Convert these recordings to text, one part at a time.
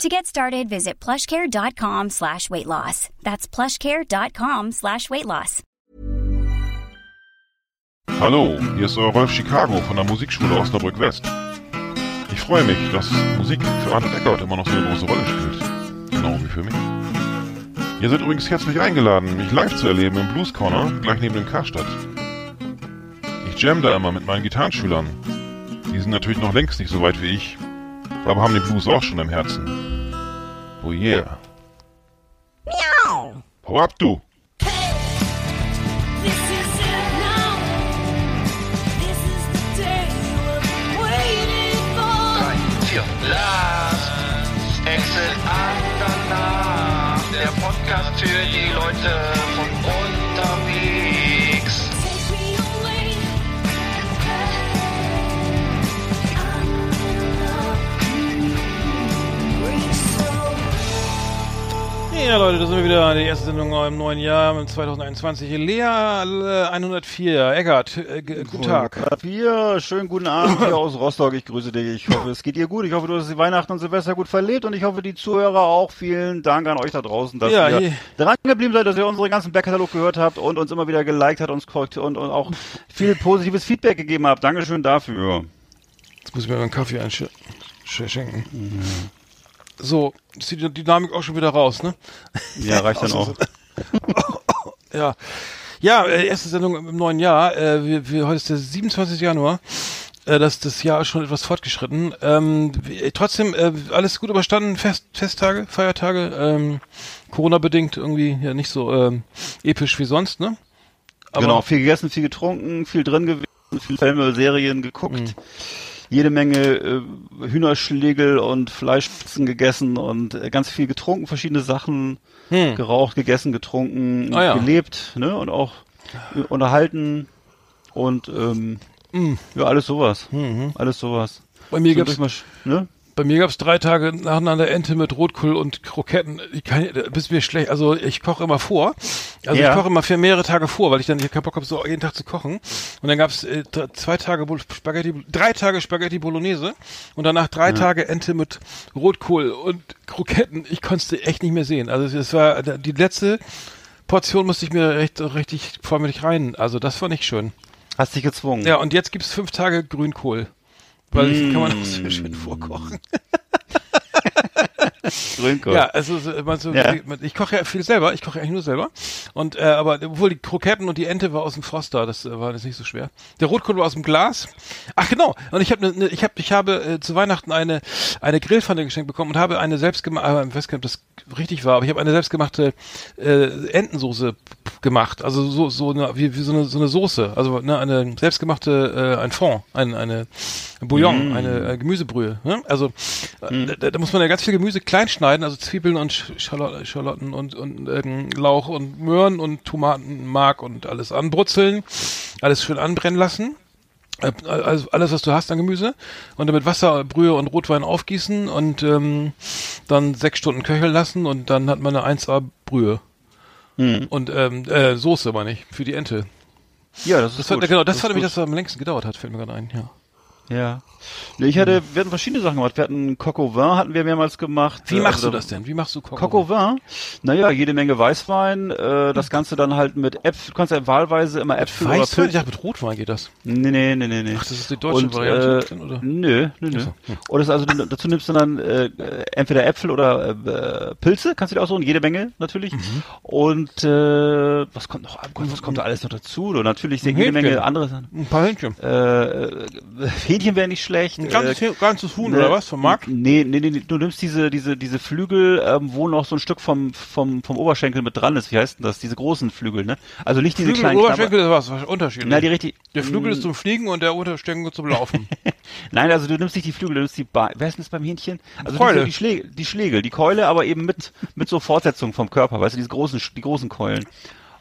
To get started, visit plushcare.com slash weight loss. That's plushcare.com slash weight loss. Hallo, hier ist euer Rolf Chicago von der Musikschule Osnabrück West. Ich freue mich, dass Musik für Arnold Eckert immer noch so eine große Rolle spielt. Genau wie für mich. Ihr seid übrigens herzlich eingeladen, mich live zu erleben im Blues Corner, gleich neben dem Karstadt. Ich jam da immer mit meinen Gitarrenschülern. Die sind natürlich noch längst nicht so weit wie ich, aber haben den Blues auch schon im Herzen. Oh yeah. Miau. Hau ab, du! This is it now. This is the day we're waiting for. vier. Last Exit Andernach. Der Podcast für die Leute Ja, Leute, da sind wir wieder. Die erste Sendung im neuen Jahr, im 2021. Lea äh, 104. Eckart, äh, guten Tag. Wir, schönen guten Abend hier aus Rostock. Ich grüße dich. Ich hoffe, es geht dir gut. Ich hoffe, du hast die Weihnachten und Silvester gut verlebt und ich hoffe, die Zuhörer auch. Vielen Dank an euch da draußen, dass Ja, ihr hier- dran geblieben seid, dass ihr unseren ganzen Backkatalog gehört habt und uns immer wieder geliked habt uns korrekt und, und auch viel positives Feedback gegeben habt. Dankeschön dafür. Jetzt muss ich mir mal einen Kaffee einschenken. So, ist die Dynamik auch schon wieder raus, ne? Ja, reicht dann auch. Ja. Ja, äh, erste Sendung im neuen Jahr. Äh, wir, wir, heute ist der 27. Januar. Äh, das, das Jahr ist schon etwas fortgeschritten. Ähm, trotzdem, äh, alles gut überstanden. Fest, Festtage, Feiertage. Ähm, Corona-bedingt irgendwie ja nicht so ähm, episch wie sonst, ne? Aber- genau, viel gegessen, viel getrunken, viel drin gewesen, viel Filme, Serien geguckt. Mhm. Jede Menge äh, Hühnerschlägel und Fleischspitzen gegessen und äh, ganz viel getrunken, verschiedene Sachen Hm. geraucht, gegessen, getrunken, Ah, ja. gelebt, ne? Und auch äh, unterhalten und ähm, Mhm. ja, alles sowas. Mhm. Alles sowas. Bei mir So gab's durchmarsch- ne? Bei mir gab's drei Tage nacheinander Ente mit Rotkohl und Kroketten. Ich kann, bist mir schlecht. Also ich koche immer vor. Also Ja. ich koche immer für mehrere Tage vor, weil ich dann keinen Bock habe, so jeden Tag zu kochen. Und dann gab's äh, dr- zwei Tage Spaghetti, drei Tage Spaghetti Bolognese und danach drei Tage Ente mit Rotkohl und Kroketten. Ich konnte es echt nicht mehr sehen. Also es war die letzte Portion musste ich mir recht, richtig vor mich rein. Also das war nicht schön. Hast dich gezwungen. Ja, und jetzt gibt's fünf Tage Grünkohl. Weil ich kann man auch Mm. sehr schön vorkochen. Grünkohl. Ja, also so, Ja. ich koche ja viel selber, ich koche eigentlich nur selber. Und äh, aber obwohl die Kroketten und die Ente war aus dem Froster, das äh, war das nicht so schwer. Der Rotkohl war aus dem Glas. Ach genau. Und ich habe ne, ne, ich habe ich habe äh, zu Weihnachten eine eine Grillpfanne geschenkt bekommen und habe eine selbstgemachte, äh, ich weiß gar nicht, ob das richtig war, aber ich habe eine selbstgemachte äh, Entensoße gemacht. Also so so eine, wie, wie so eine so eine Soße, also ne, eine selbstgemachte äh, ein Fond, ein, eine Bouillon, eine äh, Gemüsebrühe. Ne? Also äh, da, da muss man ja ganz viel Gemüse klein schneiden, also Zwiebeln und Sch- Schalotten, Schalotten und, und ähm, Lauch und Möhren und Tomatenmark und alles anbrutzeln, alles schön anbrennen lassen. Äh, Also alles, was du hast an Gemüse und dann mit Wasser, Brühe und Rotwein aufgießen und ähm, dann sechs Stunden köcheln lassen und dann hat man eine 1A Brühe. Mhm. Und ähm, äh, Soße meine ich, für die Ente. Ja, das ist Das war, gut. genau, das, ist war nämlich das, was am längsten gedauert hat, fällt mir gerade ein, ja. Ja. Nee, ich hatte, wir hatten verschiedene Sachen gemacht. Wir hatten au vin hatten wir mehrmals gemacht. Wie machst also du das denn? Wie machst du Coq au vin? Naja, jede Menge Weißwein, äh, das Ganze dann halt mit Äpfel, du kannst ja wahlweise immer Äpfel oder Weißwein? Ich Pilze. dachte, mit Rotwein geht das. Nee, nee, nee, nee, nee. Ach, das ist die deutsche Und, Variante, äh, oder? Nö, nö, nö. So, hm. Das also, dazu nimmst du dann äh, entweder Äpfel oder äh, Pilze, kannst du dir aussuchen, jede Menge natürlich. Mhm. Und äh, was kommt noch? Oh was kommt da alles noch dazu? Und natürlich jede Hähnchen. Menge andere Sachen. Ein paar Hähnchen. Äh, äh, Hähnchen wäre nicht schlecht. Ein ganzes, äh, ganzes Huhn ne, oder was? Vom Markt? Nee, nee, nee, nee, du nimmst diese, diese, diese Flügel, ähm, wo noch so ein Stück vom, vom, vom Oberschenkel mit dran ist. Wie heißt denn das? Diese großen Flügel, ne? Also nicht diese Flügel, kleinen Oberschenkel ist was, unterschiedlich. Na, die richtig. der Flügel ist zum Fliegen und der Unterschenkel zum Laufen. Nein, also du nimmst nicht die Flügel, du nimmst die ba Wer ist denn das beim Hähnchen? Also Keule. Die, die, Schläge, die Schlägel, die Keule, aber eben mit, mit so Fortsetzung vom Körper, weißt du, diese großen, die großen Keulen.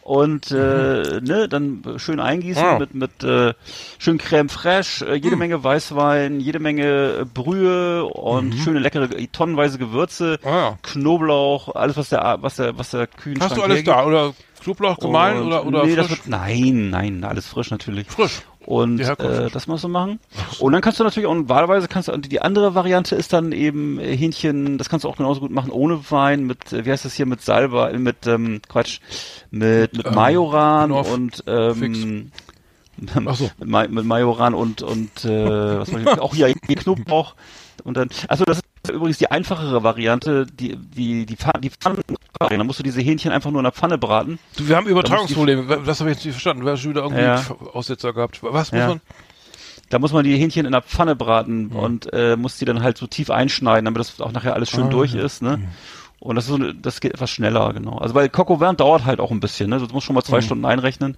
Und äh, ne, dann schön eingießen Ah. mit mit äh, schön Creme fraiche, äh, jede Menge Weißwein, jede Menge äh, Brühe und schöne leckere tonnenweise Gewürze, Mhm. Ah, ja. Knoblauch, alles was der was der was der Kühlschrank Hast du alles hergibt. da? Oder Knoblauch gemahlen oder, oder nee, frisch? wird, nein, nein, alles frisch natürlich. Frisch. Und äh, das musst du machen. Und dann kannst du natürlich auch, und wahlweise kannst du, die andere Variante ist dann eben äh, Hähnchen, das kannst du auch genauso gut machen ohne Wein, mit, äh, wie heißt das hier, mit Salba, äh, mit, ähm, Quatsch, mit, mit Ähm, Majoran und, ähm, Ach so. mit, Ma mit Majoran und, und, äh, was ich, auch hier, hier Knoblauch. Und dann, also das ist übrigens die einfachere Variante, die, die, die, Pfanne, die Pfannen, da musst du diese Hähnchen einfach nur in der Pfanne braten. Du, wir haben Übertragungsprobleme. Das habe ich jetzt nicht verstanden. Du hast schon wieder irgendwie Ja. Aussetzer gehabt. Was muss Ja. man? Da muss man die Hähnchen in der Pfanne braten Mhm. und äh, muss die dann halt so tief einschneiden, damit das auch nachher alles schön Ah, durch ja. ist, ne? Und das ist so, eine- das geht etwas schneller, genau. Also weil Coco Verne dauert halt auch ein bisschen, ne? Du musst schon mal zwei Mhm. Stunden einrechnen.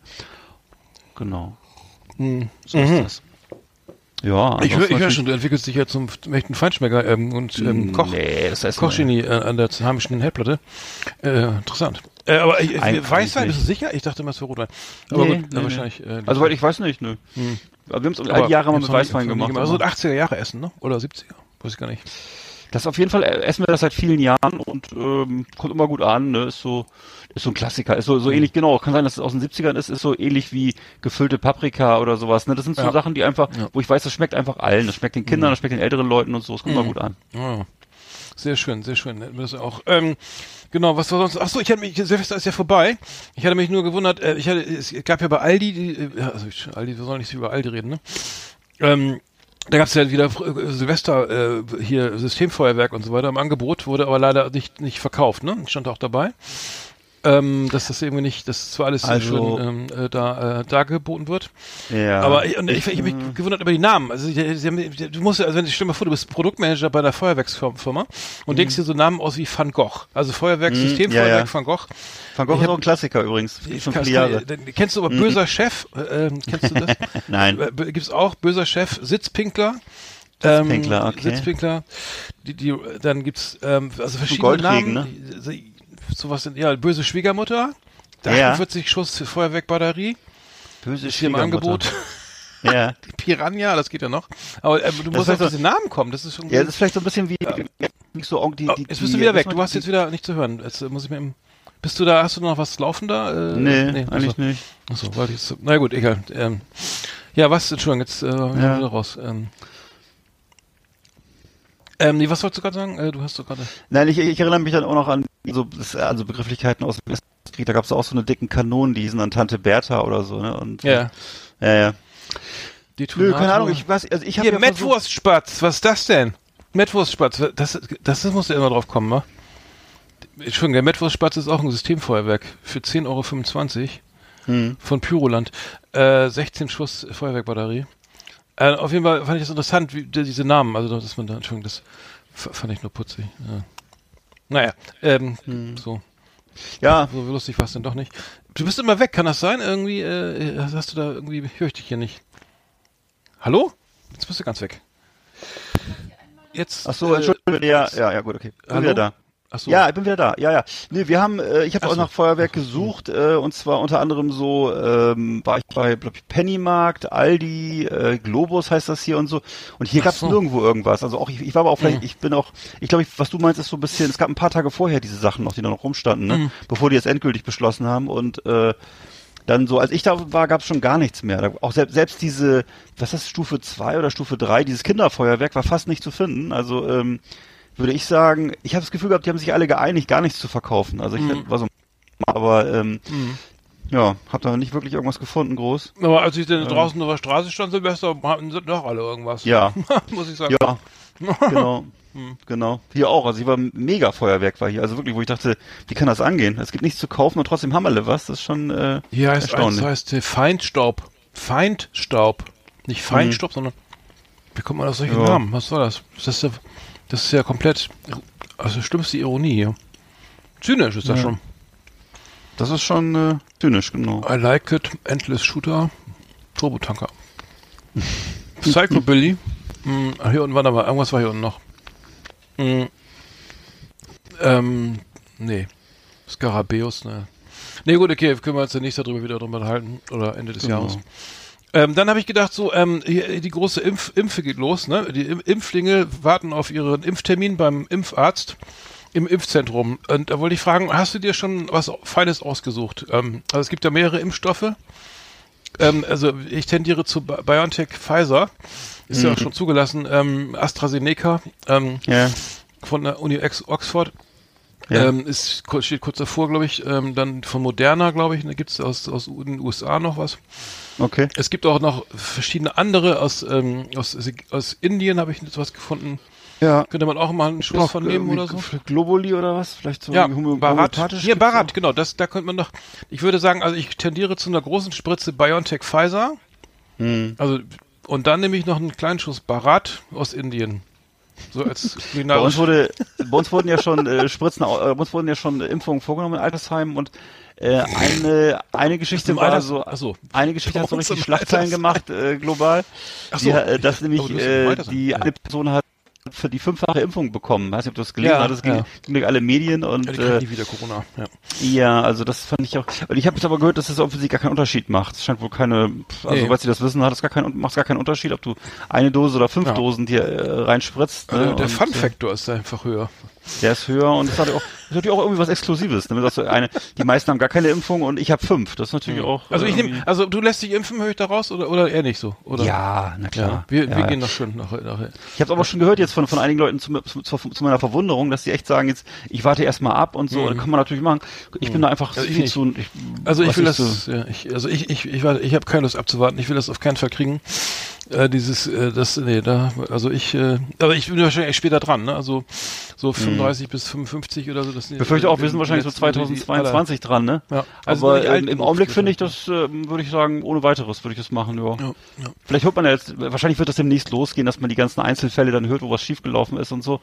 Genau. Mhm. So ist das. Ja, Ich höre ich hör natürlich- schon, du entwickelst dich ja zum echten Feinschmecker ähm, und ähm, Koch. Nee, das heißt Kochgenie äh, an der heimischen Herdplatte. Äh, interessant. Äh, aber ich, Weißwein, bist du sicher? Ich dachte immer, es wäre Rotwein. Aber Nee, gut, nee, na, nee. wahrscheinlich. Äh, Also weil ich weiß nicht, nö. Aber wir haben es all die Jahre mal mit Weißwein gemacht. Also aber- 80er Jahre Essen, ne? Oder 70er? Weiß ich gar nicht. Das auf jeden Fall äh, essen wir das seit vielen Jahren und ähm, kommt immer gut an, ne? Ist so, ist so ein Klassiker. Ist so, Mhm. so ähnlich, genau, kann sein, dass es aus den 70ern ist, ist so ähnlich wie gefüllte Paprika oder sowas. Ne? Das sind so Ja. Sachen, die einfach, Ja. Mhm. wo ich weiß, das schmeckt einfach allen. Das schmeckt den Kindern, das schmeckt den älteren Leuten und so, es kommt immer gut an. Ah, sehr schön, sehr schön. Hätten wir Das auch. Ähm, genau, was war sonst? Ach so, ich hatte mich Silvester ist ja vorbei. Ich hatte mich nur gewundert. Äh, ich hatte, es gab ja bei Aldi, die, äh, ja, also ich, Aldi, wir sollen nicht so über Aldi reden, ne? Ähm, da gab es ja wieder äh, Silvester äh, hier Systemfeuerwerk und so weiter im Angebot, wurde aber leider nicht nicht verkauft, ne? Ich stand auch dabei. Ähm, dass das irgendwie nicht, dass zwar alles Also- schön ähm, äh, da äh, dargeboten wird. Ja. Aber ich, und ich, ich habe mich gewundert über die Namen. Also die, sie haben, du musst, also wenn ich stell dir mal vor, du bist Produktmanager bei einer Feuerwerksfirma und denkst dir so Namen aus wie Van Gogh. Also Feuerwerkssystem, Mhm, ja, Feuerwerk ja. Van Gogh. Van Gogh ich ist auch ein Klassiker übrigens. Schon viele Jahre. dann Kennst du aber böser Chef? Äh, ähm, kennst du das? Nein. Äh, Gibt's auch böser Chef, Sitzpinkler. Ähm, Sitzpinkler, okay. Sitzpinkler. Die, die, dann gibt's ähm, also verschiedene Goldregen, Namen. Ne? Sowas sind ja böse Schwiegermutter. Ja. 48 Schuss Feuerwerkbatterie. Böse Ist hier im Schwiegermutter. Angebot. Ja. Piranha, das geht ja noch. Aber äh, du musst auf so- diese Namen kommen. Das ist schon. ja, das ist vielleicht so ein bisschen wie, nicht so, die, oh, die, jetzt bist die- du wieder weg. Du hast jetzt wieder nicht zu hören. Jetzt äh, muss ich mir. Im, bist du da? Hast du noch was laufen da? Äh, Nee, achso. eigentlich nicht. Achso, warte jetzt. Na gut, egal. Ähm, ja, was? Entschuldigung, jetzt äh, ja. Ja. wieder raus. Ähm, ähm, nee, was wolltest du gerade sagen? Äh, du hast so gerade. Nein, ich, ich erinnere mich dann auch noch an so, also Begrifflichkeiten aus dem Westkrieg. Da gab es auch so eine dicken Kanonen, die hießen dann Tante Bertha oder so, ne? Und, Ja. Ja, ja. Die Nö, keine Ahnung, ich weiß, also ich habe Hier, ja Mettwurstspatz, was ist das denn? Mettwurstspatz, das, das, das musst du immer drauf kommen, wa? Entschuldigung, der Mettwurstspatz ist auch ein Systemfeuerwerk für 10,25 Euro Hm. von Pyroland. Äh, 16 Schuss Feuerwerkbatterie. Äh, auf jeden Fall fand ich das interessant, wie, die- diese Namen, also dass man da, Entschuldigung, das fand ich nur putzig. Ja. Naja, ähm, Hm. so, Ja, so lustig war es denn doch nicht. Du bist immer weg, kann das sein? Irgendwie, äh, hast du da irgendwie, höre ich dich hier nicht. Hallo? Jetzt bist du ganz weg. Jetzt. ach so, äh, Entschuldigung, ja, ja, ja, gut, okay. Bin Hallo? wieder da. Ach so. Ja, ich bin wieder da. Ja, ja. Nee, wir haben, äh, ich habe auch so. nach Feuerwerk gesucht äh, und zwar unter anderem so ähm, war ich bei glaub ich, Pennymarkt, Aldi, äh, Globus heißt das hier und so. Und hier Ach gab's so. nirgendwo irgendwas. Also auch ich, ich war aber auch vielleicht, Mhm. ich bin auch, ich glaube, was du meinst, ist so ein bisschen. Es gab ein paar Tage vorher diese Sachen noch, die da noch rumstanden, ne? Mhm. bevor die jetzt endgültig beschlossen haben und äh, dann so, als ich da war, gab's schon gar nichts mehr. Da, auch selbst, selbst diese, was ist das, Stufe 2 oder Stufe 3, dieses Kinderfeuerwerk war fast nicht zu finden. Also ähm, würde ich sagen, ich habe das Gefühl gehabt, die haben sich alle geeinigt, gar nichts zu verkaufen. Also ich Mhm. war so, aber ähm, Mhm. ja, hab da nicht wirklich irgendwas gefunden, groß. Aber als ich dann draußen auf der Straße stand, Silvester, hatten sie doch alle irgendwas. Ja, Muss ich sagen. ja, genau, genau. Hier auch. Also hier war mega Feuerwerk war hier. Also wirklich, wo ich dachte, wie kann das angehen? Es gibt nichts zu kaufen und trotzdem haben alle was. Das ist schon äh, Hier heißt eins, erstaunlich. heißt äh, Feindstaub. Feindstaub. Nicht Feinstaub, sondern wie kommt man auf solche Ja. Namen? Was soll das? Das ist ja, das ist ja komplett, also schlimmste Ironie hier. Zynisch ist das Ja. schon. Das ist schon äh, zynisch, genau. I like it, Endless Shooter, Turbo-Tanker. Psychobilly. Hm, ach, hier unten, warte mal, irgendwas war hier unten noch. Hm, ähm, nee. Skarabäus, ne. Nee, gut, okay, können wir uns ja nächstes Jahr drüber wieder drüber halten oder Ende des Jahres. Ähm, dann habe ich gedacht, so, ähm, die große Impf Impfe geht los, ne? Die Im Impflinge warten auf ihren Impftermin beim Impfarzt im Impfzentrum. Und da wollte ich fragen, hast du dir schon was Feines ausgesucht? Ähm, also es gibt ja mehrere Impfstoffe. Ähm, also ich tendiere zu Bi- BioNTech Pfizer. Ist ja auch schon zugelassen. Ähm, AstraZeneca ähm, Ja. von der Uni Oxford. Ja. Ähm, ist, steht kurz davor, glaube ich. Ähm, dann von Moderna, glaube ich. Da gibt es aus, aus den USA noch was. Okay. Es gibt auch noch verschiedene andere aus, ähm, aus, aus Indien habe ich jetzt was gefunden. Ja. Könnte man auch mal einen Schuss von nehmen oder so? Globuli oder was? Vielleicht so Ja, homö- Barat. homöopathisch Hier, Barat, auch? genau. Das, da könnte man noch. Ich würde sagen, also ich tendiere zu einer großen Spritze BioNTech Pfizer. Hm. Also, und dann nehme ich noch einen kleinen Schuss Barat aus Indien. So als Bei uns wurde, bei uns wurden ja schon äh, Spritzen, äh, bei uns wurden ja schon Impfungen vorgenommen in Altersheimen und äh, eine eine Geschichte war so, so. eine Geschichte hat so richtig Schlagzeilen gemacht äh, global, Ach so. die, äh, dass nämlich Aber du bist im äh, die eine Person hat für die fünffache Impfung bekommen. Weiß nicht, ob du das gelesen Ja, hattest, ging, ja. ging durch alle Medien und Ja, die äh, wieder Corona. Ja. ja, also das fand ich auch. Und ich habe jetzt aber gehört, dass es offensichtlich gar keinen Unterschied macht. Es scheint wohl keine, also Nee. soweit sie das wissen, hat es gar keinen, macht gar keinen Unterschied, ob du eine Dose oder fünf Ja. Dosen dir äh, reinspritzt. ne? Also der Fun-Faktor ist einfach höher. Der ist höher und es hat auch, das ist natürlich auch irgendwie was Exklusives. Ne? Das ist so eine, die meisten haben gar keine Impfung und ich habe fünf. Das ist natürlich auch. Also ich nehme, irgendwie- also du lässt dich impfen, höre ich daraus oder oder eher nicht so? Oder? Ja, na Ja, klar. wir, ja, wir ja. gehen noch schön nachher. nachher. Ich habe aber schon gehört jetzt von, von einigen Leuten zu, zu, zu, meiner Verwunderung, dass die echt sagen, jetzt ich warte erst mal ab und so. Und kann man natürlich machen. Ich bin da einfach Mhm. Also viel zu. Ich, Also ich will ich das, so- ja, ich, also ich, ich, ich, ich habe keine Lust abzuwarten. Ich will das auf keinen Fall kriegen. Äh, dieses, äh, das, nee, da, also ich, äh, aber ich bin wahrscheinlich später dran, ne? Also so 35 bis 55 oder so. Ich befürchte auch, wir sind wahrscheinlich so 2022 dran, ne? Ja, also aber im genug Augenblick finde ich das, ähm, würde ich sagen, ohne weiteres würde ich das machen, ja. Ja, ja. Vielleicht hört man ja jetzt, wahrscheinlich wird das demnächst losgehen, dass man die ganzen Einzelfälle dann hört, wo was schiefgelaufen ist und so.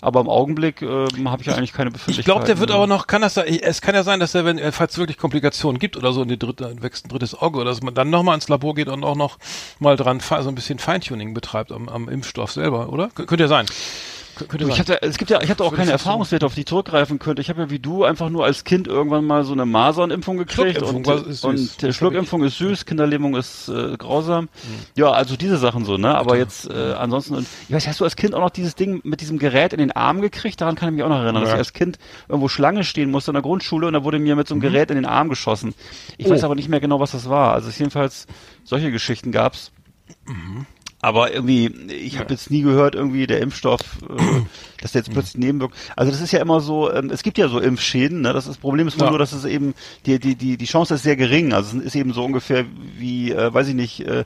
Aber im Augenblick ähm, habe ich ja eigentlich keine Mhm. Ich glaube, der wird aber noch, kann das sein, es kann ja sein, dass er, wenn, äh, falls es wirklich Komplikationen gibt oder so in die dritte, wächst ein drittes Auge oder dass man dann nochmal ins Labor geht und auch noch mal dran, so ein bisschen Feintuning betreibt am, am Impfstoff selber, oder? Kön- könnte ja sein. Kön- Könnte Du, ich hatte, es gibt ja, ich hatte auch keine Erfahrungswerte, auf die ich zurückgreifen könnte. Ich habe ja wie du einfach nur als Kind irgendwann mal so eine Masernimpfung gekriegt und, war- ist süß. und die hab Schluckimpfung ist süß, Kinderlähmung ist äh, grausam. Ja, also diese Sachen so, ne? Aber jetzt äh, ansonsten, und, ich weiß, hast du als Kind auch noch dieses Ding mit diesem Gerät in den Arm gekriegt? Daran kann ich mich auch noch erinnern, dass Ja. ich als Kind irgendwo Schlange stehen musste in der Grundschule und da wurde mir mit so einem Gerät in den Arm geschossen. Ich Oh. weiß aber nicht mehr genau, was das war. Also es jedenfalls solche Geschichten gab's. Aber irgendwie, ich habe jetzt nie gehört, irgendwie der Impfstoff, äh, dass der jetzt plötzlich nebenwirkt. Also das ist ja immer so, ähm, es gibt ja so Impfschäden, ne? Das, ist, das Problem ist Ja. nur, dass es eben, die, die, die, die Chance ist sehr gering. Also es ist eben so ungefähr wie, äh, weiß ich nicht, äh,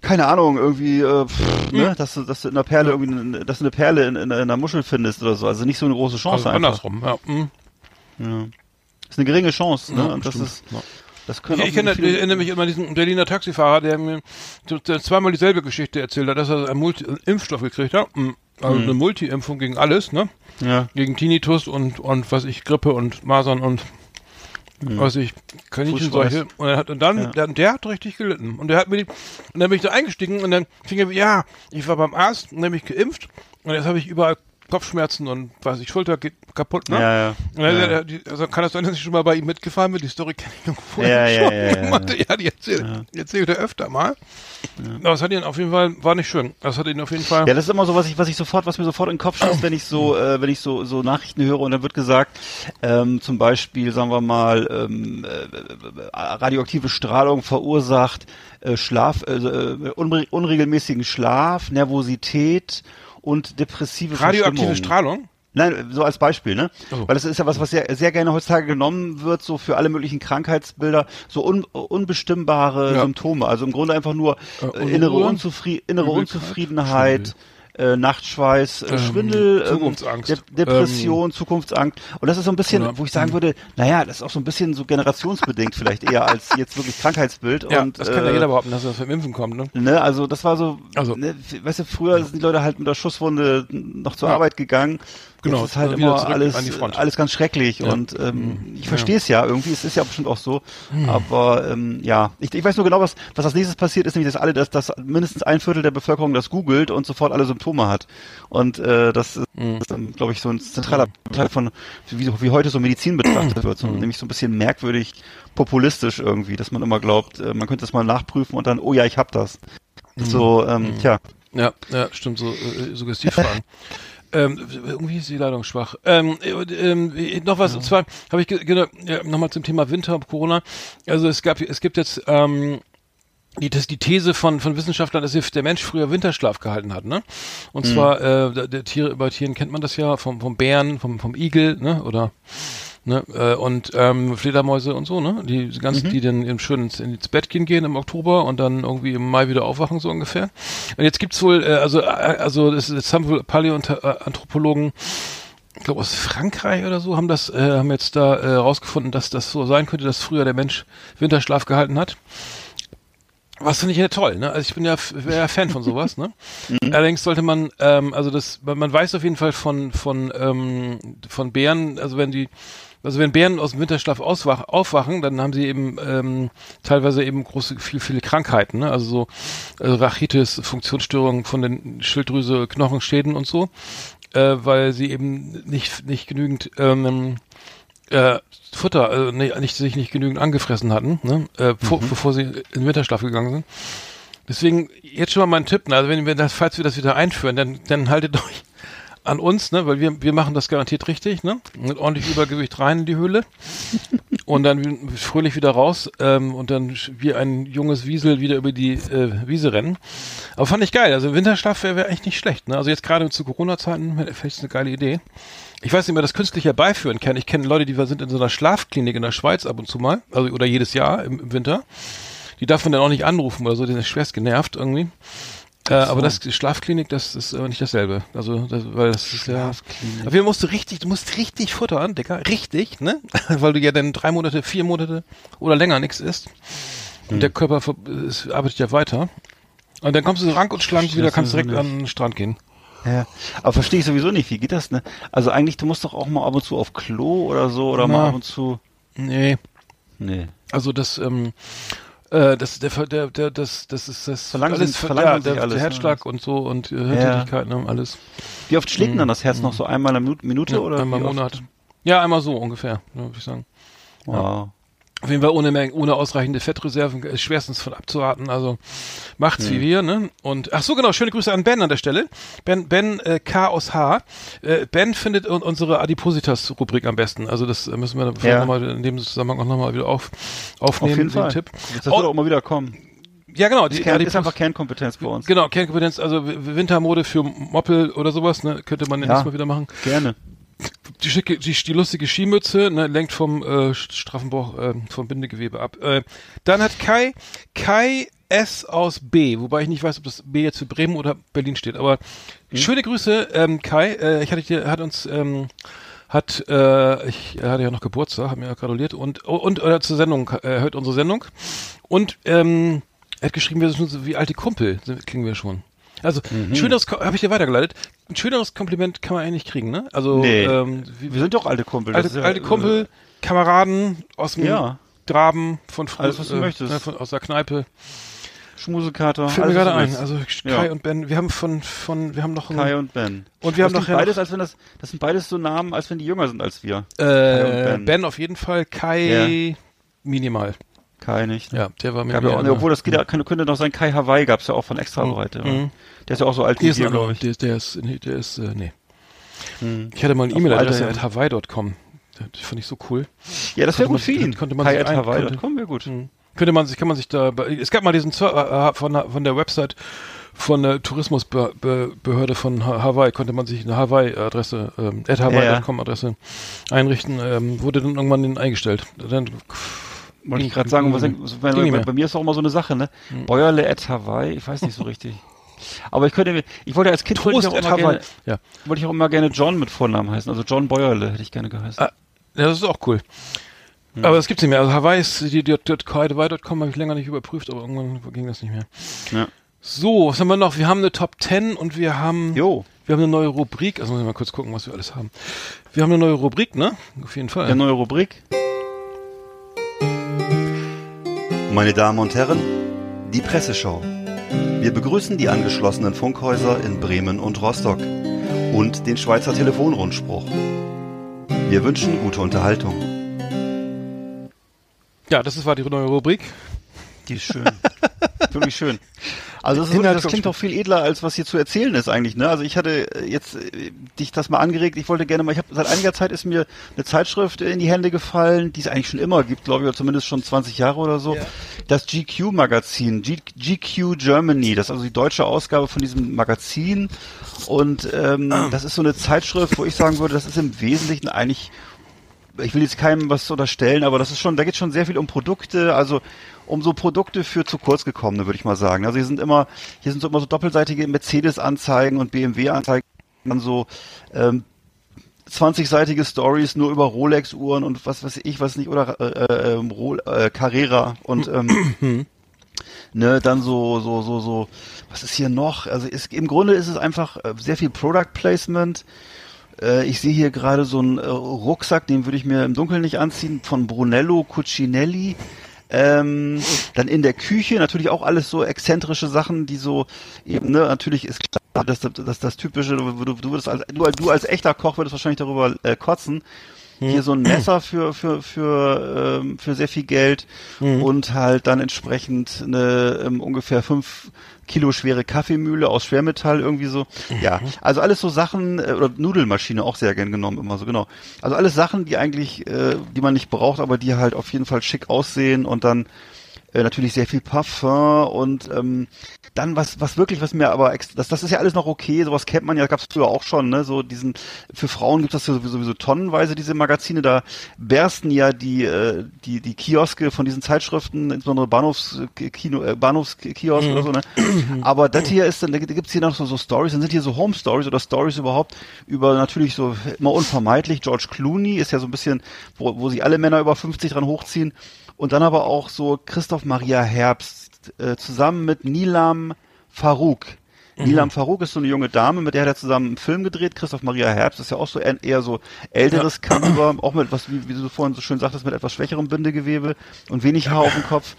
keine Ahnung, irgendwie, äh, pff, ne, dass du, dass du in einer Perle irgendwie, dass du eine Perle in, in, in einer Muschel findest oder so. Also nicht so eine große Chance also einfach. andersrum, ja. mhm. Ja. Ist eine geringe Chance, ne? Ja, Und das stimmt. ist, Ja. Das können Ich, ich kenne, viele- erinnere mich immer an diesen Berliner Taxifahrer, der mir zweimal dieselbe Geschichte erzählt hat, dass er einen Multi einen Impfstoff gekriegt hat. Mhm. Also eine Multi-Impfung gegen alles, ne? ja. Gegen Tinnitus und, und was ich, Grippe und Masern und was ich, Kaninchensäure. Fußschweiß. Und, er hat, und dann, Ja. der, der hat richtig gelitten. Und der hat mir die, und dann bin ich da eingestiegen und dann fing er, ja, ich war beim Arzt und dann bin ich geimpft und jetzt habe ich überall Kopfschmerzen und weiß ich, Schulter geht kaputt, ne? Ja, ja. Ja. also kann das sein, dass ich schon mal bei ihm mitgefahren bin? Die Story kenne ich irgendwo Ja, ja, schon. ja, ja, ja, die erzählt, die erzählt er öfter mal. Es hat ihn auf jeden Fall, war nicht schön. Das hat ihn auf jeden Fall. Ja, das ist immer so, was ich, was ich sofort, was mir sofort in den Kopf schießt, wenn ich so, äh, wenn ich so, so Nachrichten höre und dann wird gesagt, ähm, zum Beispiel, sagen wir mal, ähm, äh, radioaktive Strahlung verursacht äh, Schlaf, äh, äh, unre unregelmäßigen Schlaf, Nervosität und depressive Radioaktive Verstimmung. Strahlung? Nein, so als Beispiel, ne? Oh. Weil das ist ja was, was sehr, sehr gerne heutzutage genommen wird, so für alle möglichen Krankheitsbilder, so un, unbestimmbare Ja. Symptome. Also im Grunde einfach nur Äh, äh, innere, Unzufri innere Unzufriedenheit, äh, Nachtschweiß, äh, Ähm, Schwindel, ähm, Zukunftsangst. De Depression, Zukunftsangst. Und das ist so ein bisschen, Oder- wo ich sagen würde, naja, das ist auch so ein bisschen so generationsbedingt vielleicht eher als jetzt wirklich Krankheitsbild. Ja, und, das kann ja äh, jeder behaupten, dass das vom Impfen kommt, ne? Ne, also das war so, Also- ne, weißt du, früher sind die Leute halt mit der Schusswunde noch zur Ja. Arbeit gegangen Genau, Das ist halt immer alles, alles ganz schrecklich Ja. und ähm, Mhm. ich verstehe es ja irgendwie, es ist ja bestimmt auch so, aber ähm, ja, ich, ich weiß nur genau, was, was als nächstes passiert ist, nämlich, dass alle, dass, dass mindestens ein Viertel der Bevölkerung das googelt und sofort alle Symptome hat und äh, das ist, Mhm. glaube ich, so ein zentraler Teil von, wie, wie heute so Medizin betrachtet wird, so, nämlich so ein bisschen merkwürdig populistisch irgendwie, dass man immer glaubt, äh, man könnte das mal nachprüfen und dann, oh ja, ich hab das. Mhm. So, ähm, tja, Ja, ja, stimmt, so äh, Suggestivfragen. ähm, irgendwie ist die Leitung schwach. Ähm, äh, ähm, äh, noch was, und zwar habe ich ge- genau, ja, nochmal zum Thema Winter, Corona. Also es gab, es gibt jetzt ähm, die, das, die These von, von Wissenschaftlern, dass der Mensch früher Winterschlaf gehalten hat, ne? Und zwar, äh, der, der Tiere, bei Tieren kennt man das ja, vom, vom Bären, vom, vom Igel, ne? Oder ne? Äh, und ähm, Fledermäuse und so, ne? Die ganzen, die dann im schön ins, ins Bett gehen, gehen im Oktober und dann irgendwie im Mai wieder aufwachen, so ungefähr. Und jetzt gibt's wohl, äh, also, äh, also das, das haben wohl Paläoanthropologen ich glaube aus Frankreich oder so, haben das, äh, haben jetzt da äh, rausgefunden, dass das so sein könnte, dass früher der Mensch Winterschlaf gehalten hat. Was finde ich ja toll, ne? Also ich bin ja, ja Fan von sowas, ne? Allerdings sollte man, ähm, also das, man, man weiß auf jeden Fall von, von, ähm, von Bären, also wenn die, also wenn Bären aus dem Winterschlaf aufwachen, dann haben sie eben ähm, teilweise eben große, viel, viele Krankheiten, ne? Also so äh, Rachitis, Funktionsstörungen von den Schilddrüse, Knochenschäden und so, äh, weil sie eben nicht, nicht genügend ähm, äh, Futter, äh, nicht, nicht, sich nicht genügend angefressen hatten, ne? äh, vor, bevor sie in den Winterschlaf gegangen sind. Deswegen jetzt schon mal mein Tipp, ne? also wenn wir das, falls wir das wieder einführen, dann, dann haltet euch an uns, ne, weil wir, wir machen das garantiert richtig, ne, mit ordentlich Übergewicht rein in die Höhle und dann fröhlich wieder raus ähm, und dann wie ein junges Wiesel wieder über die äh, Wiese rennen. Aber fand ich geil, also Winterschlaf wäre wär echt nicht schlecht, ne, also jetzt gerade zu Corona-Zeiten vielleicht eine geile Idee. Ich weiß nicht, wer das künstlich herbeiführen kann. Ich kenne Leute, die sind in so einer Schlafklinik in der Schweiz ab und zu mal, also oder jedes Jahr im, im Winter. Die darf man dann auch nicht anrufen oder so, die sind schwerst genervt irgendwie. Äh, aber das die Schlafklinik, das ist aber nicht dasselbe. Also, das, weil das ist ja. Aber wir musst du richtig, du musst richtig futtern, Dicker. Richtig, ne? weil du ja dann drei Monate, vier Monate oder länger nichts isst. Und der Körper ver- es arbeitet ja weiter. Und dann kommst du so rank und schlank wieder, kannst direkt sowieso an den Strand gehen. Ja, aber verstehe ich sowieso nicht. Wie geht das, ne? Also eigentlich, du musst doch auch mal ab und zu auf Klo oder so oder Na. mal ab und zu. Nee. Nee. Also das, ähm, äh, das, der, der, der, das, das ist das Verlangsamt- alles, verlangsamt ja, der, alles, der ne? Herzschlag und so und äh, Hirntätigkeit, ne, alles. Wie oft schlägt denn dann das Herz noch so einmal in der Minute, Ja, oder? einmal im? Monat. Ja, einmal so ungefähr, ja, würde ich sagen. Wow. Auf jeden Fall ohne, Menge, ohne ausreichende Fettreserven ist schwerstens von abzuraten. Also macht's wie wir, ne? Und ach so genau, schöne Grüße an Ben an der Stelle. Ben Ben äh, K aus H. Äh, ben findet un unsere Adipositas-Rubrik am besten. Also das äh, müssen wir dann Ja. nochmal in dem Zusammenhang auch nochmal wieder auf, Auf aufnehmen. jeden den Fall. Tipp. Das Oh, wird auch mal wieder kommen. ja genau, die Kern, ist Adipos- einfach Kernkompetenz bei uns. Genau, Kernkompetenz, also Wintermode für Moppel oder sowas, ne, könnte man Ja. nächstes Mal wieder machen. Gerne. Die, schicke, die, die lustige Skimütze, ne, lenkt vom äh, straffen Bauch, äh, vom Bindegewebe ab. Äh, dann hat Kai, Kai S aus B, wobei ich nicht weiß, ob das B jetzt für Bremen oder Berlin steht, aber schöne Grüße, ähm, Kai, äh, ich hatte dir, hat uns, ähm, hat, äh, ich er hatte ja noch Geburtstag, hat mir ja gratuliert und, und, oder zur Sendung, äh, hört unsere Sendung. Und, ähm, er hat geschrieben, wir sind so wie alte Kumpel, klingen wir schon. Also, ein schöneres, habe ich dir weitergeleitet, ein schöneres Kompliment kann man eigentlich nicht kriegen, ne? Also, Nee. ähm, wie, Wir sind doch alte Kumpel. alte, ja, alte Kumpel, Kameraden aus dem Ja. Graben von früher, Alles, was du möchtest. ne, von, aus der Kneipe. Äh, Schmusekater. Fällt mir gerade ein. willst. Also Ja. Kai und Ben, wir haben von, von, wir haben noch einen, Kai und Ben. Und wir haben das noch klingt ja beides, noch- als wenn das, das sind beides so Namen, als wenn die jünger sind als wir. äh, ben. Ben. auf jeden Fall, Kai minimal. Kai nicht. ne? Ja, der war mir ja auch, mehr- obwohl das geht, ja- könnte, noch sein, Kai Hawaii gab es ja auch von extra Breite. Mhm. Der ist ja auch so alt Hier wie wir, glaube ich. der, ist- der ist, nee, der ist, äh, nee. Hm. Ich hatte mal eine E-Mail-Adresse at hawaii.com. Das fand ich so cool. Ja, das wäre gut für ihn. konnte man Kai sich at ein- Hawaii, konnte- das kommen wir gut. Mhm. Könnte man sich, kann man sich da, es gab mal diesen Zer- äh, von, der- von der Website von der Tourismusbehörde von Ha- Hawaii, konnte man sich eine Hawaii-Adresse, ähm, at Hawaii.com Adresse einrichten, ähm, wurde dann irgendwann eingestellt. Dann, Wollte ich gerade sagen, was, bei, bei, mir ist auch immer so eine Sache, ne? Bäuerle at Hawaii, ich weiß nicht so richtig. Aber ich könnte mir, ich wollte als Kind wollte ich, auch immer gerne, Ja. wollte ich auch immer gerne John mit Vornamen heißen. Also John Bäuerle hätte ich gerne geheißen. Ah, ja, das ist auch cool. Aber das gibt's nicht mehr. Also Hawaii ist, die, die, die, Hawaii.com habe ich länger nicht überprüft, aber irgendwann ging das nicht mehr. Ja. So, was haben wir noch? Wir haben eine Top 10 und wir haben, Jo. Wir haben eine neue Rubrik, also muss ich mal kurz gucken, was wir alles haben. Wir haben eine neue Rubrik, ne? Auf jeden Fall. Eine neue Rubrik. Meine Damen und Herren, die Presseschau. Wir begrüßen die angeschlossenen Funkhäuser in Bremen und Rostock und den Schweizer Telefonrundspruch. Wir wünschen gute Unterhaltung. Ja, das ist- war die neue Rubrik. Die ist schön. Wirklich schön. Also das, wirklich- das klingt doch viel edler, als was hier zu erzählen ist eigentlich. Ne? Also ich hatte äh, jetzt äh, dich das mal angeregt. Ich wollte gerne mal, ich habe seit einiger Zeit ist mir eine Zeitschrift in die Hände gefallen, die es eigentlich schon immer gibt, glaube ich, oder zumindest schon 20 Jahre oder so. Das GQ-Magazin, GQ Germany, das ist also die deutsche Ausgabe von diesem Magazin. Und ähm, das ist so eine Zeitschrift, wo ich sagen würde, das ist im Wesentlichen eigentlich ich will jetzt keinem was unterstellen, aber das ist schon, da geht schon sehr viel um Produkte, also um so Produkte für zu kurz gekommene, würde ich mal sagen. Also hier sind immer, hier sind so immer so doppelseitige Mercedes-Anzeigen und BMW-Anzeigen, dann so ähm, 20-seitige Stories nur über Rolex-Uhren und was weiß ich, was nicht, oder äh, äh, äh, Carrera und ähm, ne, dann so, so, so, so, was ist hier noch? Also ist, im Grunde ist es einfach äh, sehr viel Product Placement. Äh, ich sehe hier gerade so einen äh, Rucksack, den würde ich mir im Dunkeln nicht anziehen, von Brunello Cucinelli. Ähm, dann in der Küche natürlich auch alles so exzentrische Sachen, die so eben, ne, natürlich ist klar, dass das, das, das typische, du, du, würdest als, du, du als echter Koch würdest wahrscheinlich darüber äh, kotzen. Hier so ein Messer für für für ähm, für sehr viel Geld und halt dann entsprechend eine ähm, ungefähr fünf Kilo schwere Kaffeemühle aus Schwermetall irgendwie so. Ja, also alles so Sachen äh, oder Nudelmaschine auch sehr gern genommen immer so genau. Also alles Sachen, die eigentlich äh, die man nicht braucht, aber die halt auf jeden Fall schick aussehen und dann äh, natürlich sehr viel Parfum und ähm, dann was was wirklich was mir aber das das ist ja alles noch okay sowas kennt man ja gab's früher auch schon ne so diesen für Frauen gibt es sowieso, sowieso tonnenweise diese Magazine da bersten ja die äh, die die Kioske von diesen Zeitschriften insbesondere Bahnhofskino äh, Bahnhofskiosk oder so ne. Aber das hier ist dann da gibt's hier noch so so Stories dann sind hier so Home Stories oder Stories überhaupt über natürlich so immer unvermeidlich. George Clooney ist ja so ein bisschen wo, wo sich alle Männer über 50 dran hochziehen und dann aber auch so Christoph Maria Herbst äh, zusammen mit Nilam Farouk. Nilam Farouk ist so eine junge Dame, mit der hat er zusammen einen Film gedreht. Christoph Maria Herbst ist ja auch so eher, eher so älteres Kaliber, auch mit was, wie, wie du vorhin so schön sagtest, mit etwas schwächerem Bindegewebe und wenig Haar auf dem Kopf.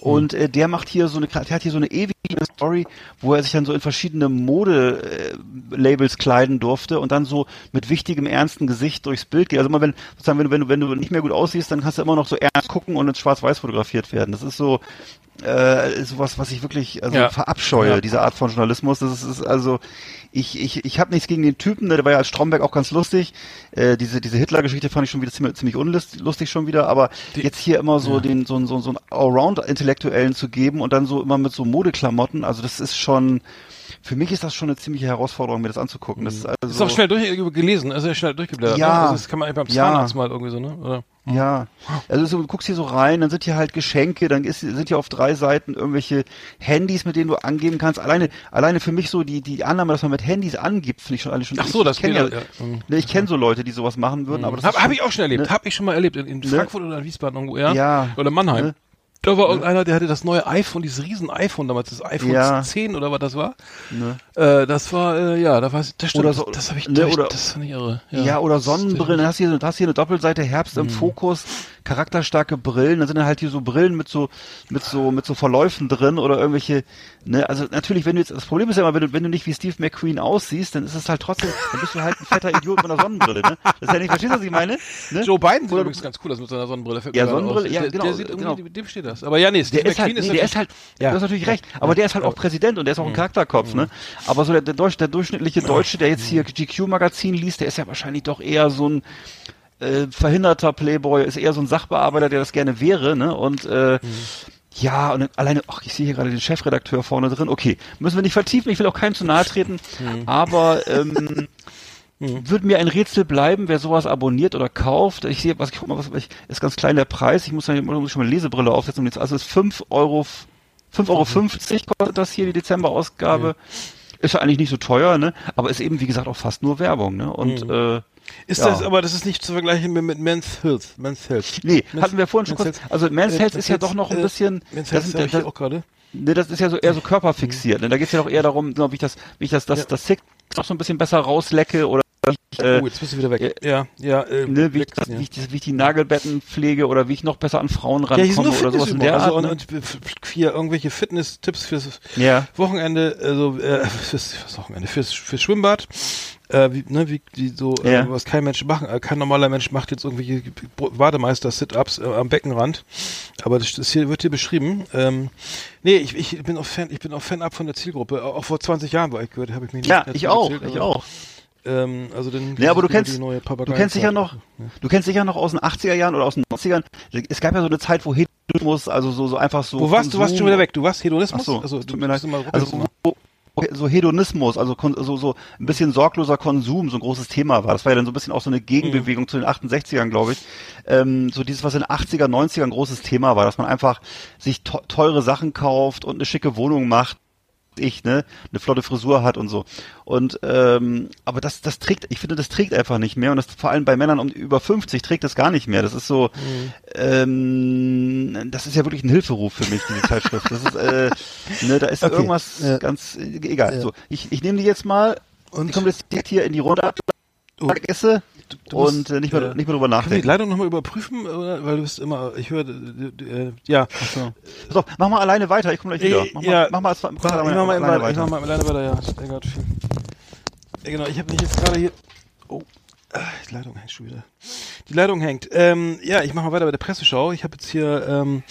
Und äh, der macht hier so eine, der hat hier so eine ewige Story, wo er sich dann so in verschiedene Mode-Labels kleiden durfte und dann so mit wichtigem, ernsten Gesicht durchs Bild geht. Also immer wenn, sozusagen, wenn du, wenn du, wenn du nicht mehr gut aussiehst, dann kannst du immer noch so ernst gucken und in schwarz-weiß fotografiert werden. Das ist so, äh, sowas, was ich wirklich also Ja. verabscheue, Ja. diese Art von Journalismus. Das ist, ist also, ich, ich, ich habe nichts gegen den Typen, ne, der war ja als Stromberg auch ganz lustig. Äh, diese diese Hitler-Geschichte fand ich schon wieder ziemlich, ziemlich unlustig schon wieder, aber jetzt hier immer so den so, so, so einen Allround-Intellektuellen zu geben und dann so immer mit so Modeklamotten, also das ist schon, für mich ist das schon eine ziemliche Herausforderung, mir das anzugucken. Das ist also Ist auch schnell durch, gelesen, also schnell durchgeblättert. Ja. Ne? Also das kann man einfach beim Ja. Zahnarzt mal irgendwie so, ne? Oder? Ja, also so, du guckst hier so rein, dann sind hier halt Geschenke, dann ist, sind hier auf drei Seiten irgendwelche Handys, mit denen du angeben kannst. Alleine, alleine für mich so die die Annahme, dass man mit Handys angibt, finde ich schon alle schon. Ach so, ich, das kenne ja, ja. Mhm. ne, ich kenne so Leute, die sowas machen würden, aber das Habe ist hab ich auch schon erlebt, ne? habe ich schon mal erlebt, in, in Frankfurt oder in Wiesbaden irgendwo, ja? Ja. Oder Mannheim. Ne? Da war irgendeiner, der hatte das neue iPhone, dieses riesen iPhone damals, das iPhone Ja. 10 oder was das war. Ne? Äh, das war, äh, ja, da war das stimmt, Oder so- das habe ich, ne, das, oder- das fand ich irre. Ja, oder Sonnenbrillen, hast du hier, hast hier eine Doppelseite Herbst Mhm. im Fokus, charakterstarke Brillen, dann sind dann halt hier so Brillen mit so, mit so, mit so Verläufen drin oder irgendwelche, ne, also natürlich, wenn du jetzt, das Problem ist ja immer, wenn du, wenn du nicht wie Steve McQueen aussiehst, dann ist es halt trotzdem, dann bist du halt ein fetter Idiot mit einer Sonnenbrille, ne? Das ist ja nicht, verstehst du, was ich meine? Ne? Joe Biden sieht Oder- übrigens ganz cool aus mit seiner Sonnenbrille. Ja, Sonnenbrille, ja, der, genau, Der sieht irgendwie, genau. dem steht das. Aber ja, nee, Steve Der ist halt, McQueen nee, der ist halt, Ja. du hast natürlich recht, aber der ist halt auch Präsident und der ist auch ein Charakterkopf, ne? Aber so der, der, Deutsch, der durchschnittliche Deutsche, der jetzt hier GQ-Magazin liest, der ist ja wahrscheinlich doch eher so ein äh, verhinderter Playboy, ist eher so ein Sachbearbeiter, der das gerne wäre, ne? Und äh, ja, und alleine, ach, ich sehe hier gerade den Chefredakteur vorne drin. Okay, müssen wir nicht vertiefen, ich will auch keinem zu nahe treten, aber ähm, wird mir ein Rätsel bleiben, wer sowas abonniert oder kauft. Ich sehe, was ich guck mal, was ich, ist ganz klein der Preis. Ich muss ja muss schon mal eine Lesebrille aufsetzen. Jetzt, also es ist 5 Euro, 5,50 Euro kostet das hier, die Dezember-Ausgabe. Ist ja eigentlich nicht so teuer, ne? Aber ist eben, wie gesagt, auch fast nur Werbung, ne? Und äh, Ist Ja. das, aber das ist nicht zu vergleichen mit, mit Men's Health. Men's Health. nee, Men's- hatten wir vorhin schon kurz. Also Men's äh, Health ist ja doch noch ein äh, bisschen. Men's das Health sind- habe ich das- auch gerade. Ne, das ist ja so eher so körperfixiert. Ne? Da geht's ja doch eher darum, wie ich das, wie ich das, das, Ja. das Six noch so ein bisschen besser rauslecke oder oh, jetzt bist du wieder weg. Ja, ja. Äh, ne, wie, ich das, ja. wie, ich, die- wie ich die Nagelbetten pflege oder wie ich noch besser an Frauen Ja, rankomme nur oder sowas in der Also Art. und, ne? und f- hier irgendwelche Fitness-Tipps fürs ja. Wochenende, also äh, fürs, fürs Wochenende, fürs, fürs Schwimmbad, äh, wie, ne, wie die so, Ja. äh, was kein Mensch machen, äh, kein normaler Mensch macht jetzt irgendwelche Bademeister-Sit-Ups äh, am Beckenrand. Aber das, das hier wird hier beschrieben. Ähm, nee, ich, ich bin auch Fan, ich bin auch Fan ab von der Zielgruppe. Auch vor 20 Jahren war ich gehört, habe ich mich nicht Ja, ich auch, gezählt, ich also, auch. Ähm, also dann Ja, aber du die kennst, neue du kennst sicher noch, Ja. du kennst sicher noch aus den 80er Jahren oder aus den 90ern. Es gab ja so eine Zeit, wo Hedonismus, also so, so einfach so. Wo warst du? warst Konsum- schon wieder weg. Du warst Hedonismus? Ach so, also, tut mir leid. immer- Also wo, so Hedonismus, also so, so ein bisschen sorgloser Konsum, so ein großes Thema war. Das war ja dann so ein bisschen auch so eine Gegenbewegung zu den 68ern, glaube ich. Ähm, so dieses, was in den 80er, 90er ein großes Thema war, dass man einfach sich teure Sachen kauft und eine schicke Wohnung macht ich, ne, eine flotte Frisur hat und so. Und ähm, aber das, das trägt, ich finde, das trägt einfach nicht mehr und das vor allem bei Männern um über 50 trägt das gar nicht mehr. Das ist so, ähm, das ist ja wirklich ein Hilferuf für mich, diese Zeitschrift. Das ist, äh, ne, da ist Okay. irgendwas Ja. ganz äh, egal. Ja. So, ich, ich nehme die jetzt mal und ich komme jetzt direkt hier in die Runde ab, Oh. esse du und äh, nicht mehr äh, nicht mehr drüber Können wir die nachdenken. Leitung nochmal überprüfen? Weil du bist immer, ich höre, äh, ja. So. Pass auf, mach mal alleine weiter, ich komme gleich wieder. Äh, Mach ja. mal, mach mal, als- Ich mach mal, alleine weiter. Ich mach mal alleine weiter, ja. Egal. Ja, genau, ich habe mich jetzt gerade hier. Oh, ah, die Leitung hängt schon wieder. Die Leitung hängt. Ähm, ja, ich mache mal weiter bei der Presseschau. Ich habe jetzt hier, ähm,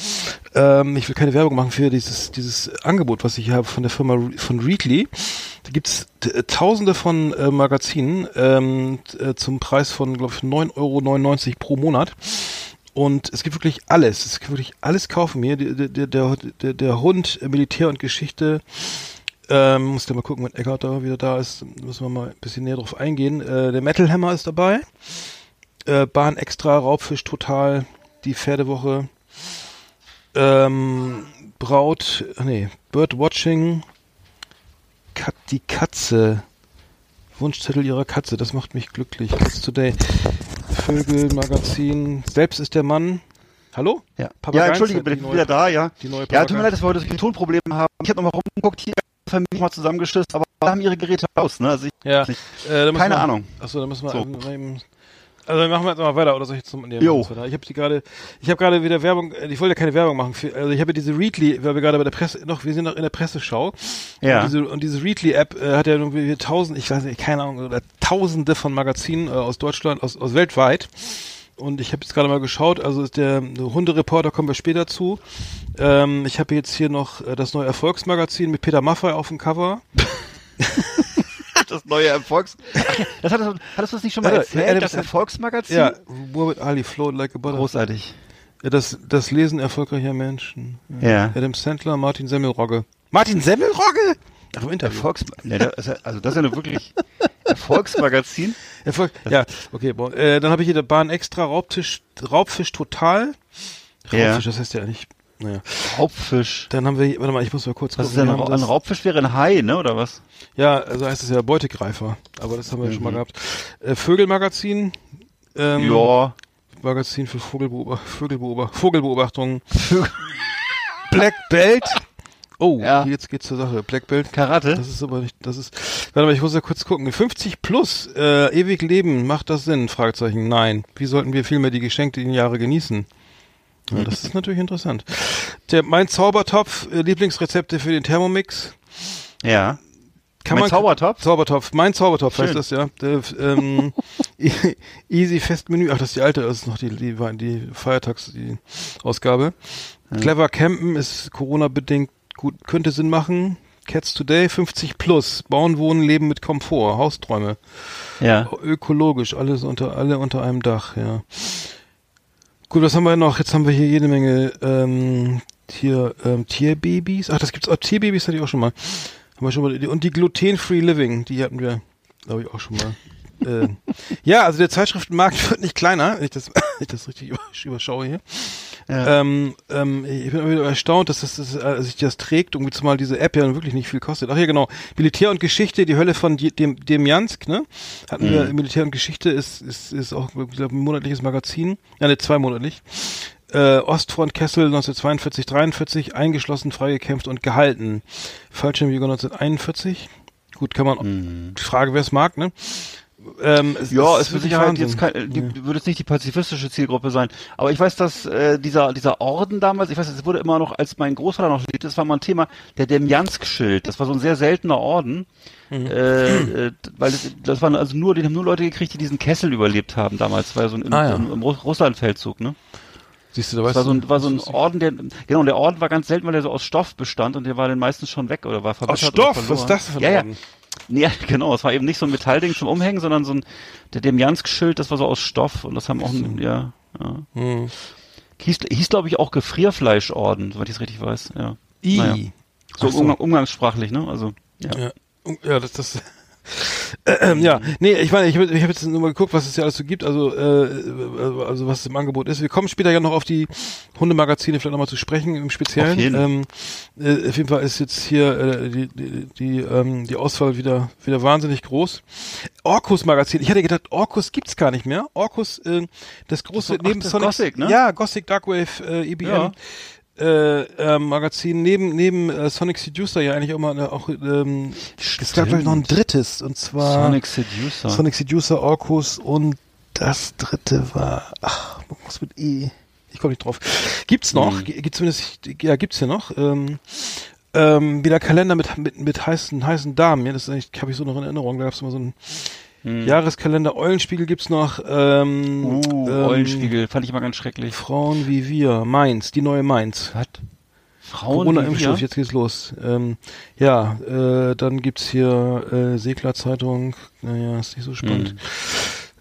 ähm, ich will keine Werbung machen für dieses dieses Angebot, was ich hier habe von der Firma von Readly. Da gibt's äh, Tausende von äh, Magazinen ähm, äh, zum Preis von, glaube ich, 9,99 Euro pro Monat. Und es gibt wirklich alles. Es gibt wirklich alles kaufen hier. Der, der, der, der, Hund, Militär und Geschichte. Ähm, muss da mal gucken, wenn Eckart da wieder da ist. Müssen wir mal ein bisschen näher drauf eingehen. Äh, der Metal Hammer ist dabei. Äh, Bahn Extra, Raubfisch Total, die Pferdewoche. Ähm, Braut, nee, Birdwatching. Kat, die Katze. Wunschzettel ihrer Katze, das macht mich glücklich. Cats Today. Vögel, Magazin. Selbst ist der Mann. Hallo? Ja, ja entschuldige, bin wieder da, ja. Die neue Ja, tut mir leid, dass wir heute so viele Tonprobleme haben. Ich habe nochmal rumgeguckt, hier Familie mal zusammengeschissen, aber wir haben ihre Geräte aus, ne? Also ich, Ja, äh, da Keine wir, Ahnung. Achso, da müssen wir So. eben. Also dann machen wir jetzt mal weiter oder soll ich jetzt zum nee, Jo. weiter? Ich habe die gerade, ich habe gerade wieder Werbung, äh, ich wollte ja keine Werbung machen. Für, also ich habe ja diese Readly, weil wir gerade bei der Presse, noch, wir sind noch in der Presseschau. Ja. Und diese, und diese Readly-App äh, hat ja irgendwie tausend, ich weiß nicht, keine Ahnung, oder tausende von Magazinen äh, aus Deutschland, aus, aus weltweit. Und ich habe jetzt gerade mal geschaut, also ist der Hundereporter kommen wir später zu. Ähm, ich habe jetzt hier noch äh, das neue Erfolgsmagazin mit Peter Maffay auf dem Cover. das neue Erfolgs... Das hattest, du- hattest du das nicht schon mal Ja, erzählt, Adam das Sand- Erfolgsmagazin? Ja, Muhammad Ali float like a butterfly. Großartig. Ja, das, das Lesen erfolgreicher Menschen. Ja. Adam Sandler, Martin Semmelrogge. Martin Semmelrogge? Ach, im Interview. Erfolgs... Das ist ja, also das ist ja eine wirklich... Erfolgsmagazin? Erfolg. Ja, okay. Bon. Äh, dann habe ich hier der Bahn extra Raubtisch, Raubfisch total. Ja. Raubfisch, das heißt ja nicht. Naja. Hauptfisch. Dann haben wir, hier- warte mal, ich muss mal kurz Was ist gucken. denn Wir ein, ein Raubfisch wäre ein Hai, ne, oder was? Ja, also heißt es ja Beutegreifer. Aber das haben wir ja schon mal Mhm. gehabt. Äh, Vögelmagazin. Ähm, ja. Magazin für Vogelbeobacht Vogelbeobacht Vogelbeobachtungen. Black Belt. Oh, Ja. jetzt geht's zur Sache. Black Belt. Karate? Das ist aber nicht, das ist, warte mal, ich muss ja kurz gucken. 50 plus, äh, ewig leben, macht das Sinn? Fragezeichen, nein. Wie sollten wir vielmehr die geschenkten Jahre genießen? Ja, das ist natürlich interessant. Der, mein Zaubertopf, äh, Lieblingsrezepte für den Thermomix. Ja. Kann Mein man, Zaubertopf? Zaubertopf, mein Zaubertopf Schön. heißt das, ja. Der, ähm, easy Festmenü, ach, das ist die alte, das ist noch die, die, die Feiertags, die Ausgabe. Clever Campen ist Corona-bedingt gut, könnte Sinn machen. Cats Today 50 plus, Bauen, Wohnen, Leben mit Komfort, Hausträume, Ja. ökologisch, alles unter, alle unter einem Dach, ja. Gut, was haben wir noch? Jetzt haben wir hier jede Menge, ähm, hier, ähm, Tierbabys. Ach, das gibt's auch, Tierbabys hatte ich auch schon mal. Haben wir schon mal, und die Gluten-Free Living, die hatten wir, glaube ich, auch schon mal. äh, ja, also der Zeitschriftenmarkt wird nicht kleiner, wenn ich das, wenn ich das richtig übersch- überschaue hier. Ja. Ähm, ähm, ich bin wieder erstaunt, dass das, das äh, sich das trägt und zumal diese App ja wirklich nicht viel kostet. Ach ja, genau. Militär und Geschichte, die Hölle von die- dem Demjansk, ne? Hatten wir Militär und Geschichte ist ist ist auch glaub, ein monatliches Magazin, ja, ne, zweimonatlich. Äh, Ostfront Kessel 1942, 43, eingeschlossen, freigekämpft und gehalten. Fallschirmjäger 1941. Gut, kann man, die Frage, wer es mag, ne? Ähm, es, Ja, es es wird Sicherheit jetzt kein, die, würde jetzt nicht die pazifistische Zielgruppe sein. Aber ich weiß, dass äh, dieser dieser Orden damals, ich weiß, es wurde immer noch, als mein Großvater noch lebte, das war mal ein Thema, der Demjansk-Schild. Das war so ein sehr seltener Orden, Mhm. äh, äh, weil das, das waren also nur, die haben nur Leute gekriegt, die diesen Kessel überlebt haben damals. Ja so ein, Ah, ja. im, im Russ- Russlandfeldzug, ne? Siehst du, da Das weißt war so ein, war so ein Orden, der genau, und der Orden war ganz selten, weil der so aus Stoff bestand und der war den meistens schon weg oder war Aus verbessert Stoff? oder Was ist das für ein ja, ja. Orden? Nee, Ja, genau. Es war eben nicht so ein Metallding zum Umhängen, sondern so ein, der Demjansk-Schild, das war so aus Stoff und das haben auch, ein, ja, ja. Hm. Hieß, hieß glaube ich, auch Gefrierfleischorden, soweit ich es richtig weiß, ja. I. Naja. So, so. Umgang, umgangssprachlich, ne? Also, ja. Ja, ja das, das ähm, ja, nee, ich meine, ich, ich habe jetzt nur mal geguckt, was es ja alles so gibt, also äh, also was im Angebot ist. Wir kommen später ja noch auf die Hundemagazine vielleicht nochmal zu sprechen im Speziellen. Auf jeden. Ähm, äh, auf jeden Fall ist jetzt hier äh, die die die, ähm, die Auswahl wieder wieder wahnsinnig groß. Orkus Magazin. Ich hatte gedacht, Orkus gibt's gar nicht mehr. Orkus, äh, das große Das neben das Sonic, Gothic, ne? ja Gothic Darkwave äh, EBM. Ja. Äh, äh, Magazin neben neben äh, Sonic Seducer ja eigentlich auch mal äh, auch ähm, es gab glaube ich noch ein drittes und zwar Sonic Seducer. Sonic Seducer, Orkus und das dritte war, ach, was mit E? Ich komme nicht drauf. Gibt's noch? Hm. G- Gibt zumindest, ja, gibt's ja noch. Ähm, ähm, wieder Kalender mit, mit, mit heißen, heißen Damen. Ja, das ist eigentlich, habe ich so noch in Erinnerung. Da gab's immer so einen Jahreskalender. Eulenspiegel gibt's noch. Ähm, Hm. Uh, ähm, Eulenspiegel, fand ich immer ganz schrecklich. Frauen wie wir. Mainz, die neue Mainz. Was? Frauen Corona wie wir? Impfstoff, jetzt geht's los. Ähm, ja, äh, dann gibt's hier äh, Seglerzeitung. Naja, ist nicht so spannend.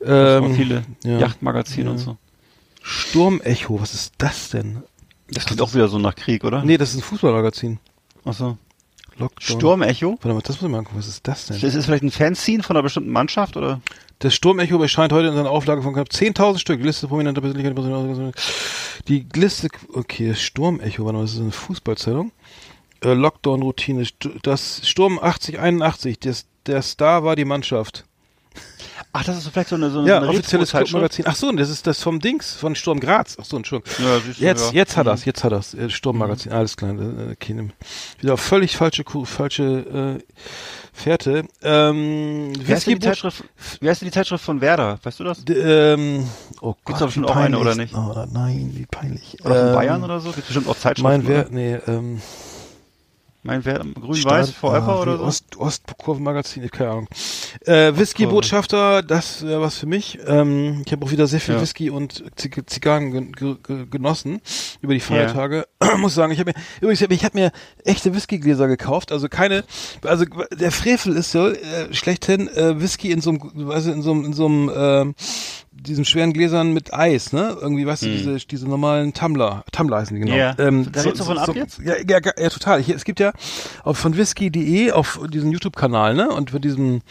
Auch Ähm, viele ja. Yachtmagazine Ja. und so. Sturmecho, was ist das denn? Das klingt auch wieder so nach Krieg, oder? Nee, das ist ein Fußballmagazin. Achso. Lockdown. Sturmecho? Warte mal, das muss ich mal angucken. Was ist das denn? Das ist vielleicht ein Fanzine von einer bestimmten Mannschaft, oder? Das Sturmecho erscheint heute in seiner Auflage von knapp 10.000 Stück. Die Liste prominenter Persönlichkeiten. Die Liste, okay, das Sturmecho, warte mal, das ist eine Fußballzeitung. Äh, Lockdown-Routine. Das Sturm 8081, das, der Star war die Mannschaft. Ach, das ist vielleicht so eine, so eine, Ja, eine offizielles Retro-Zeitschrift? Clubmagazin. Ach so, das ist das vom Dings, von Sturm Graz. Ach so, Entschuldigung. Ja, siehst du, Jetzt, ja. Mhm. jetzt hat er's, jetzt hat er's. Äh, Sturmmagazin, alles klar. Äh, okay, nimm- wieder völlig falsche, falsche äh, Fährte. Ähm, Wie heißt, die Zeitschrift, wie heißt denn die Zeitschrift von Werder? Weißt du das? D ähm, oh Gibt's Gott, doch bestimmt wie auch eine, oder nicht? Oh, nein, wie peinlich. Oder von Ähm, Bayern oder so? Gibt's bestimmt auch Zeitschriften. Mein Wer, oder? nee, ähm, Mein Wer, Grün-Weiß, Forever ah, oder so? Ost, Ostkurvenmagazin, keine Ahnung. Äh, Whisky-Botschafter, das wäre was für mich. Ähm, ich habe auch wieder sehr viel Ja. Whisky und Zig Zigarren gen- ge ge genossen über die Feiertage. Muss sagen, ich habe mir übrigens ich habe mir echte Whiskygläser gekauft, also keine also der Frevel ist so äh, schlechthin äh, Whisky in so einem also in so einem in so einem ähm, diesen schweren Gläsern mit Eis, ne? Irgendwie, weißt du, diese, diese normalen Tumbler, Tumbler heißen die genau. Hm. Ja. Ähm, Da redest du von ab jetzt? Ja, ja, ja, total. Hier, es gibt ja auf, von whisky.de auf diesem YouTube-Kanal, ne? Und von diesem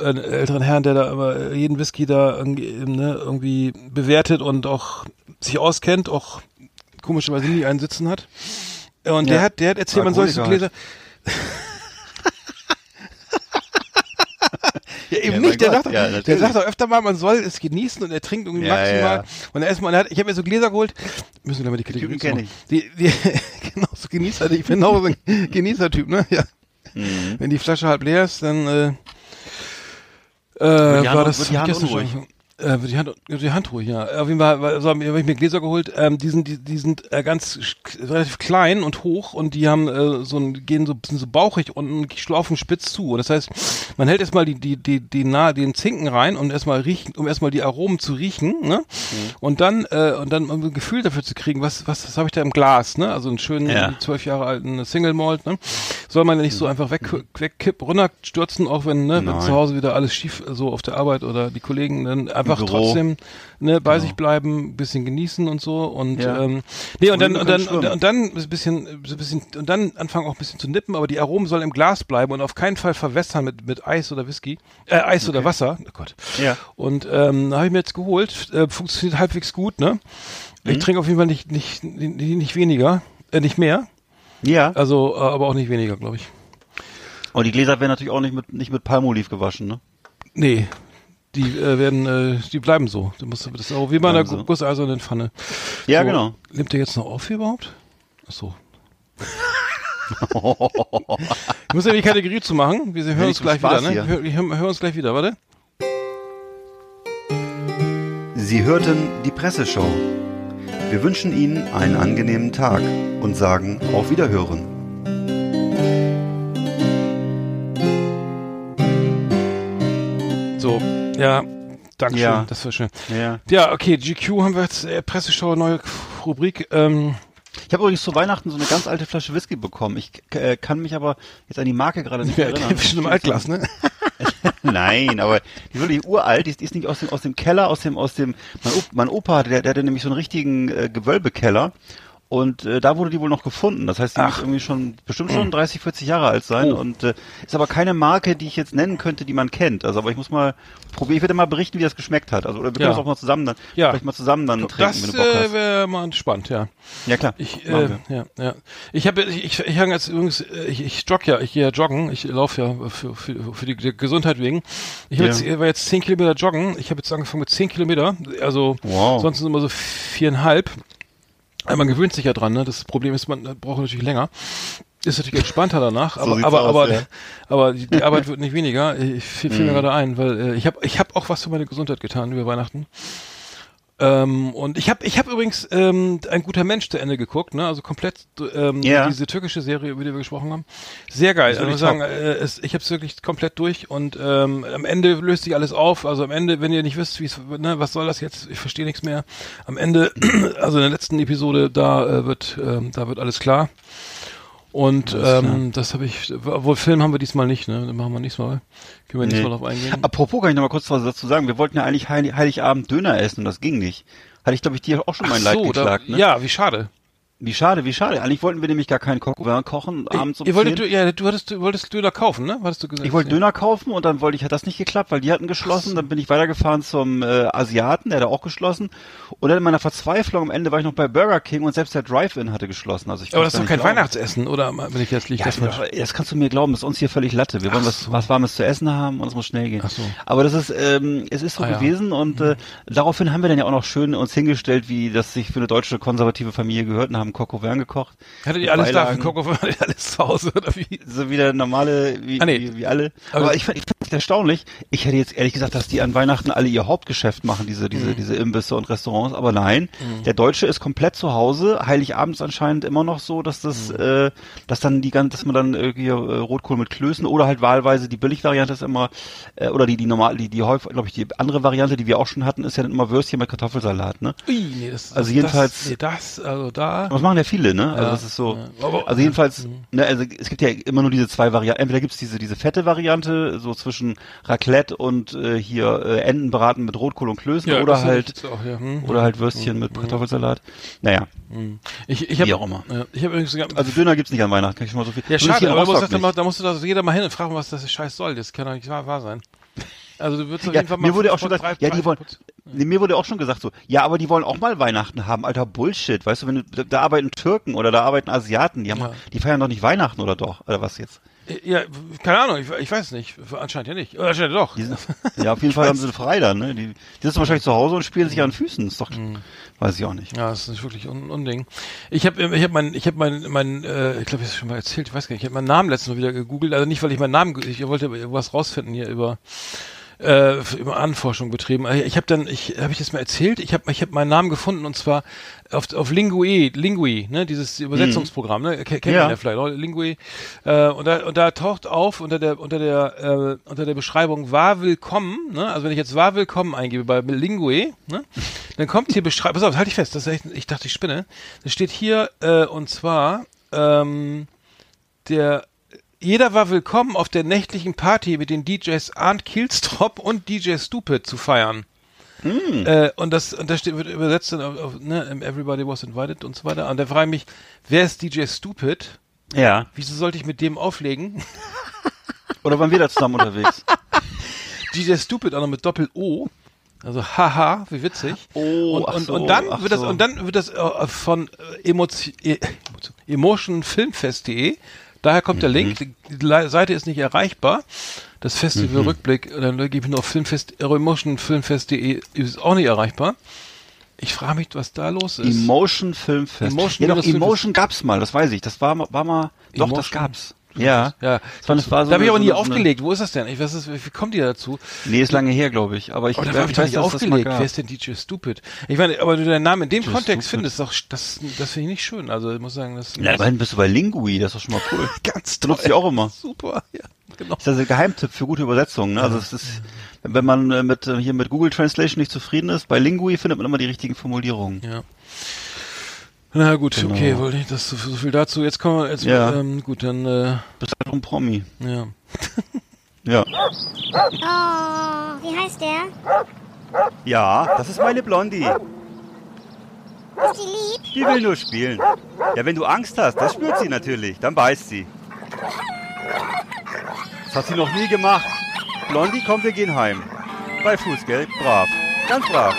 äh, älteren Herrn, der da immer jeden Whisky da irgendwie, ne, irgendwie bewertet und auch sich auskennt, auch komischerweise nie einen Sitzen hat. Und der Ja. hat, der hat erzählt, man soll sich so Alkoholiker Gläser. ja, eben Ja, nicht. Der Gott, sagt, doch- ja, der sagt doch öfter mal, man soll es genießen und er trinkt irgendwie Ja, maximal. ja. Und er ist mal, hat, ich habe mir so Gläser geholt. Müssen wir gleich mal die Kategorie Typen kenn machen. Die, die, genau, so Genießer, ich bin auch so ein Genießertyp, ne? Ja. Mhm. Wenn die Flasche halb leer ist, dann äh, äh, war das wird die Hand gestern unruhig. schon. Äh, die Hand, die Hand ruhig, ja. Auf jeden Fall war- so, habe ich mir Gläser geholt. Ähm, die sind, die, die sind äh, ganz relativ klein und hoch und die haben äh, so ein, gehen so, sind so bauchig unten, schlaufen spitz zu. Und das heißt, man hält erstmal die, die, die, die nahe, den Zinken rein und erstmal riechen, um erstmal die Aromen zu riechen, ne? Und dann, äh, und dann um ein Gefühl dafür zu kriegen, was, was, was habe ich da im Glas, ne? Also einen schönen Ja. zwölf Jahre alten Single Malt, ne? Soll man ja nicht so einfach weg, wegkippen, runterstürzen, auch wenn, ne, wenn zu Hause wieder alles schief, so auf der Arbeit oder die Kollegen dann einfach Büro. trotzdem ne, bei sich bleiben, bisschen genießen und so und Ja. ähm, nee und dann und dann und, und dann ein bisschen so ein bisschen und dann anfangen auch ein bisschen zu nippen, aber die Aromen sollen im Glas bleiben und auf keinen Fall verwässern mit mit Eis oder Whisky, äh, Eis oder Wasser. Oh Gott. Ja. Und ähm, habe ich mir jetzt geholt, äh, funktioniert halbwegs gut, ne? Ich Mhm. trinke auf jeden Fall nicht nicht nicht, nicht weniger, äh, nicht mehr, Ja. also äh, aber auch nicht weniger, glaube ich. Und die Gläser werden natürlich auch nicht mit, nicht mit Palmolive gewaschen, ne? Nee. Die äh, werden, äh, die bleiben so. Du musst, das ist auch wie bei einer so. gusseisernen Pfanne. Ja, So, genau. Nimmt der jetzt noch auf hier überhaupt? Achso. ich muss ja die Kategorie zu machen. Wir hören Ja, uns gleich Spaß wieder, ne? hören wir hören uns gleich wieder, warte. Sie hörten die Presseshow. Wir wünschen Ihnen einen angenehmen Tag und sagen auf Wiederhören. Ja, Dankeschön, Ja. das war schön. Ja. Ja, okay, GQ haben wir jetzt, äh, Presseschau, neue Rubrik. Ähm, Ich habe übrigens zu Weihnachten so eine ganz alte Flasche Whisky bekommen. Ich äh, kann mich aber jetzt an die Marke gerade nicht ja, erinnern. schon im Altglas, ne? Nein, aber die ist wirklich uralt. Die ist, die ist nicht aus dem, aus dem Keller, aus dem, aus dem, mein, Opa, mein Opa, der, der hatte nämlich so einen richtigen äh, Gewölbekeller. Und äh, da wurde die wohl noch gefunden. Das heißt, die muss irgendwie schon bestimmt schon 30, 40 Jahre alt sein. Oh. Und äh, ist aber keine Marke, die ich jetzt nennen könnte, die man kennt. Also, aber ich muss mal probieren. Ich werde mal berichten, wie das geschmeckt hat. Also, oder wir können Ja. das auch mal zusammen dann, Ja. vielleicht mal zusammen dann trinken, Das wenn du Bock äh, hast. wäre mal spannend, ja. Ja klar. Ich, äh, ja, ja. Ich habe, ich, ich, ich jetzt übrigens, äh, ich, ich jogge ja, ich gehe ja joggen, ich laufe ja für, für, für die Gesundheit wegen. Ich Ja. jetzt, war jetzt zehn Kilometer joggen. Ich habe jetzt angefangen mit zehn Kilometer, also Wow. sonst sind immer so viereinhalb. Aber Man gewöhnt sich ja dran, ne? Das Problem ist, man braucht natürlich länger. Ist natürlich entspannter danach, aber sieht's aber aus, aber, ja. aber die, die Arbeit wird nicht weniger. Ich fiel, Mhm. fiel mir gerade ein, weil äh, ich habe ich habe auch was für meine Gesundheit getan über Weihnachten. Ähm, und ich habe ich habe übrigens ähm, ein guter Mensch zu Ende geguckt, ne? Also komplett ähm, Ja. diese türkische Serie, über die wir gesprochen haben. Sehr geil. Also ich muss sagen, äh, es, ich habe es wirklich komplett durch und ähm, am Ende löst sich alles auf. Also am Ende, wenn ihr nicht wisst, wie es, ne, was soll das jetzt? Ich verstehe nichts mehr. Am Ende, also in der letzten Episode, da äh, wird, ähm, da wird alles klar. Und ähm, das habe ich, obwohl Film haben wir diesmal nicht, ne? Dann machen wir nächstes Mal. Können wir nächstes Nee. Mal drauf eingehen. Apropos, kann ich noch mal kurz was dazu sagen. Wir wollten ja eigentlich Heilig, Heiligabend Döner essen und das ging nicht. Hatte ich, glaube ich, dir auch schon mein Leid da, geklagt, ne? ja, wie schade. Wie schade, wie schade. Eigentlich wollten wir nämlich gar keinen Coq kochen abends um Ihr wolltet, 10. du, ja, du hattest, du wolltest Döner kaufen, ne? Hattest du gesagt? Ich wollte ja. Döner kaufen und dann wollte ich, hat das nicht geklappt, weil die hatten geschlossen. Dann bin ich weitergefahren zum äh, Asiaten, der hat auch geschlossen. Und dann in meiner Verzweiflung am Ende war ich noch bei Burger King und selbst der Drive-In hatte geschlossen. Also ich Aber das ist doch kein glauben. Weihnachtsessen, oder? Wenn ich jetzt liege, Ja, das das, das kannst du mir glauben, das ist uns hier völlig Latte. Wir wollen Ach was, so. was Warmes zu essen haben und es muss schnell gehen. Ach so. Aber das ist, ähm, es ist so Ah, ja. gewesen und äh, daraufhin haben wir dann ja auch noch schön uns hingestellt, wie das sich für eine deutsche konservative Familie gehört und haben Coq au vin gekocht. Hattet ihr alles da. Coco, ihr alles zu Hause, oder wie? so wie der normale, wie, Ah, nee. wie, wie alle. Aber- Aber, ich ich fand es erstaunlich. Ich hätte jetzt ehrlich gesagt, dass die an Weihnachten alle ihr Hauptgeschäft machen, diese, diese, Mhm. diese Imbisse und Restaurants. Aber nein, der Deutsche ist komplett zu Hause. Heiligabend ist anscheinend immer noch so, dass das, Mhm. äh, dass dann die ganze, dass man dann irgendwie äh, Rotkohl mit Klößen oder halt wahlweise die Billigvariante ist immer, äh, oder die, die normal, die, die häufig, glaube ich, die andere Variante, die wir auch schon hatten, ist ja dann immer Würstchen mit Kartoffelsalat, ne? Ui, nee, das, Also das, jedenfalls- Das, nee, das, also da. Das machen ja viele, ne? Also Ja, das ist so. ja. Also jedenfalls, ne, also es gibt ja immer nur diese zwei Varianten. Entweder gibt's diese diese fette Variante, so zwischen Raclette und äh, hier äh, Entenbraten mit Rotkohl und Klößen Ja, oder das halt Auch, ja. hm. oder halt Würstchen mit Kartoffelsalat. Naja, Ich, ich hab, wie auch immer. Ja, ich habe übrigens also Döner gibt's nicht an Weihnachten, kann ich schon mal so viel. ja, schade, aber musst, mal, da musst du da jeder mal hin und fragen, was das Scheiß soll. Das kann doch nicht wahr, wahr sein. Also du würdest auf jeden Fall mal mir wurde auch schon gesagt, ja, die wollen, nee, mir wurde auch schon gesagt so, ja, aber die wollen auch mal Weihnachten haben, alter Bullshit, weißt du, wenn du, da, da arbeiten Türken oder da arbeiten Asiaten, die haben, Ja. die feiern doch nicht Weihnachten oder doch, oder was jetzt? Ja, keine Ahnung, ich, ich weiß nicht. Anscheinend ja nicht. Oder anscheinend doch. Sind, ja, auf jeden Fall haben sie frei dann, ne? Die, die sitzen wahrscheinlich zu Hause und spielen sich an Füßen. Ist doch, Mhm. weiß ich auch nicht. Ja, das ist wirklich un Unding. Ich habe ich hab mein, ich habe mein, mein, äh, ich glaube, ich habe schon mal erzählt, ich weiß gar nicht, ich habe meinen Namen letztens mal wieder gegoogelt, also nicht, weil ich meinen Namen, ich wollte was rausfinden hier über, äh, über Anforschung betrieben. Ich habe dann, ich habe ich das mal erzählt, ich habe ich hab meinen Namen gefunden und zwar auf, auf Lingui, Lingui, ne, dieses Übersetzungsprogramm, ne, Ke- kennt Ja. man ja vielleicht, oder? Lingui, äh, und da, und da taucht auf unter der, unter der, äh, unter der Beschreibung war willkommen, ne, also wenn ich jetzt war willkommen eingebe bei Lingui, ne, dann kommt hier Beschreibung, pass auf, halt ich fest, das ist echt, ich dachte, ich spinne, da steht hier, äh, und zwar, ähm, der jeder war willkommen auf der nächtlichen Party mit den DJs Arndt Kielstrop und DJ Stupid zu feiern. Äh, und das, und das steht, wird übersetzt dann auf, auf ne, Everybody was invited und so weiter. Und da frage ich mich, wer ist DJ Stupid? Ja. Wieso sollte ich mit dem auflegen? Oder waren wir da zusammen unterwegs? DJ Stupid auch noch mit Doppel-O. Also haha, wie witzig. Oh, und, und, so, und dann wird das so. und dann wird das äh, von äh, Emotion, äh, emotionfilmfest.de. Daher kommt der Mhm. Link. Die, die Seite ist nicht erreichbar. Das Festival Rückblick, dann gebe ich auf Filmfest, emotionfilmfest.de ist auch nicht erreichbar. Ich frage mich, was da los ist. Emotion Filmfest. Emotion ja, doch, Filmfest. Emotion gab's mal, das weiß ich. Das war, mal- war mal, doch, das Emotion? gab's. Ja. ja, Das war, das war so da habe ich aber nie so aufgelegt. Wo ist das denn? Ich weiß es, wie kommt ihr dazu? Nee, ist lange her, glaube ich. Aber ich, Oh, da ich habe ich doch nicht das aufgelegt. Wer ist denn DJ Stupid? Ich meine, aber du deinen Namen in dem DJ Kontext Stupid. findest, doch, das, das finde ich nicht schön. Also ich muss sagen, das Ja, immerhin bist du bei Lingui, das ist doch schon mal cool. ganz Benutzt die auch immer. Super, ja, genau. Das ist also ein Geheimtipp für gute Übersetzungen. Ne? Also es ist, wenn man äh, mit äh, hier mit Google Translation nicht zufrieden ist, bei Lingui findet man immer die richtigen Formulierungen. Ja. Na gut, Genau. okay, wollte ich das so, so viel dazu. Jetzt kommen wir jetzt Ja. ähm, gut, dann äh, Bist halt ein Promi. ja. Ja. Oh, wie heißt der? Ja, das ist meine Blondie. Ist die lieb? Die will nur spielen. Ja, wenn du Angst hast, das spürt sie natürlich. Dann beißt sie. Das hat sie noch nie gemacht. Blondie, komm, wir gehen heim. Bei Fußgeld, brav. Ganz brav.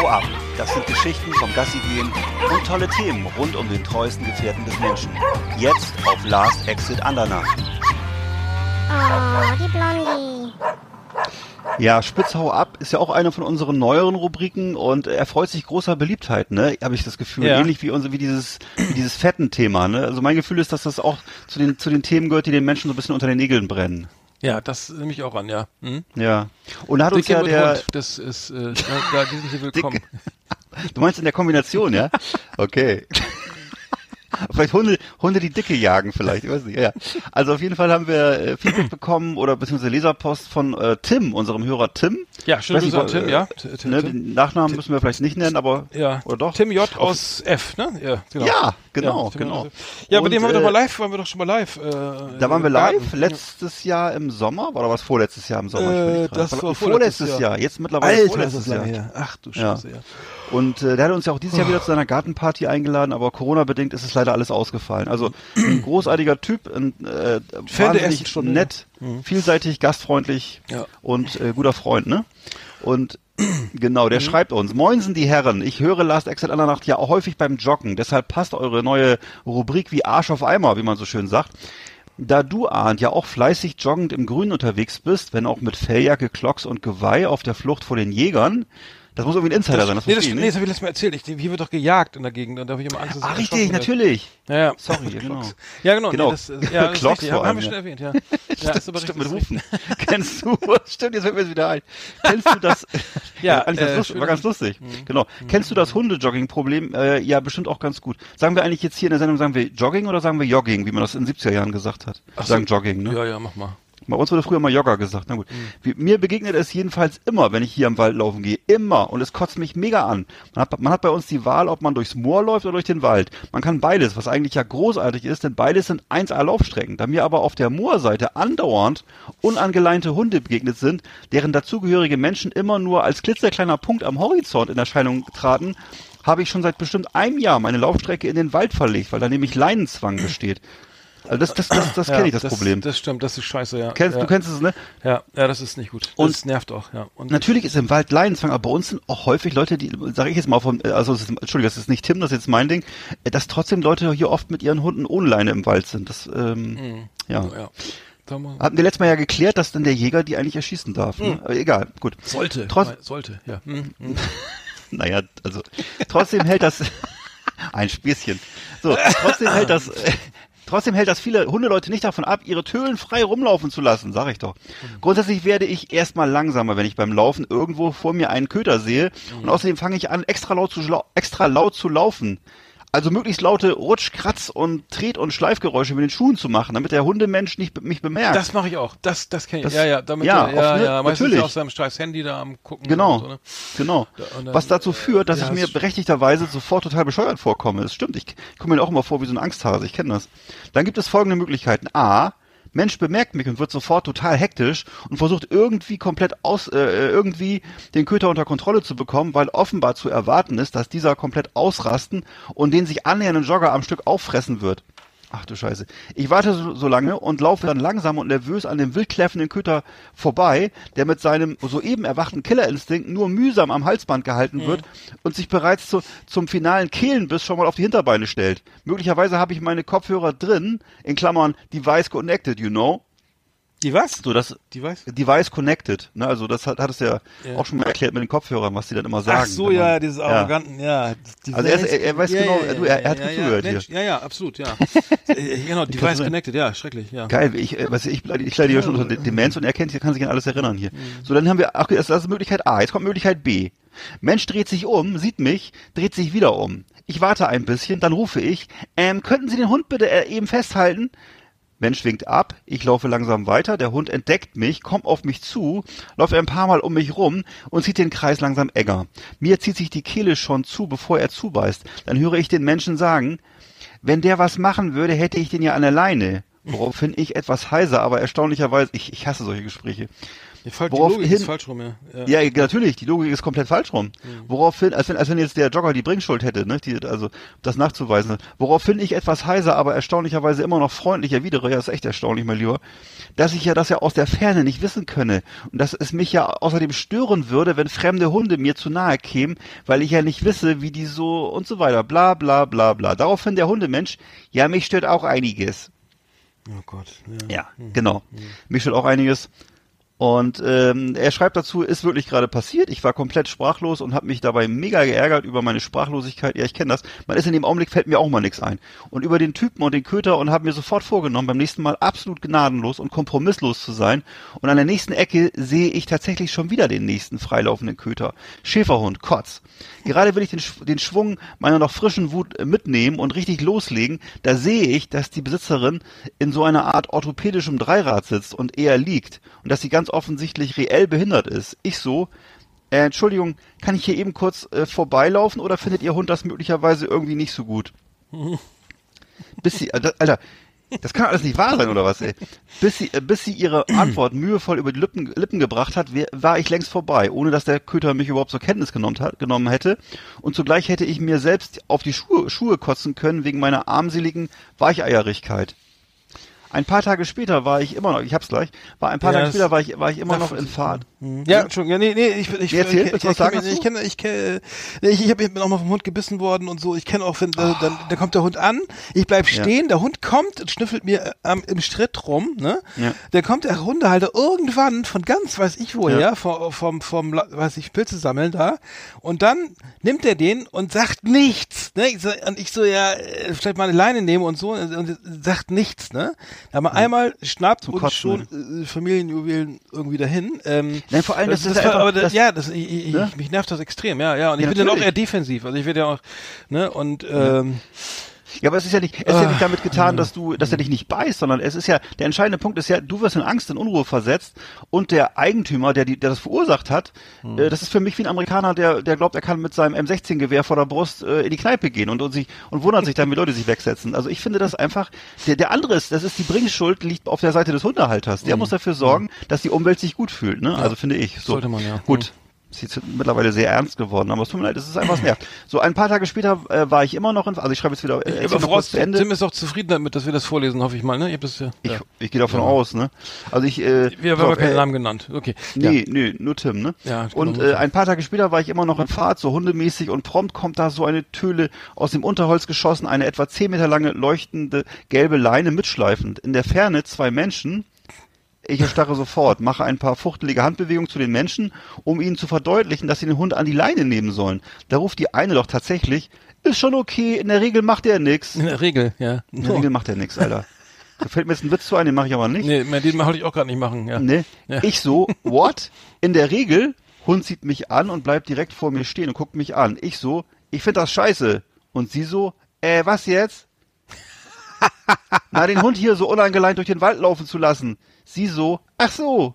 Hau ab. Das sind Geschichten vom Gassigehen und tolle Themen rund um den treuesten Gefährten des Menschen. Jetzt auf Last Exit Andernach. Oh, die Blondie. Ja, Spitzhau ab ist ja auch eine von unseren neueren Rubriken und er freut sich großer Beliebtheit, ne? Habe ich das Gefühl, Ja. ähnlich wie unser wie dieses wie dieses fetten Thema, ne? Also mein Gefühl ist, dass das auch zu den zu den Themen gehört, die den Menschen so ein bisschen unter den Nägeln brennen. Ja, das nehme ich auch an, ja. Hm? Ja. Und hat uns Dicke ja der Hund, das ist, äh, da, da, die sind hier willkommen. Du meinst in der Kombination, ja? Okay. Vielleicht Hunde, Hunde, die Dicke jagen, vielleicht, ich weiß nicht. Ja. Also auf jeden Fall haben wir äh, Feedback bekommen oder beziehungsweise Leserpost von äh, Tim, unserem Hörer Tim. Ja, schönen Grüße an Tim, äh, ja. T- Tim, Ne, den Nachnamen müssen wir vielleicht nicht nennen, aber Ja, oder doch? Tim J aus F, ne? Ja, genau. Ja, genau, Tim genau. J. Ja, bei dem waren wir äh, doch mal live, waren wir doch schon mal live. Äh, Da waren wir live, letztes Jahr im Sommer, oder was vorletztes Jahr im Sommer? Äh, das war vorletztes vorletztes Jahr. Jahr. jetzt mittlerweile Alter, vorletztes Jahr. her. Ach du Ja. Scheiße, ja. Und äh, der hat uns ja auch dieses Jahr wieder zu seiner Gartenparty eingeladen, aber Corona-bedingt ist es leider alles ausgefallen. Also ein großartiger Typ, ein, äh, wahnsinnig Stunde. nett, vielseitig, gastfreundlich Ja. und äh, guter Freund, ne? Und genau, der schreibt uns, Moinsen die Herren, ich höre Last Exit aller Nacht ja auch häufig beim Joggen, deshalb passt eure neue Rubrik wie Arsch auf Eimer, wie man so schön sagt. Da du, Arndt, ja auch fleißig joggend im Grün unterwegs bist, wenn auch mit Felljacke, Klocks und Geweih auf der Flucht vor den Jägern, das muss irgendwie ein Insider sein, das nee, das, ich nee, das habe ich letztes Mal erzählt. Ich, hier wird doch gejagt in der Gegend und da habe ich immer Angst, dass Ah, ich richtig, natürlich. Ja, ja. Sorry, genau. Ja, genau. Genau. Nee, das, ist- ja, das richtig. vor Haben, haben wir allem, schon erwähnt, ja. Ja, ist aber Stimmt, mit. Rufen. Kennst du, stimmt, jetzt fällt mir das wieder ein. Kennst du das? Ja, eigentlich das äh, lustig, war ganz lustig. Genau. Kennst du das Hundejogging-Problem? Äh, ja, bestimmt auch ganz gut. Sagen wir eigentlich jetzt hier in der Sendung, sagen wir Jogging oder sagen wir Jogging, wie man das in den 70er Jahren gesagt hat? Ach sagen so. Jogging, ne? Ja, ja, mach mal. Bei uns wurde früher mal Jogger gesagt. Na gut. Wie, mir begegnet es jedenfalls immer, wenn ich hier im Wald laufen gehe. Immer. Und es kotzt mich mega an. Man hat, man hat bei uns die Wahl, ob man durchs Moor läuft oder durch den Wald. Man kann beides, was eigentlich ja großartig ist, denn beides sind 1A Laufstrecken. Da mir aber auf der Moorseite andauernd unangeleinte Hunde begegnet sind, deren dazugehörige Menschen immer nur als klitzekleiner Punkt am Horizont in Erscheinung traten, habe ich schon seit bestimmt einem Jahr meine Laufstrecke in den Wald verlegt, weil da nämlich Leinenzwang besteht. Also das, das, das, das kenne ich, das, Problem. Das stimmt, das ist scheiße, ja. Kennst, ja. Du kennst es, ne? Ja, ja, das ist nicht gut. Und- das nervt auch, ja. Und Natürlich ist im Wald Leinenzwang, aber bei uns sind auch häufig Leute, die, sage ich jetzt mal vom, also es ist, Entschuldigung, das ist nicht Tim, das ist jetzt mein Ding, äh, dass trotzdem Leute hier oft mit ihren Hunden ohne Leine im Wald sind. Das, ähm, ja. ja. Mal- Hatten wir letztes Mal ja geklärt, dass dann der Jäger die eigentlich erschießen darf. Ne? Aber egal, gut. Sollte. Trotz, sollte, ja. Hm, hm. naja, also trotzdem hält das ein Späßchen. So, trotzdem hält das äh, trotzdem hält das viele Hundeleute nicht davon ab, ihre Tölen frei rumlaufen zu lassen, sag ich doch. Grundsätzlich werde ich erstmal langsamer, wenn ich beim Laufen irgendwo vor mir einen Köter sehe und außerdem fange ich an extra laut zu extra laut zu laufen. Also möglichst laute Rutsch, Kratz und Tret- und Schleifgeräusche mit den Schuhen zu machen, damit der Hundemensch nicht mich bemerkt. Das mache ich auch. Das, das kenne ich. Das- ja, ja, damit ja, ja, ja, auf- ne, ja, meistens natürlich. auf seinem scheiß Handy da am gucken. Genau, So, ne? genau. und dann- Was dazu führt, dass Ja, ich mir berechtigterweise sofort total bescheuert vorkomme. Das stimmt, ich komme mir auch immer vor wie so ein Angsthase, ich kenne das. Dann gibt es folgende Möglichkeiten. A, Mensch bemerkt mich und wird sofort total hektisch und versucht irgendwie komplett aus, äh, irgendwie den Köter unter Kontrolle zu bekommen, weil offenbar zu erwarten ist, dass dieser komplett ausrasten und den sich annähernden Jogger am Stück auffressen wird. Ach du Scheiße. Ich warte so, so lange und laufe dann langsam und nervös an dem wild kläffenden Köter vorbei, der mit seinem soeben erwachten Killerinstinkt nur mühsam am Halsband gehalten wird und sich bereits zu, zum finalen Kehlenbiss schon mal auf die Hinterbeine stellt. Möglicherweise habe ich meine Kopfhörer drin, in Klammern Device Connected, you know. Die was? So, das Die was? Device Connected, ne? Also das hat, hat es ja, Ja. auch schon mal erklärt mit den Kopfhörern, was die dann immer sagen. Ach so, wenn ja, man- dieses arroganten, ja. Die Also er er- er weiß genau, du, er- er hat ja, gut ja, zugehört hier. Ja, ja, absolut, ja. Äh, genau, Device. Connected, ja, schrecklich, ja. Geil, ich, äh, was, ich, ich leide ja schon unter De- Demenz und er kennt, kann sich an alles erinnern hier. Mhm. So, dann haben wir, ach, das das ist Möglichkeit A, jetzt kommt Möglichkeit B. Mensch dreht sich um, sieht mich, dreht sich wieder um. Ich warte ein bisschen, dann rufe ich, ähm, könnten Sie den Hund bitte äh, eben festhalten? Mensch winkt ab, ich laufe langsam weiter, der Hund entdeckt mich, kommt auf mich zu, läuft ein paar Mal um mich rum und zieht den Kreis langsam enger. Mir zieht sich die Kehle schon zu, bevor er zubeißt. Dann höre ich den Menschen sagen, wenn der was machen würde, hätte ich den ja an der Leine. Woraufhin ich etwas heiser, aber erstaunlicherweise, ich, ich hasse solche Gespräche. Die, Fall, die Worauf Logik ist falsch rum, ja. ja. Ja, natürlich, die Logik ist komplett falsch rum. Woraufhin, als wenn, als wenn jetzt der Jogger die Bringschuld hätte, ne, die, also das nachzuweisen. Woraufhin ich etwas heiser, aber erstaunlicherweise immer noch freundlich erwidere, ja, ist echt erstaunlich, mein Lieber, dass ich ja das ja aus der Ferne nicht wissen könne und dass es mich ja außerdem stören würde, wenn fremde Hunde mir zu nahe kämen, weil ich ja nicht wisse, wie die so und so weiter, bla bla bla bla. Daraufhin der Hundemensch, ja, mich stört auch einiges. Oh Gott, ja. Ja, genau. Mich stört auch einiges. Und ähm, er schreibt dazu, ist wirklich gerade passiert. Ich war komplett sprachlos und habe mich dabei mega geärgert über meine Sprachlosigkeit. Ja, ich kenne das. Man ist in dem Augenblick, fällt mir auch mal nichts ein. Und über den Typen und den Köter und habe mir sofort vorgenommen, beim nächsten Mal absolut gnadenlos und kompromisslos zu sein. Und an der nächsten Ecke sehe ich tatsächlich schon wieder den nächsten freilaufenden Köter. Schäferhund, Kotz. Gerade will ich den, den Schwung meiner noch frischen Wut mitnehmen und richtig loslegen. Da sehe ich, dass die Besitzerin in so einer Art orthopädischem Dreirad sitzt und eher liegt. Und dass sie ganz offensichtlich reell behindert ist. Ich so, äh, Entschuldigung, kann ich hier eben kurz äh, vorbeilaufen oder findet Ihr Hund das möglicherweise irgendwie nicht so gut? Bis sie, äh, Alter, das kann alles nicht wahr sein, oder was, ey? Bis sie, äh, bis sie ihre Antwort mühevoll über die Lippen, Lippen gebracht hat, war ich längst vorbei, ohne dass der Köter mich überhaupt zur Kenntnis genommen, hat, genommen hätte. Und zugleich hätte ich mir selbst auf die Schuhe, Schuhe kotzen können wegen meiner armseligen Weicheierigkeit. Ein paar Tage später war ich immer noch, ich hab's gleich, war ein paar Ja, Tage später war ich, war ich immer noch in Fahrt. Ja, Entschuldigung, ja, nee, nee, ich, ich, erzähl, ich, ich, ich, ich, ich kenne, ich kenne, nee, ich, ich, hab, ich bin auch mal vom Hund gebissen worden und so. Ich kenne auch, wenn, äh, dann, dann kommt der Hund an, ich bleib Ja. stehen, der Hund kommt und schnüffelt mir äh, am im Schritt rum, ne? Ja. Dann kommt der Hundehalter irgendwann von ganz, weiß ich woher, Ja. vom, vom, vom, weiß ich, Pilze sammeln da, und dann nimmt er den und sagt nichts, ne? Und ich so, ja, äh, vielleicht mal eine Leine nehmen und so, und, und sagt nichts, ne? Da haben wir einmal schnappt Zum und Kotzen, schon äh, Familienjuwelen irgendwie dahin. Ähm, Nein, vor allem, das, ist war- einfach, aber das, das, ja, das, ich, ich, ne? mich nervt das extrem, ja, ja. Und ich Ja, bin dann auch natürlich. eher defensiv. Also ich werde ja auch, ne, und ähm, Ja, aber es ist ja nicht, es ist ja Ah. nicht damit getan, dass du, dass er dich nicht beißt, sondern es ist ja, der entscheidende Punkt ist ja, du wirst in Angst, in Unruhe versetzt und der Eigentümer, der die, der das verursacht hat, Hm. äh, das ist für mich wie ein Amerikaner, der, der glaubt, er kann mit seinem M16-Gewehr vor der Brust äh, in die Kneipe gehen und, und sich, und wundert sich dann, wie Leute sich wegsetzen. Also ich finde das einfach, der, der andere ist, das ist die Bringschuld, liegt auf der Seite des Hundehalters. Der muss dafür sorgen, dass die Umwelt sich gut fühlt, ne? Also finde ich. So. Hm. Sollte man, ja. Gut. Ist jetzt mittlerweile sehr ernst geworden, aber es tut mir leid, es ist einfach was nervt. So ein paar Tage später äh, war ich immer noch in, also ich schreibe jetzt wieder, äh, aber voraus, kurz zu Ende. Tim ist auch zufrieden damit, dass wir das vorlesen, hoffe ich mal, ne? Ich hab das ja. Ich, ja. ich gehe davon aus, ne? Also ich, äh, Wir haben aber keinen äh, Namen genannt. Okay. Nee, nee, nur Tim, ne? Ja, und äh, ein paar Tage später war ich immer noch in Fahrt, so hundemäßig und prompt kommt da so eine Töle aus dem Unterholz geschossen, eine etwa 10 Meter lange leuchtende gelbe Leine mitschleifend. In der Ferne zwei Menschen. Ich erstarre sofort, mache ein paar fuchtelige Handbewegungen zu den Menschen, um ihnen zu verdeutlichen, dass sie den Hund an die Leine nehmen sollen. Da ruft die eine doch tatsächlich, ist schon okay, in der Regel macht er nix. In der Regel, ja. In der Regel macht er nix, Alter. Da fällt mir jetzt ein Witz zu ein, den mache ich aber nicht. Nee, den wollte ich auch gerade nicht machen, ja. Ne? Ja. Ich so, what? In der Regel, Hund sieht mich an und bleibt direkt vor mir stehen und guckt mich an. Ich so, ich find das scheiße. Und sie so, äh, was jetzt? Na, den Hund hier so unangeleint durch den Wald laufen zu lassen. Sie so, ach so.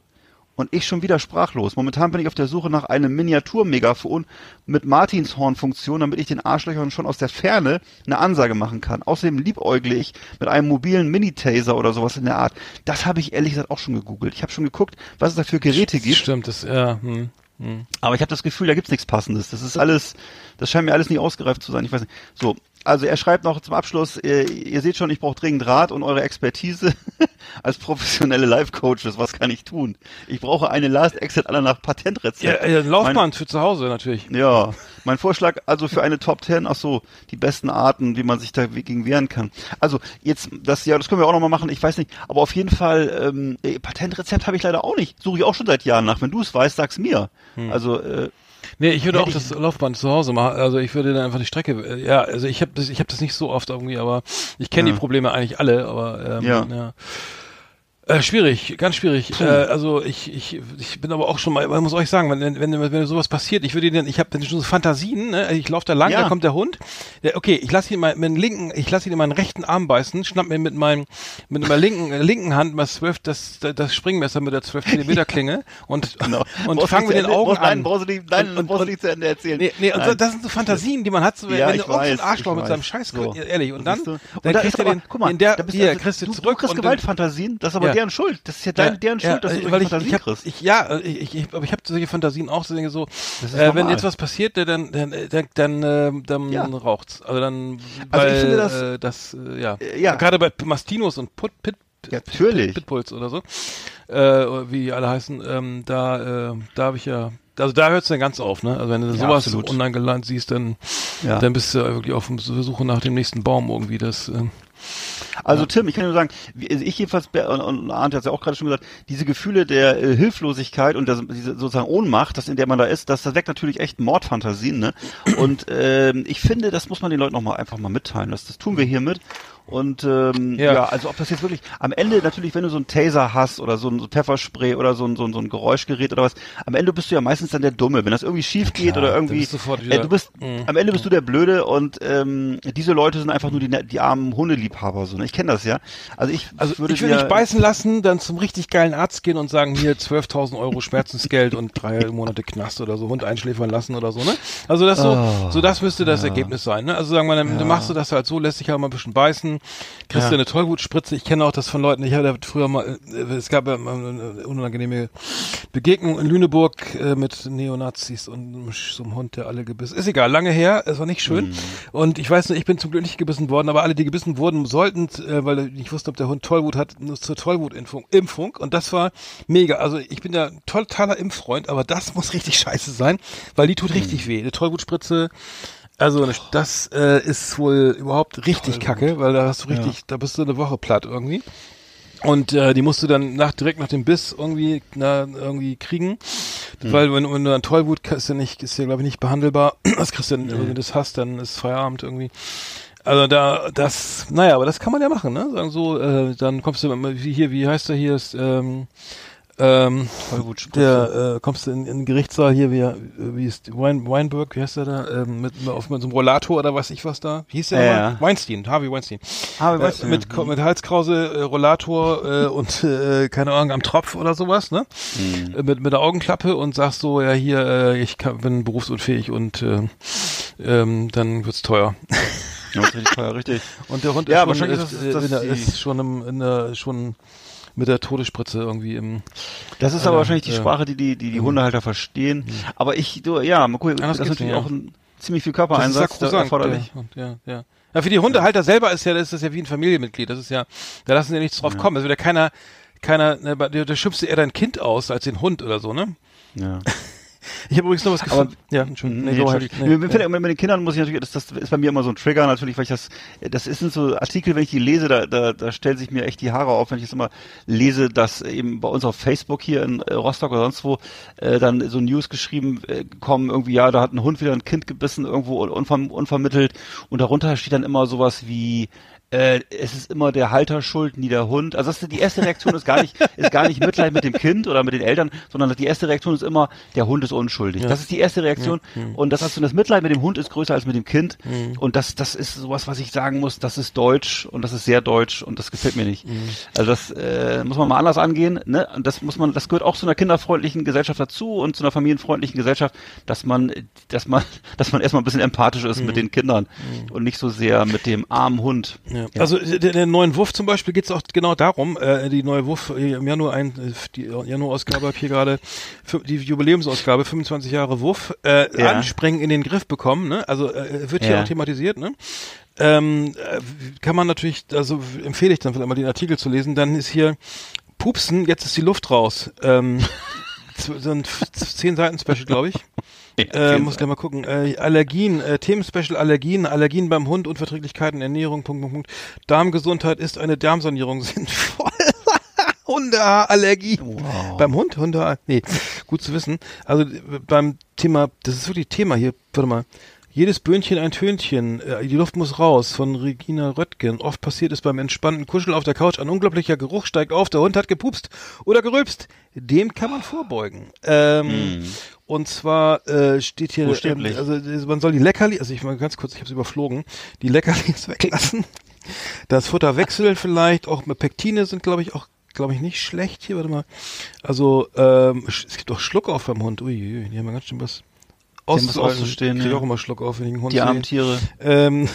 Und ich schon wieder sprachlos. Momentan bin ich auf der Suche nach einem Miniatur-Megafon mit Martinshorn-Funktion, damit ich den Arschlöchern schon aus der Ferne eine Ansage machen kann. Außerdem liebäugle ich mit einem mobilen Mini-Taser oder sowas in der Art. Das habe ich ehrlich gesagt auch schon gegoogelt. Ich habe schon geguckt, was es da für Geräte gibt. Stimmt, das, ja, hm, hm. Aber ich habe das Gefühl, da gibt's nichts Passendes. Das ist alles, das scheint mir alles nicht ausgereift zu sein. Ich weiß nicht. So, Also er schreibt noch zum Abschluss, äh, ihr seht schon, ich brauche dringend Rat und eure Expertise als professionelle Life-Coaches. Was kann ich tun? Ich brauche eine Last Exit aller nach Patentrezept. Ja, äh, Laufbahn für zu Hause natürlich. Ja, mein Vorschlag also für eine Top 10, ach so, die besten Arten, wie man sich dagegen wehren kann. Also jetzt, das ja, das können wir auch nochmal machen, ich weiß nicht, aber auf jeden Fall, ähm, äh, Patentrezept habe ich leider auch nicht. Suche ich auch schon seit Jahren nach. Wenn du es weißt, sag's mir. Also, äh, Nee, ich würde auch das Laufband zu Hause machen. Also ich würde dann einfach die Strecke. äh, Ja, also ich habe das, ich habe das nicht so oft irgendwie, aber ich kenne Ja. die Probleme eigentlich alle. Aber ähm, Ja. ja. Äh, schwierig, ganz schwierig. Äh, also ich, ich, ich bin aber auch schon mal, man muss euch sagen, wenn, wenn, wenn, wenn sowas passiert, ich würde den, ich habe dann schon so Fantasien, ne? ich laufe da lang, Ja. da kommt der Hund, der, okay, ich lasse ihn mal mit dem linken, ich lasse ihn in meinen rechten Arm beißen, schnapp mir mit meinem, mit meiner linken, äh, linken Hand mal zwölf, das, das Springmesser mit der 12 Zentimeter Klinge und, genau. und Brauchst fangen zu den Augen brauchst- Nein, an. brauchst du nicht, nein, Und- und- brauchst du und- nicht zu Ende erzählen. Nee, nee, und Nein. das sind so Fantasien, die man hat, so, Ja, wenn du irgendein weiß, Arschloch mit weiß. seinem Scheiß, So. ehrlich, und dann, du? Und dann da kriegst du den, guck mal, den der, da bist hier, also, kriegst du du, zurück Du kriegst und Gewaltfantasien, das aber. Deren Schuld. Das ist ja dein, deren Schuld, dass äh, du weil solche ich, Fantasien ich hab, kriegst. ich, ja, äh, ich, ich, aber ich habe solche Fantasien auch, so denke so, äh, wenn jetzt was passiert, äh, dann, dann, äh, dann, dann, äh, dann Ja. raucht's. Also dann, Also ich weil, finde das- äh, das, äh, ja, Äh, ja. gerade bei Mastinos und Put, Pit, Ja, natürlich. Pit, Pitbulls oder so, äh, wie die alle heißen, ähm, da, äh, da habe ich ja, also da hört's dann ganz auf, ne? Also wenn du Ja, sowas absolut. online gelandet siehst, dann, Ja. dann bist du wirklich auf der Suche nach dem nächsten Baum irgendwie. Das, ähm, Also Tim, ich kann nur sagen, also ich jedenfalls, und, Arndt hat es ja auch gerade schon gesagt, diese Gefühle der äh, Hilflosigkeit und der, diese sozusagen Ohnmacht, das in der man da ist, das, das weckt natürlich echt Mordfantasien. Ne? Und ähm, ich finde, das muss man den Leuten noch mal einfach mal mitteilen. Das, das tun wir hiermit. Und ähm, ja. Ja. also ob das jetzt wirklich am Ende natürlich, wenn du so einen Taser hast oder so ein so Pfefferspray oder so ein, so, ein, so ein Geräuschgerät oder was, am Ende bist du ja meistens dann der Dumme. Wenn das irgendwie schief geht Klar, oder irgendwie, bist du sofort äh, du bist Mhm. am Ende bist du der Blöde und ähm, diese Leute sind einfach nur die, die armen Hundeliebhaber so. Ne? Ich kenne das ja. Also ich Also würde ich will mir- nicht beißen lassen, dann zum richtig geilen Arzt gehen und sagen, hier 12.000 Euro Schmerzensgeld und drei Monate Knast oder so, Hund einschläfern lassen oder so, ne? Also das so, Oh, so das müsste das Ergebnis sein, ne? Also sagen wir, dann, dann machst du das halt so, lässt dich halt mal ein bisschen beißen, kriegst Ja. du eine Tollwutspritze. Ich kenne auch das von Leuten, ich hatte ja früher mal, äh, es gab ja eine unangenehme Begegnung in Lüneburg äh, mit Neonazis und so einem Hund, der alle gebissen. Ist egal, lange her, es war nicht schön. Und ich weiß nicht, ich bin zum Glück nicht gebissen worden, aber alle, die gebissen wurden, sollten, äh, weil ich wusste, ob der Hund Tollwut hat, nur zur Tollwutimpfung. Impfung. Und das war mega. Also ich bin ja totaler Impffreund, aber das muss richtig scheiße sein, weil die tut richtig weh. Eine Tollwutspritze. Also das äh, ist wohl überhaupt richtig kacke, weil da hast du richtig, da bist du eine Woche platt irgendwie. Und äh, die musst du dann nach, direkt nach dem Biss irgendwie, na, irgendwie kriegen. Weil wenn, wenn du dann Tollwut ist ja nicht, ist ja glaube ich nicht behandelbar. Das kriegst du dann, wenn du das hast, dann ist Feierabend irgendwie. Also da, das, naja, aber das kann man ja machen, ne? Sagen so, äh, dann kommst du immer, wie hier, wie heißt der hier, ist, ähm, ähm, der, äh, kommst du in, in den Gerichtssaal hier, wie, wie ist Wein, Weinberg, wie heißt der da, ähm, mit, auf, mit so einem Rollator oder weiß ich was da? Wie hieß der Ja, ja. Weinstein, Harvey Weinstein. Harvey Äh, Weinstein, mit, ja. Ko- mit Halskrause, äh, Rollator äh, und äh, keine Ahnung, am Tropf oder sowas, ne? Mhm. Äh, Mit, mit der Augenklappe und sagst so, ja hier, äh, ich kann, bin berufsunfähig und äh, ähm, dann wird's teuer. Ja, das ist richtig teuer, richtig. Und der Hund Ja, ist, schon, ist, ist das- die- ist schon im, in der, schon mit der Todesspritze irgendwie im. Das ist aber Alter, wahrscheinlich die ja. Sprache, die die, die, die Hundehalter verstehen. Aber ich, du, ja, mal gucken, das ist natürlich nicht, auch ja. ein ziemlich viel Das ist Körpereinsatz da sakrosankt, erforderlich. der Hund, ja, ja. Ja, für die Hundehalter selber ist ja, das ist das ja wie ein Familienmitglied. Das ist ja, da lassen sie ja nichts drauf kommen. Es wird ja keiner, keiner, ne, da, da schubst du eher dein Kind aus als den Hund oder so, ne? Ja. Ich habe übrigens noch was Aber- gefunden. Ja, Entschuldigung. Nee, Nee. Entschuldigung. Nee, fällt ja immer mit den Kindern muss ich natürlich, das, das ist bei mir immer so ein Trigger natürlich, weil ich das, das sind so Artikel, wenn ich die lese, da, da, da stellen sich mir echt die Haare auf, wenn ich das immer lese, dass eben bei uns auf Facebook hier in äh, Rostock oder sonst wo äh, dann so News geschrieben äh, kommen, irgendwie, ja, da hat ein Hund wieder ein Kind gebissen, irgendwo unver, unvermittelt und darunter steht dann immer sowas wie äh, es ist immer der Halter schuld, nie der Hund. Also das ist, die erste Reaktion ist gar nicht, ist gar nicht Mitleid mit dem Kind oder mit den Eltern, sondern die erste Reaktion ist immer, der Hund ist unschuldig. Das ist die erste Reaktion. Und das hast du, das Mitleid mit dem Hund ist größer als mit dem Kind. Und das, das ist sowas, was ich sagen muss, das ist deutsch und das ist sehr deutsch und das gefällt mir nicht. Also das äh, muss man mal anders angehen. Ne? Und das muss man, das gehört auch zu einer kinderfreundlichen Gesellschaft dazu und zu einer familienfreundlichen Gesellschaft, dass man, dass man, dass man erstmal ein bisschen empathisch ist mit den Kindern und nicht so sehr mit dem armen Hund. Ja. Also der, der neuen Wuff zum Beispiel geht es auch genau darum, äh, die neue Wuff äh, im Januar ein, äh, die Januar-Ausgabe habe hier gerade die Jubiläumsausgabe 25 Jahre Wuff äh, Ja. anspringen in den Griff bekommen, ne? Also äh, wird hier Ja. auch thematisiert, ne? Ähm, äh, kann man natürlich, also empfehle ich dann vielleicht mal den Artikel zu lesen. Dann ist hier Pupsen, jetzt ist die Luft raus. Ähm, so ein f- zehn Seiten Special, glaube ich. Äh, muss gleich mal gucken. Äh, Allergien, äh, Themenspecial Allergien, Allergien beim Hund, Unverträglichkeiten, Ernährung, Punkt, Punkt, Punkt. Darmgesundheit ist eine Darmsanierung sinnvoll. Hundeallergie. Beim Hund, Hunde, nee, gut zu wissen. Also äh, beim Thema, das ist wirklich Thema hier, warte mal. Jedes Böhnchen ein Tönchen, äh, die Luft muss raus, von Regina Röttgen. Oft passiert es beim entspannten Kuscheln auf der Couch, ein unglaublicher Geruch steigt auf, der Hund hat gepupst oder gerülpst. Dem kann man vorbeugen. Ähm, Und zwar äh, steht hier, ähm, also äh, man soll die Leckerli, also ich mal ganz kurz, ich habe es überflogen, die Leckerlis weglassen. Das Futter wechseln vielleicht, auch mit Pektine sind, glaube ich, auch, glaube ich, nicht schlecht hier. Warte mal. Also, ähm, es gibt auch Schluck auf beim Hund. Uiuiui, die haben ja ganz schön was auszuhalten. auszustehen, krieg ja. auch immer Schluck auf, wenn ich einen Hund Die armen Tiere. Ähm,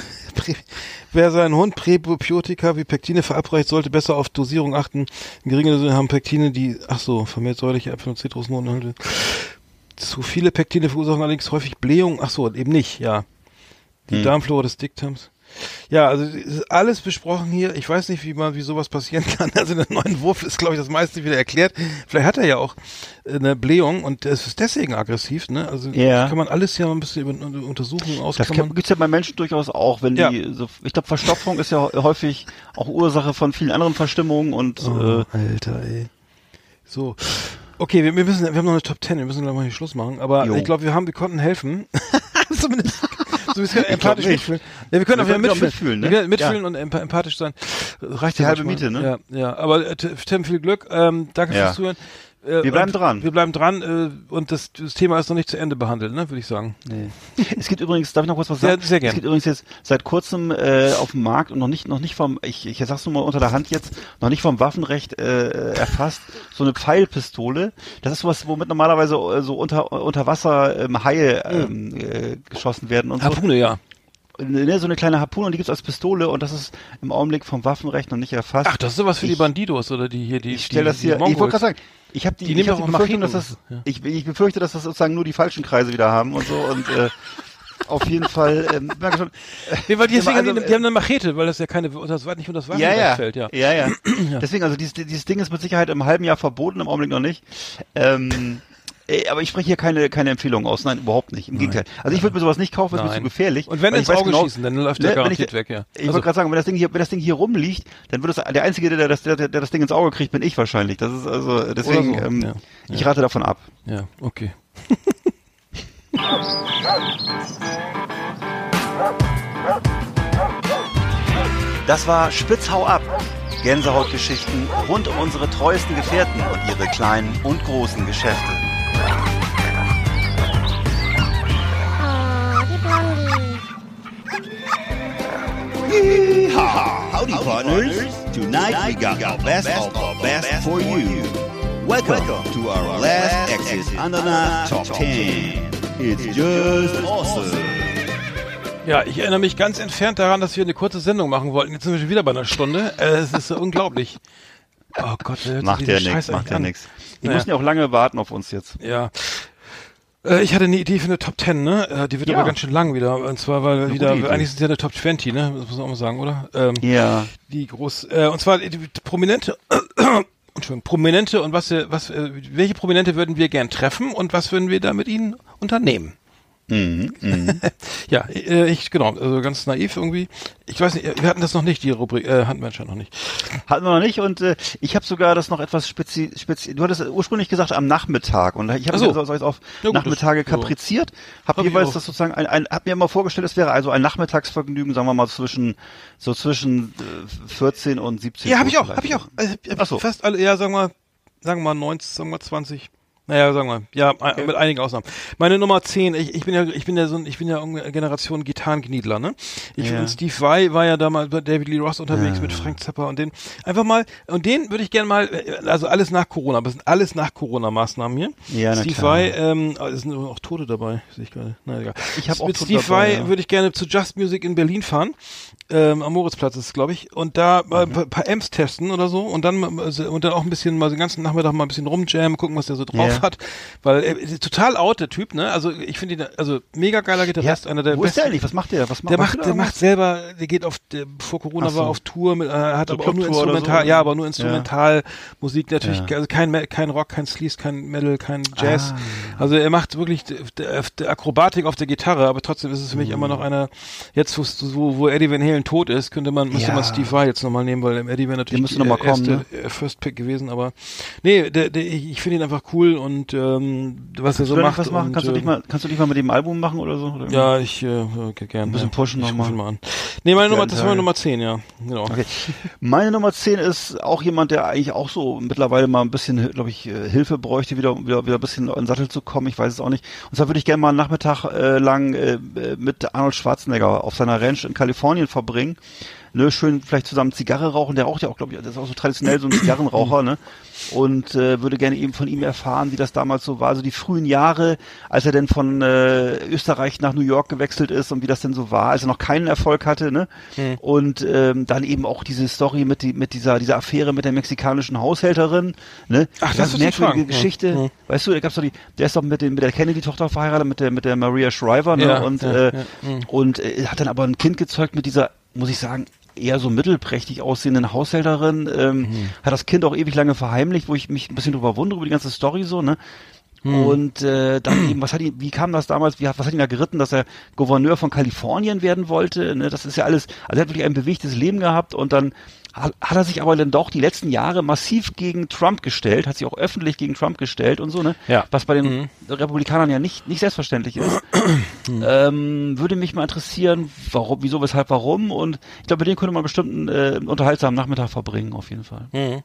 wer seinen Hund Präbiotika wie Pektine verabreicht, sollte besser auf Dosierung achten. In geringer Dosierung haben Pektine, die, ach so, vermehrt säuerliche Äpfel und Zitrusnoten. Zu viele Pektine verursachen allerdings häufig Blähung. Ach so, eben nicht, ja. Die Hm. Darmflora des Dickdarms. Ja, also alles besprochen hier. Ich weiß nicht, wie man, wie sowas passieren kann. Also in der neuen Wurf ist, glaube ich, das meiste wieder erklärt. Vielleicht hat er ja auch äh, eine Blähung und es ist deswegen aggressiv, ne? Also Ja. kann man alles ja mal ein bisschen über, über Untersuchungen Das ausklammern. gibt es ja bei Menschen durchaus auch, wenn Ja. die, so, ich glaube, Verstopfung ist ja häufig auch Ursache von vielen anderen Verstimmungen und Oh, äh, Alter, ey. So. Okay, wir, wir müssen, wir haben noch eine Top 10, wir müssen gleich mal hier Schluss machen, aber Jo. ich glaube, wir haben, wir konnten helfen. Zumindest. So, können empathisch mitfühlen. Ja, wir können Wir auch wieder können doch mitfühlen. mitfühlen, ne? Wir mitfühlen Ja. und emp empathisch sein. Reicht Die ja halbe manchmal. Miete, ne? Ja, ja. Aber äh, Tim, viel Glück. Ähm, danke Ja. fürs Zuhören. Äh, Wir bleiben dran. Wir bleiben dran äh, und das, das Thema ist noch nicht zu Ende behandelt, ne, würde ich sagen. nee. es gibt übrigens, darf ich noch kurz was Ja, sagen? sehr gern. Es gibt übrigens jetzt seit kurzem äh, auf dem Markt und noch nicht, noch nicht vom, ich, ich sag's nur mal unter der Hand jetzt, noch nicht vom Waffenrecht äh, erfasst, so eine Pfeilpistole. Das ist sowas, womit normalerweise äh, so unter, unter Wasser ähm, Haie ähm, äh, geschossen werden und so. Harpune, ja. Ne, so eine kleine Harpune und die gibt's als Pistole und das ist im Augenblick vom Waffenrecht noch nicht erfasst. Ach, das ist sowas für die Ich- Bandidos oder die hier, die, ich stelle die, das hier, die ich wollte gerade sagen, ich habe die, Die ich hab die Befürchtung, dass das, ja. ich, ich befürchte, dass das sozusagen nur die falschen Kreise wieder haben und so und äh, auf jeden Fall, ähm, merke schon, Nee, weil die, deswegen, also, haben die, die haben eine Machete, weil das ja keine, das, nicht unter das ja, Waffenrecht ja, fällt, ja. ja, ja, Deswegen, also dieses, dieses Ding ist mit Sicherheit im halben Jahr verboten, im Augenblick noch nicht. Ähm, äh, aber ich spreche hier keine, keine Empfehlung aus. Nein, überhaupt nicht. Im Gegenteil. Also ich würde mir sowas nicht kaufen, ist mir zu Nein. gefährlich. Und wenn ins Auge genau- schießen, dann läuft der Ne, garantiert ich, weg, ja. Ich Also- wollte gerade sagen, wenn das Ding hier, wenn das Ding hier rumliegt, dann wird es der einzige, der das, der, der das Ding ins Auge kriegt, bin ich wahrscheinlich. Das ist also deswegen, so, ähm, ja. ich rate davon ab. Ja, okay. Das war Spitzhau ab. Gänsehautgeschichten rund um unsere treuesten Gefährten und ihre kleinen und großen Geschäfte. Howdy, partners. Tonight we got our best of our best for you. Welcome to our last Exit Ananas Top 10. It's just awesome. Ja, ich erinnere mich ganz entfernt daran, dass wir eine kurze Sendung machen wollten. Jetzt sind wir schon wieder bei einer Stunde. Äh, Es ist so unglaublich. Oh Gott, wer hört Macht ja nichts, Scheiße macht ja nichts. Die Naja. müssen ja auch lange warten auf uns jetzt. Ja. Äh, Ich hatte eine Idee für eine Top 10, ne? Äh, Die wird Ja. aber ganz schön lang wieder. Und zwar, weil wir Eine wieder, eigentlich es ja eine Top 20, ne? Das muss man auch mal sagen, oder? Ähm, Ja. Die groß, äh, und zwar die Prominente, Entschuldigung, Prominente und was, wir- was, äh, welche Prominente würden wir gern treffen und was würden wir da mit ihnen unternehmen? Mhm, mhm. Ja, äh, ich, genau, also ganz naiv irgendwie. Ich weiß nicht, wir hatten das noch nicht, die Rubrik, äh, hatten wir anscheinend noch nicht. Hatten wir noch nicht und äh, ich habe sogar das noch etwas spezi spezi Du hattest ursprünglich gesagt am Nachmittag und ich habe so. das jetzt auf Ja gut, Nachmittage das- kapriziert. Hab, Hab jeweils das sozusagen ein, ein hab mir immer vorgestellt, es wäre also ein Nachmittagsvergnügen, sagen wir mal zwischen so zwischen äh, 14 und 17 Ja, habe ich auch, habe ich auch. Also, hab Ach so. Fast alle, ja, sagen wir, sagen wir mal 19, sagen wir 20. Naja, sagen wir, ja, ein- mit einigen Ausnahmen. Meine Nummer 10, ich, ich bin ja, ich bin ja so ein, ich bin ja Generation Gitarrengniedler, ne? Ich Ja. und Steve Vai war ja damals bei David Lee Ross unterwegs mit Frank Zappa und den, einfach mal, und den würde ich gerne mal, äh, also alles nach Corona, aber es sind alles nach Corona-Maßnahmen hier. Ja, Steve klar. Vai, ähm, oh, es sind auch Tote dabei, sehe ich gerade. Na egal. Ich hab auch Mit Tote Steve dabei, Vai ja. würde ich gerne zu Just Music in Berlin fahren. Ähm, am Moritzplatz ist es, glaube ich. Und da mal Mhm. ein paar, paar Amps testen oder so und dann also, und dann auch ein bisschen mal den ganzen Nachmittag mal ein bisschen rumjammen, gucken, was der so drauf Ja. hat, weil er ist total out, der Typ, ne? Also ich finde ihn, also mega geiler Gitarrist, einer der Wo ist besten. der eigentlich? Was macht der? Was Der was macht, der macht selber, der geht auf, der, vor Corona so. war auf Tour, mit, äh, hat So aber auch nur Instrumental, so? ja, aber nur Instrumentalmusik natürlich, Ja. also kein, kein Rock, kein Sleaze, kein Metal, kein Jazz. Ah. Also er macht wirklich d- d- d- Akrobatik auf der Gitarre, aber trotzdem ist es für mich Mhm. immer noch einer, jetzt wo, wo, wo Eddie Van Halen tot ist, könnte man, müsste Ja. man Steve Vai jetzt nochmal nehmen, weil Eddie wäre natürlich müsste noch mal äh, kommen, ne? erste äh, First Pick gewesen, aber nee, der, der, ich, ich finde ihn einfach cool und ähm, was er so macht. was machen? und, Kannst du dich ähm, mal, kannst du dich mal mit dem Album machen oder so? Oder? ja, ich äh, okay, gerne. Ein bisschen ja. pushen ich noch mal. an. Nee, meine Nummer, das war meine Nummer 10, ja. Genau. Okay. Meine Nummer 10 ist auch jemand, der eigentlich auch so mittlerweile mal ein bisschen, glaube ich, äh, Hilfe bräuchte, wieder, wieder, wieder ein bisschen in den Sattel zu kommen. Ich weiß es auch nicht. Und zwar würde ich gerne mal einen Nachmittag äh, lang äh, mit Arnold Schwarzenegger auf seiner Ranch in Kalifornien verbringen. Ne, schön vielleicht zusammen Zigarre rauchen. Der raucht ja auch, glaube ich, das ist auch so traditionell so ein Zigarrenraucher, ne? Und äh, würde gerne eben von ihm erfahren, wie das damals so war. Also die frühen Jahre, als er denn von äh, Österreich nach New York gewechselt ist und wie das denn so war, als er noch keinen Erfolg hatte, ne? Und ähm, dann eben auch diese Story mit, die, mit dieser, dieser Affäre mit der mexikanischen Haushälterin, ne? Ach, das Ganz wollte ich merkwürdige. Geschichte. Ja. Weißt du, da gab's doch die, der ist doch mit, den, mit der Kennedy-Tochter verheiratet, mit der, mit der Maria Shriver, ne? Ja, und ja, äh, ja, mhm. und äh, hat dann aber ein Kind gezeugt mit dieser, muss ich sagen, eher so mittelprächtig aussehenden Haushälterin, ähm, Mhm. hat das Kind auch ewig lange verheimlicht, wo ich mich ein bisschen drüber wundere, über die ganze Story so, ne? Mhm. Und äh, dann eben, was hat ihn, wie kam das damals, wie was hat ihn da geritten, dass er Gouverneur von Kalifornien werden wollte? Ne? Das ist ja alles, also er hat wirklich ein bewegtes Leben gehabt und dann hat, hat er sich aber dann doch die letzten Jahre massiv gegen Trump gestellt, hat sich auch öffentlich gegen Trump gestellt und so, ne? Ja. Was bei den Mhm. Republikanern ja nicht, nicht selbstverständlich ist. ähm, würde mich mal interessieren, warum, wieso, weshalb, warum und ich glaube, mit denen könnte man bestimmt einen äh, unterhaltsamen Nachmittag verbringen, auf jeden Fall. Mhm.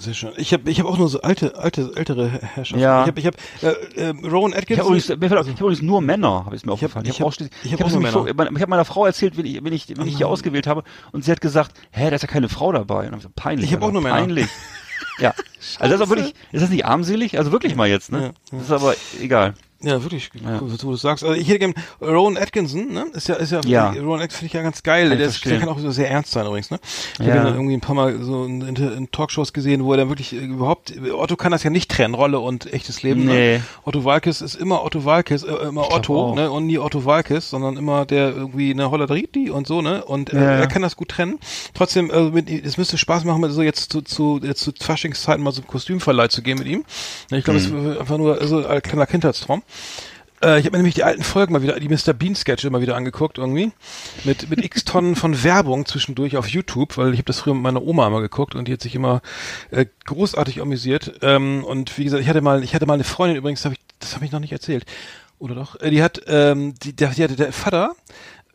Sehr schön. Ich habe ich hab auch nur so alte, alte, ältere Herrschaften. Ja. Ich habe, ich hab, äh, äh, Rowan Ich Atkinson. habe übrigens, mir fällt ich hab übrigens nur Männer, habe ich mir Ich hab- aufgefallen. ich hab- auch schließlich- ich hab ich auch hab's nur Männer. vor- ich habe meiner Frau erzählt, wenn ich, wenn ich, wenn ich die ausgewählt habe, und sie hat gesagt, hä, da ist ja keine Frau dabei. Und dann hab ich so, peinlich. Ich hab auch nur Männer. Peinlich. Ja. Also das ist auch wirklich, ist das nicht armselig? Also wirklich mal jetzt, ne? Ja, Das ist aber egal. Ja, wirklich, Ja. du das sagst. Also ich hätte gerne Rowan Atkinson, ne? Ist ja, ist ja, Ja. Rowan Atkinson finde ich ja ganz geil. Der, ist, der kann auch so sehr ernst sein übrigens, ne? Ich Ja. habe irgendwie ein paar Mal so in, in, Talkshows gesehen, wo er dann wirklich äh, überhaupt, Otto kann das ja nicht trennen, Rolle und echtes Leben. Nee. Ne? Otto Walkes ist immer Otto Walkes, äh, immer Otto, auch. ne? Und nie Otto Walkes, sondern immer der irgendwie eine Holladriti und so, ne? Und äh, Ja, er kann das gut trennen. Trotzdem, äh, mit, es müsste Spaß machen, mit so jetzt zu, zu, jetzt zu Faschingszeiten mal so einen Kostümverleih zu gehen mit ihm. Ich glaube, es Mhm. ist einfach nur so ein kleiner Kindheitstraum. Äh, ich habe mir nämlich die alten Folgen mal wieder, die Mr. Bean Sketche mal wieder angeguckt irgendwie. Mit, mit x Tonnen von Werbung zwischendurch auf YouTube, weil ich habe das früher mit meiner Oma immer geguckt und die hat sich immer äh, großartig amüsiert. Ähm, und wie gesagt, ich hatte mal, ich hatte mal eine Freundin übrigens, hab ich, das habe ich noch nicht erzählt. Oder doch? Äh, die hat, ähm, die, der, die hatte der Vater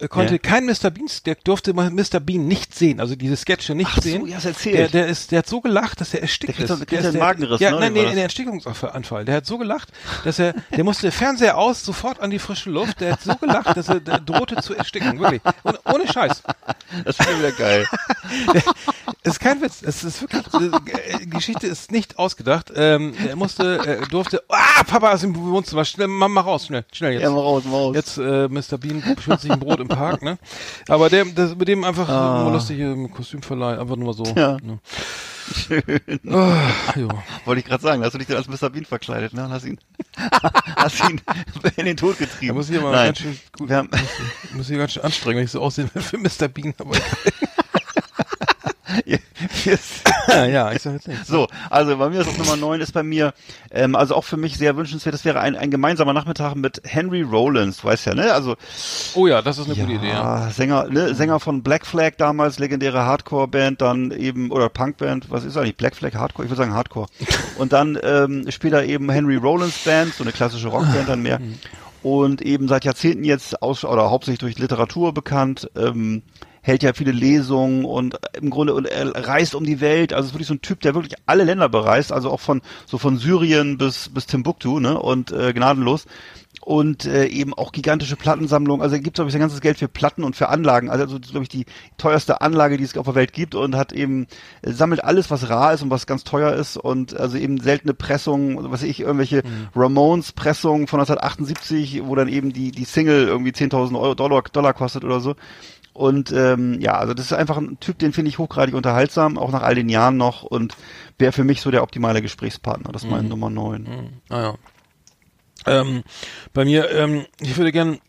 konnte Ja. kein Mr. Bean, der durfte Mr. Bean nicht sehen, also diese Sketche nicht Ach so, sehen. ja, hast erzählt. Der, der ist, der hat so gelacht, dass er erstickt Der ist. so- der einen ist Magenriss, ja, ne? nein, nee, das? nee, Erstickungsanfall. Der hat so gelacht, dass er, der musste Fernseher aus, sofort an die frische Luft. Der hat so gelacht, dass er der drohte zu ersticken, wirklich. Ohne, ohne Scheiß. Das ist wieder geil. Es ist kein Witz. Es ist wirklich, äh, die Geschichte ist nicht ausgedacht. Ähm, er musste, er durfte, ah, Papa ist im Wohnzimmer, schnell, mach mal raus, schnell, schnell jetzt. Ja, mal raus, mal raus. Jetzt äh, Mr. Bean schwitzt sich ein Brot im Park, ne? Aber der, das, mit dem einfach Ah. nur lustige Kostümverleih, einfach nur so. Ja. Ne? Ah, jo. Wollte ich gerade sagen, hast du dich denn als Mr. Bean verkleidet, ne? Und Hast ihn, hast ihn in den Tod getrieben. Da muss ich aber Nein. ganz schön gut, Wir haben, muss ich ganz schön anstrengen, wenn ich so aussehe für Mr. Bean. Aber. ja, ich sag jetzt nichts. So, also bei mir ist auf Nummer 9 ist bei mir, ähm, also auch für mich sehr wünschenswert, das wäre ein, ein gemeinsamer Nachmittag mit Henry Rollins, du weißt ja, ne? Also Oh ja, das ist eine gute Idee. Ja. ja, Sänger, ne, Sänger von Black Flag damals, legendäre Hardcore-Band, dann eben, oder Punk-Band, was ist eigentlich? Black Flag Hardcore? Ich würde sagen Hardcore. Und dann ähm, später eben Henry Rollins Band, so eine klassische Rockband dann mehr. Und eben seit Jahrzehnten jetzt aus, oder hauptsächlich durch Literatur bekannt, ähm, hält ja viele Lesungen und im Grunde und er reist um die Welt. Also ist wirklich so ein Typ, der wirklich alle Länder bereist, also auch von so von Syrien bis bis Timbuktu, ne? Und äh, gnadenlos und äh, eben auch gigantische Plattensammlungen. Also er gibt, glaube ich, sein ganzes Geld für Platten und für Anlagen. Also, also glaube ich, die teuerste Anlage, die es auf der Welt gibt und hat eben, äh, sammelt alles, was rar ist und was ganz teuer ist und also eben seltene Pressungen, was weiß ich, irgendwelche Ramones-Pressungen von 1978, wo dann eben die, die Single irgendwie 10.000 Euro, Dollar, Dollar kostet oder so. Und ähm, ja, also das ist einfach ein Typ, den finde ich hochgradig unterhaltsam, auch nach all den Jahren noch und wäre für mich so der optimale Gesprächspartner. Das ist Mhm. mein Nummer 9. Ah ja. Ähm, bei mir, ähm, ich würde gern.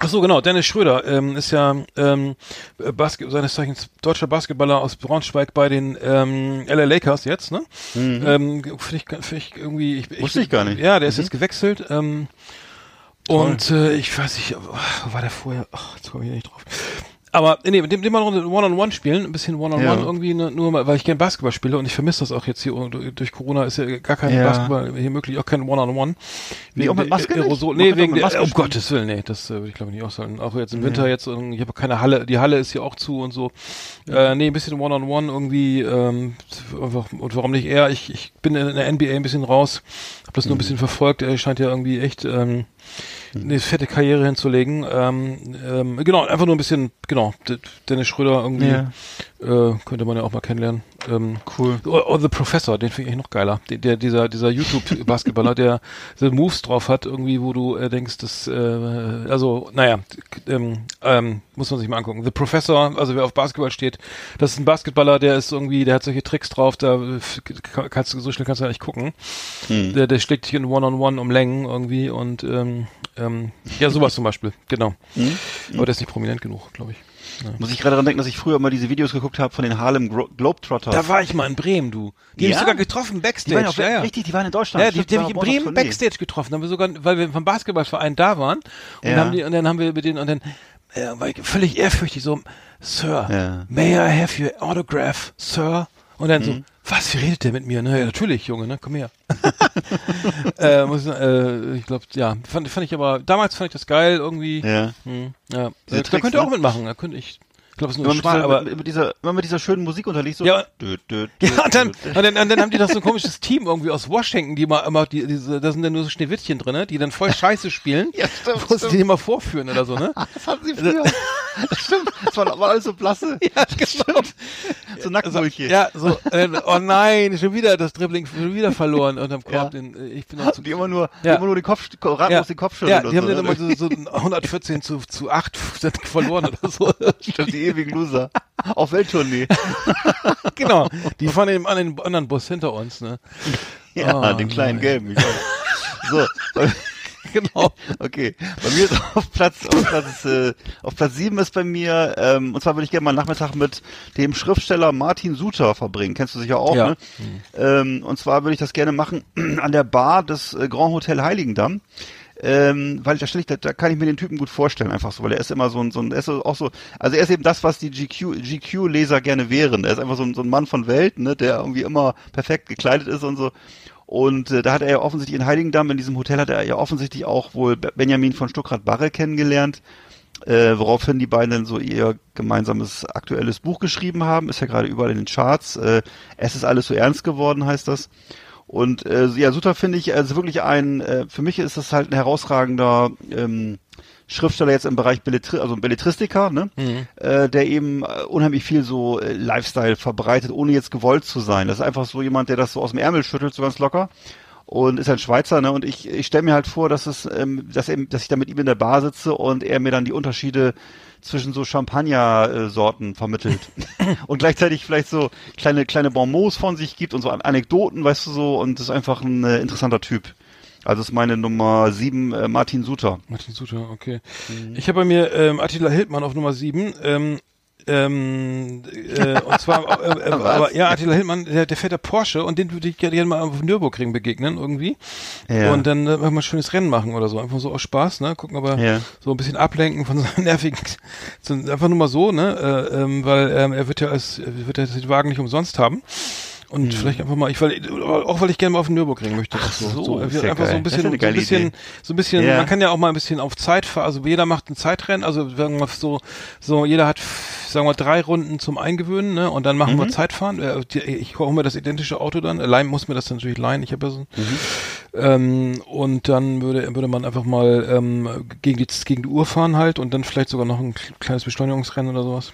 Ach so, genau. Dennis Schröder ähm, ist ja ähm, Basket, seines Zeichens deutscher Basketballer aus Braunschweig bei den ähm, LA Lakers jetzt, ne? Ähm, Finde ich, find ich irgendwie. Ich, Mhm. Wusste ich gar nicht. Mhm. Ja, der ist jetzt gewechselt. Ähm, und äh, ich weiß nicht, wo war der vorher? Ach, jetzt komme ich nicht drauf. Aber nee, mit dem, dem mal One-on-One spielen, ein bisschen One-on-One Ja. irgendwie, ne, nur mal, weil ich gerne Basketball spiele und ich vermisse das auch jetzt hier durch Corona ist ja gar kein Ja. Basketball hier möglich, auch kein One-on-one. Wie, auch mit Maske nicht? Aerosol. Nee, wegen der, Maske um. Gottes Willen, nee, das äh, würde ich glaube ich nicht aushalten. Auch jetzt im Winter jetzt, ich habe keine Halle, die Halle ist hier auch zu und so. Äh, nee, ein bisschen One-on-one irgendwie, ähm, und warum nicht eher? Ich, ich bin in der NBA ein bisschen raus, habe das nur ein bisschen verfolgt, er scheint ja irgendwie echt, ähm, eine fette Karriere hinzulegen. Ähm, ähm, genau, einfach nur ein bisschen, genau, Dennis Schröder irgendwie Ja. Äh, könnte man ja auch mal kennenlernen. Ähm, cool. Oh, oh, The Professor, den finde ich noch geiler. Der, der dieser dieser YouTube-Basketballer, der so Moves drauf hat, irgendwie, wo du äh, denkst, das, äh, also, naja, ähm, ähm, muss man sich mal angucken. The Professor, also wer auf Basketball steht, das ist ein Basketballer, der ist irgendwie, der hat solche Tricks drauf, da kann- kannst du so schnell kannst du ja nicht gucken. Hm. Der, der schlägt dich in One-on-One um Längen irgendwie und ähm, ähm, ja, sowas zum Beispiel, genau. Hm? Aber der ist nicht prominent genug, glaube ich. Muss ich gerade daran denken, dass ich früher immer diese Videos geguckt habe von den Harlem Gro Globetrotters. Da war ich mal in Bremen, du. Die hab ich Ja? sogar getroffen, die Backstage. waren auch, ja, ja. richtig, die waren in Deutschland. Ja, die, die habe ich in auf Bremen. Backstage getroffen. Haben wir sogar, weil wir vom Basketballverein da waren. Und, Ja. haben die, und dann haben wir mit denen, und dann äh, war ich völlig ehrfürchtig so, Sir, Ja. may I have your autograph, Sir? Und dann Mhm. so, was, wie redet der mit mir? Ne, ja, natürlich, Junge, ne, komm her. äh, muss, äh, ich glaube, ja, fand, fand ich aber, damals fand ich das geil, irgendwie. Ja. Hm, ja. Diese da könnt ihr auch ne? mitmachen, da könnte ich glaube, es ist Immer nur mit, dieser, aber, mit, dieser, immer mit dieser schönen Musik unterlegt, so. Ja. Dö, dö, dö, Ja, und dann, und dann, und dann haben die doch so ein komisches Team irgendwie aus Washington, die mal immer, die, diese, da sind dann nur so Schneewittchen drin, ne, die dann voll Scheiße spielen, Ja, stimmt, wo sie stimmt. die immer vorführen oder so, ne? Das hatten sie früher. Das stimmt. Das war, war alles so blasse. Ja, genau. So Nacktmulche. Ja, so, äh, oh nein, schon wieder das Dribbling, schon wieder verloren unterm Korb. Ja. Den, äh, ich bin noch zu, Die immer nur, die Ja. immer nur den Kopf, ratlos den Kopf schütteln ja, die haben so, dann ne? immer so, so 114 zu, zu 8 sind verloren oder so. Stimmt, die ewigen Loser. Auf Welttournee. genau. Die fahren im anderen, anderen Bus hinter uns, ne? Ja, Oh, den kleinen nein. gelben. So. Genau. Okay, bei mir ist auf Platz auf Platz äh, auf Platz sieben ist bei mir ähm, und zwar würde ich gerne mal einen Nachmittag mit dem Schriftsteller Martin Suter verbringen. Kennst du sicher auch, Ja. ne? Ähm, und zwar würde ich das gerne machen an der Bar des äh, Grand Hotel Heiligendamm. Ähm, weil da stelle ich, da, da kann ich mir den Typen gut vorstellen, einfach so, weil er ist immer so ein, so ein, er ist auch so, also er ist eben das, was die GQ, GQ-Leser gerne wären. Er ist einfach so ein, so ein Mann von Welt, ne, der irgendwie immer perfekt gekleidet ist und so. Und äh, da hat er ja offensichtlich in Heiligendamm, in diesem Hotel hat er ja offensichtlich auch wohl Be- Benjamin von Stuckrad-Barre kennengelernt, äh, woraufhin die beiden dann so ihr gemeinsames aktuelles Buch geschrieben haben, ist ja gerade überall in den Charts. Äh, es ist alles so ernst geworden, heißt das. Und äh, ja, Suter finde ich also wirklich ein, äh, für mich ist das halt ein herausragender ähm, Schriftsteller jetzt im Bereich Belletri also Belletristiker, ne? äh, der eben äh, unheimlich viel so äh, Lifestyle verbreitet, ohne jetzt gewollt zu sein. Das ist einfach so jemand, der das so aus dem Ärmel schüttelt, so ganz locker. Und ist ein Schweizer, ne? Und ich, ich stelle mir halt vor, dass es, ähm, dass, eben, dass ich da mit ihm in der Bar sitze und er mir dann die Unterschiede zwischen so Champagner-Sorten vermittelt. und gleichzeitig vielleicht so kleine, kleine Bonmots von sich gibt und so An- Anekdoten, weißt du so, und ist einfach ein äh, interessanter Typ. Also ist meine Nummer sieben, äh, Martin Suter. Martin Suter, okay. Mhm. Ich habe bei mir ähm, Attila Hildmann auf Nummer 7. Ähm, ähm, äh, und zwar, äh, äh, aber ja, Attila Hildmann, der, der fährt der Porsche und den würde ich gerne mal auf Nürburgring begegnen irgendwie. Ja. Und dann äh, mal ein schönes Rennen machen oder so. Einfach so aus Spaß, ne? Gucken, aber Ja. so ein bisschen ablenken von seinem nervigen, so, einfach nur mal so, ne? Äh, ähm, weil ähm, er wird ja als, wird ja den Wagen nicht umsonst haben. Und Mhm. vielleicht einfach mal, ich weil auch weil ich gerne mal auf den Nürburgring möchte. Ach so, wird ja einfach so geil. ein Das ist bisschen, so ein bisschen, Idee. so ein bisschen, Ja. man kann ja auch mal ein bisschen auf Zeit fahren, also jeder macht ein Zeitrennen, also sagen wir so, so jeder hat, sagen wir drei Runden zum Eingewöhnen, ne, und dann machen Mhm. wir Zeitfahren. Ich hole mir das identische Auto dann, leihen muss mir das natürlich leihen, ich habe ja so ein, Mhm. ähm, und dann würde, würde man einfach mal ähm, gegen die gegen die Uhr fahren halt und dann vielleicht sogar noch ein kleines Beschleunigungsrennen oder sowas.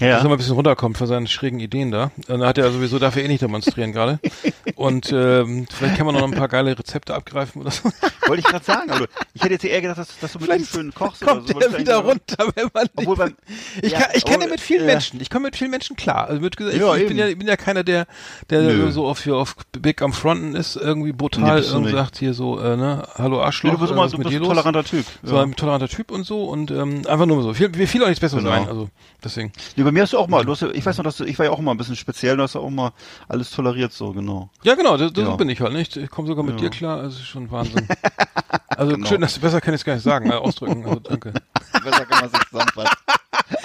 Ja. dass er mal ein bisschen runterkommt von seinen schrägen Ideen da. Und da hat er sowieso dafür eh nicht demonstrieren gerade. Und ähm, vielleicht kann man noch ein paar geile Rezepte abgreifen oder so. Wollte ich gerade sagen. Also, ich hätte jetzt eher gedacht, dass, dass du mit ihm schön kochst oder kommt so. er wieder runter, wenn man Obwohl beim, ich Ja, kann, ich kann ja obwohl- mit vielen ja. Menschen. Ich komme mit vielen Menschen klar. Also wird gesagt, ich, Ja, ich bin ja, ich bin ja keiner, der, der Nö. so auf, hier auf Big am Fronten ist, irgendwie Nee, brutal du und sagt hier so, äh, ne, hallo Nee, Arschloch, du bist äh, immer mit bist dir ein toleranter Typ. So ein toleranter Typ und so und ähm, einfach nur so. Viel, mir fiel auch nichts Besseres Genau. ein. Also deswegen. Nee, bei mir hast du auch mal, du hast, ich weiß noch, dass du, ich war ja auch immer ein bisschen speziell, du hast ja auch mal alles toleriert, so, genau. Ja, genau, das, das Ja. bin ich halt nicht. Ich komme sogar mit Ja. dir klar, also ist schon Wahnsinn. Also Genau. schön, dass du besser kann ich es gar nicht sagen, äh, ausdrücken. Also danke. Besser kann man sich zusammenfassen.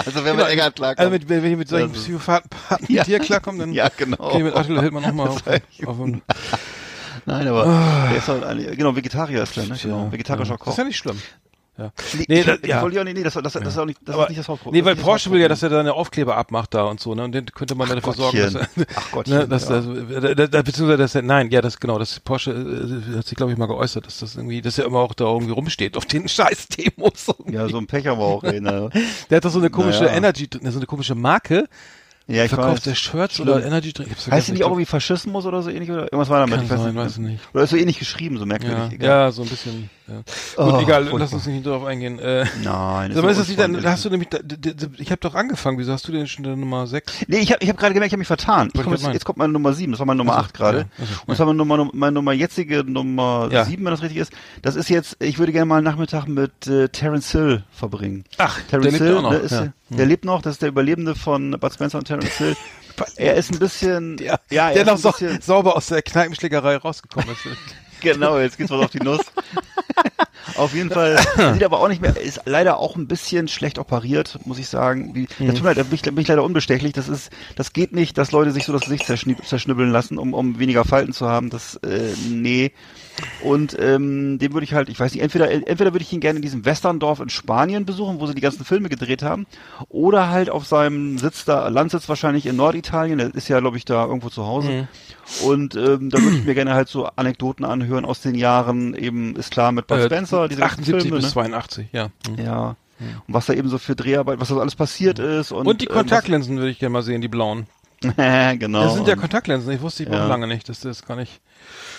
Also, wenn man enger klarkommt. Also mit, wenn ich mit solchen Das Psychopathen Ja. mit dir klarkomme, dann ja, genau. okay, mit Attila Hildmann auch mal auf, Das auf einen, Nein, aber der ist halt genau, Vegetarier ist der, ne? Genau, vegetarischer ja. Koch. Das ist ja nicht schlimm. Ja. Nee, Nee, das- ja. ja nicht, nee, das, das, das ist auch nicht, das Aber- ist nicht das Hauptproblem. Nee, Das weil Porsche das will ja, dass er da eine Aufkleber abmacht da und so, ne? Und den könnte man Ach, dafür sorgen, dass er, Ach Gottchen, ne, dass, ja. das, da, da, beziehungsweise, dass er, nein, ja, das, genau, das Porsche äh, hat sich, glaube ich, mal geäußert, dass das irgendwie, dass er immer auch da irgendwie rumsteht auf den scheiß Demos. Ja, so ein Pech haben wir auch, ey, ne? Der hat doch so eine komische Naja. Energy, so eine komische Marke, Ja, ich verkauft weiß. der Shirts Stimmt. oder Energy Drink. Heißt die nicht ich auch irgendwie Faschismus oder so ähnlich? Oder irgendwas war damit? Kann ich weiß sein, nicht. weiß ich nicht. Oder ist so ähnlich geschrieben, so merkwürdig. Ja, ja, so ein bisschen. Ja. Oh, Gut, egal, furchtbar. lass uns nicht darauf eingehen. Äh, Nein. Mal, ist das nicht dann, hast du nämlich, ich habe doch angefangen, wieso hast du denn schon der Nummer 6? Nee, ich habe ich hab gerade gemerkt, ich habe mich vertan. Ich komm jetzt, jetzt kommt meine Nummer 7, das war meine Nummer Ach so, 8 gerade. ja, also, Und das war meine Nummer, meine Nummer jetzige Nummer Ja. 7, wenn das richtig ist. Das ist jetzt, ich würde gerne mal einen Nachmittag mit äh, Terence Hill verbringen. Ach, Terence der lebt Hill, noch. ne, ist, ja. der lebt noch, das ist der Überlebende von Bud Spencer und Terence Hill. Er ist ein bisschen, Der, ja, er der noch so, bisschen, sauber aus der Kneipenschlägerei rausgekommen ist. Genau, jetzt geht's was auf die Nuss. auf jeden Fall. Sieht aber auch nicht mehr, ist leider auch ein bisschen schlecht operiert, muss ich sagen. Wie, Mhm. das tut mir da bin ich, bin ich leider unbestechlich. Das ist, das geht nicht, dass Leute sich so das Gesicht zerschnibbeln lassen, um, um weniger Falten zu haben. Das, äh, nee. Und ähm, den würde ich halt, ich weiß nicht, entweder entweder würde ich ihn gerne in diesem Westerndorf in Spanien besuchen, wo sie die ganzen Filme gedreht haben, oder halt auf seinem Sitz da, Landsitz wahrscheinlich in Norditalien, der ist ja, glaube ich, da irgendwo zu Hause. Mhm. Und ähm, da würde ich mir gerne halt so Anekdoten anhören aus den Jahren, eben ist klar mit Bud Äh, Spencer, diese ganzen 78 Filme, bis ne? 82, ja. Mhm. Ja. Und was da eben so für Dreharbeit, was da so alles passiert ist. Und, Und die ähm, Kontaktlinsen würde ich gerne mal sehen, die blauen. genau. Das sind ja Kontaktlinsen, ich wusste ich Ja. lange nicht, dass das gar nicht.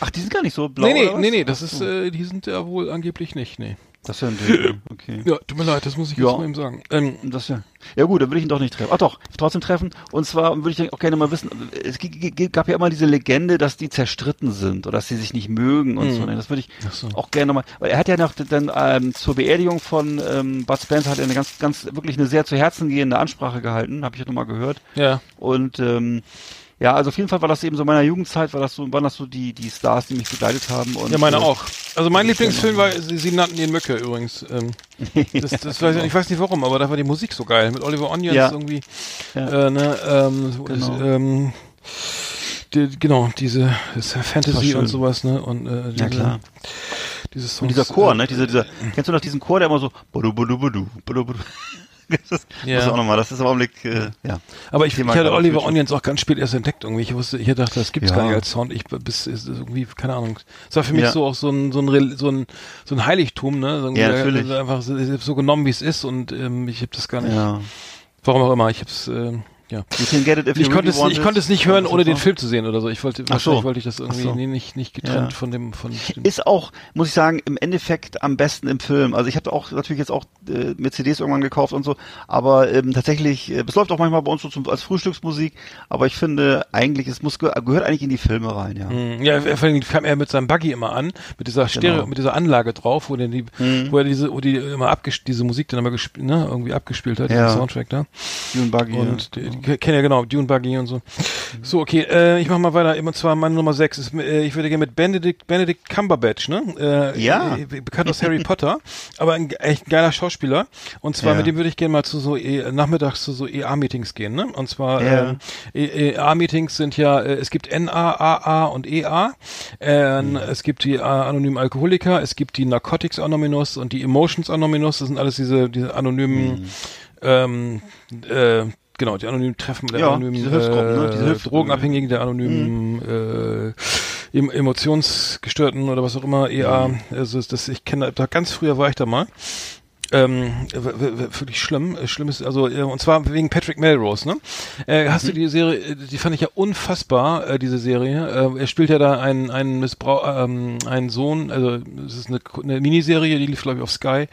Ach, die sind gar nicht so blau. nee, nee, oder was? nee, nee, das ist, äh, die sind ja wohl angeblich nicht, nee. Das ja ein Ding. Okay. Ja, tut mir leid, das muss ich Ja. jetzt mal eben sagen. Ähm, Das ja. Ja gut, dann würde ich ihn doch nicht treffen. Ach doch, trotzdem treffen. Und zwar würde ich auch gerne mal wissen, es gab ja immer diese Legende, dass die zerstritten sind oder dass sie sich nicht mögen und Mhm. so. Ne, Das würde ich so. auch gerne mal, weil er hat ja noch dann ähm, zur Beerdigung von ähm, Bud Spencer hat er eine ganz, ganz, wirklich eine sehr zu Herzen gehende Ansprache gehalten, habe ich ja nochmal gehört. ja. Und ähm, ja, also auf jeden Fall war das eben so in meiner Jugendzeit, war das so, waren das so die, die Stars, die mich begleitet haben. Und, Ja, meine äh, auch. Also mein Lieblingsfilm war, sie, sie nannten ihn Mücke übrigens. Ähm, das, das weiß ich, ich weiß nicht warum, aber da war die Musik so geil. Mit Oliver Onions Ja. irgendwie. Ja. Äh, ne, ähm, Genau. ähm, die, genau, diese Fantasy und sowas, ne? Und äh, diese, Ja, klar. Dieses Songs, Und dieser Chor, äh, ne? Dieser, dieser, kennst du noch diesen Chor, der immer so budu, budu, budu, budu, budu. Das ist, Ja. muss auch nochmal, das ist im Augenblick, äh, ja. Aber ich, ich hatte Oliver Onions auch ganz spät erst entdeckt irgendwie. Ich wusste, ich dachte, das gibt's Ja. gar nicht als Sound. Ich bis irgendwie keine Ahnung. Es war für mich Ja. so auch so ein so ein so ein so ein Heiligtum, ne? Irgendwie Ja, natürlich. Einfach so, so genommen, wie es ist und ähm, ich habe das gar nicht. Ja. Warum auch immer. Ich hab's ähm, ja. You can get it if Ich you konnte really es, want ich konnte es nicht hören, ohne den. Film zu sehen oder so. Ich wollte, Ach wahrscheinlich so. wollte ich das irgendwie so. nicht, nicht getrennt Ja. von dem, von dem Ist auch, muss ich sagen, im Endeffekt am besten im Film. Also ich habe auch natürlich jetzt auch äh, mir CDs irgendwann gekauft und so, aber ähm, tatsächlich, äh, es läuft auch manchmal bei uns so zum, als Frühstücksmusik, aber ich finde eigentlich, es muss ge gehört eigentlich in die Filme rein, ja. Mm, Ja, vor allem kam er mit seinem Buggy immer an, mit dieser Stereo, Genau. mit dieser Anlage drauf, wo die, Mhm. wo er diese, wo die immer abgespielt, diese Musik dann immer gespielt, ne, irgendwie abgespielt hat, Ja. diesen Soundtrack da. Dune Buggy. Und ja. Kennen ja genau, Dune Buggy und so. So, okay, äh, ich mach mal weiter. Und zwar meine Nummer 6 ist, äh, ich würde gerne mit Benedict, Benedict Cumberbatch, ne? Äh, Ja. äh, bekannt aus Harry Potter, aber ein echt geiler Schauspieler. Und zwar Ja. mit dem würde ich gerne mal zu so e nachmittags zu so EA-Meetings gehen, ne? Und zwar Ja. ähm, EA-Meetings sind ja, äh, es gibt NA, AA und EA. Äh, Mhm. Es gibt die äh, anonymen Alkoholiker, es gibt die Narcotics Anonymous und die Emotions Anonymous. Das sind alles diese, diese anonymen Mhm. ähm, äh, genau, die anonymen Treffen der Ja, anonymen diese Hilfsgruppen, ne? äh, Diese Hilfs- Drogenabhängigen, der anonymen äh, em Emotionsgestörten oder was auch immer, EA. Mhm. Also das, ich kenne da ganz früher war ich da mal. Ähm, wirklich schlimm. Äh, Schlimm ist, also, äh, und zwar wegen Patrick Melrose, ne? Äh, hast du die Serie, äh, die fand ich ja unfassbar, äh, diese Serie. Er spielt ja da einen, einen Missbrauch, ähm, einen Sohn, also, es ist eine, eine Miniserie, die lief, glaube ich, auf Sky.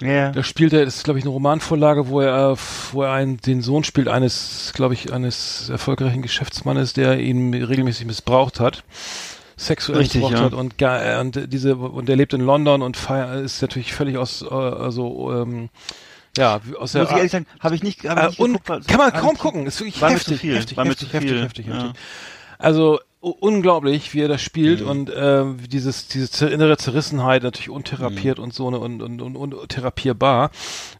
Ja. Da spielt er, das ist glaube ich eine Romanvorlage, wo er, wo er einen, den Sohn spielt eines, glaube ich, eines erfolgreichen Geschäftsmannes, der ihn regelmäßig missbraucht hat, sexuell Richtig, missbraucht ja. hat und, ga- und diese und er lebt in London und feier, ist natürlich völlig aus, äh, also ähm, ja, aus der Muss ich ehrlich sagen, habe ich nicht, hab ich äh, nicht geguckt, weil- kann man kaum gucken, ist wirklich war heftig, viel, heftig, war heftig, heftig, heftig, ja. heftig. Also unglaublich, wie er das spielt Mhm. und äh, dieses diese innere Zerrissenheit natürlich untherapiert Mhm. und so ne, und und und, und therapierbar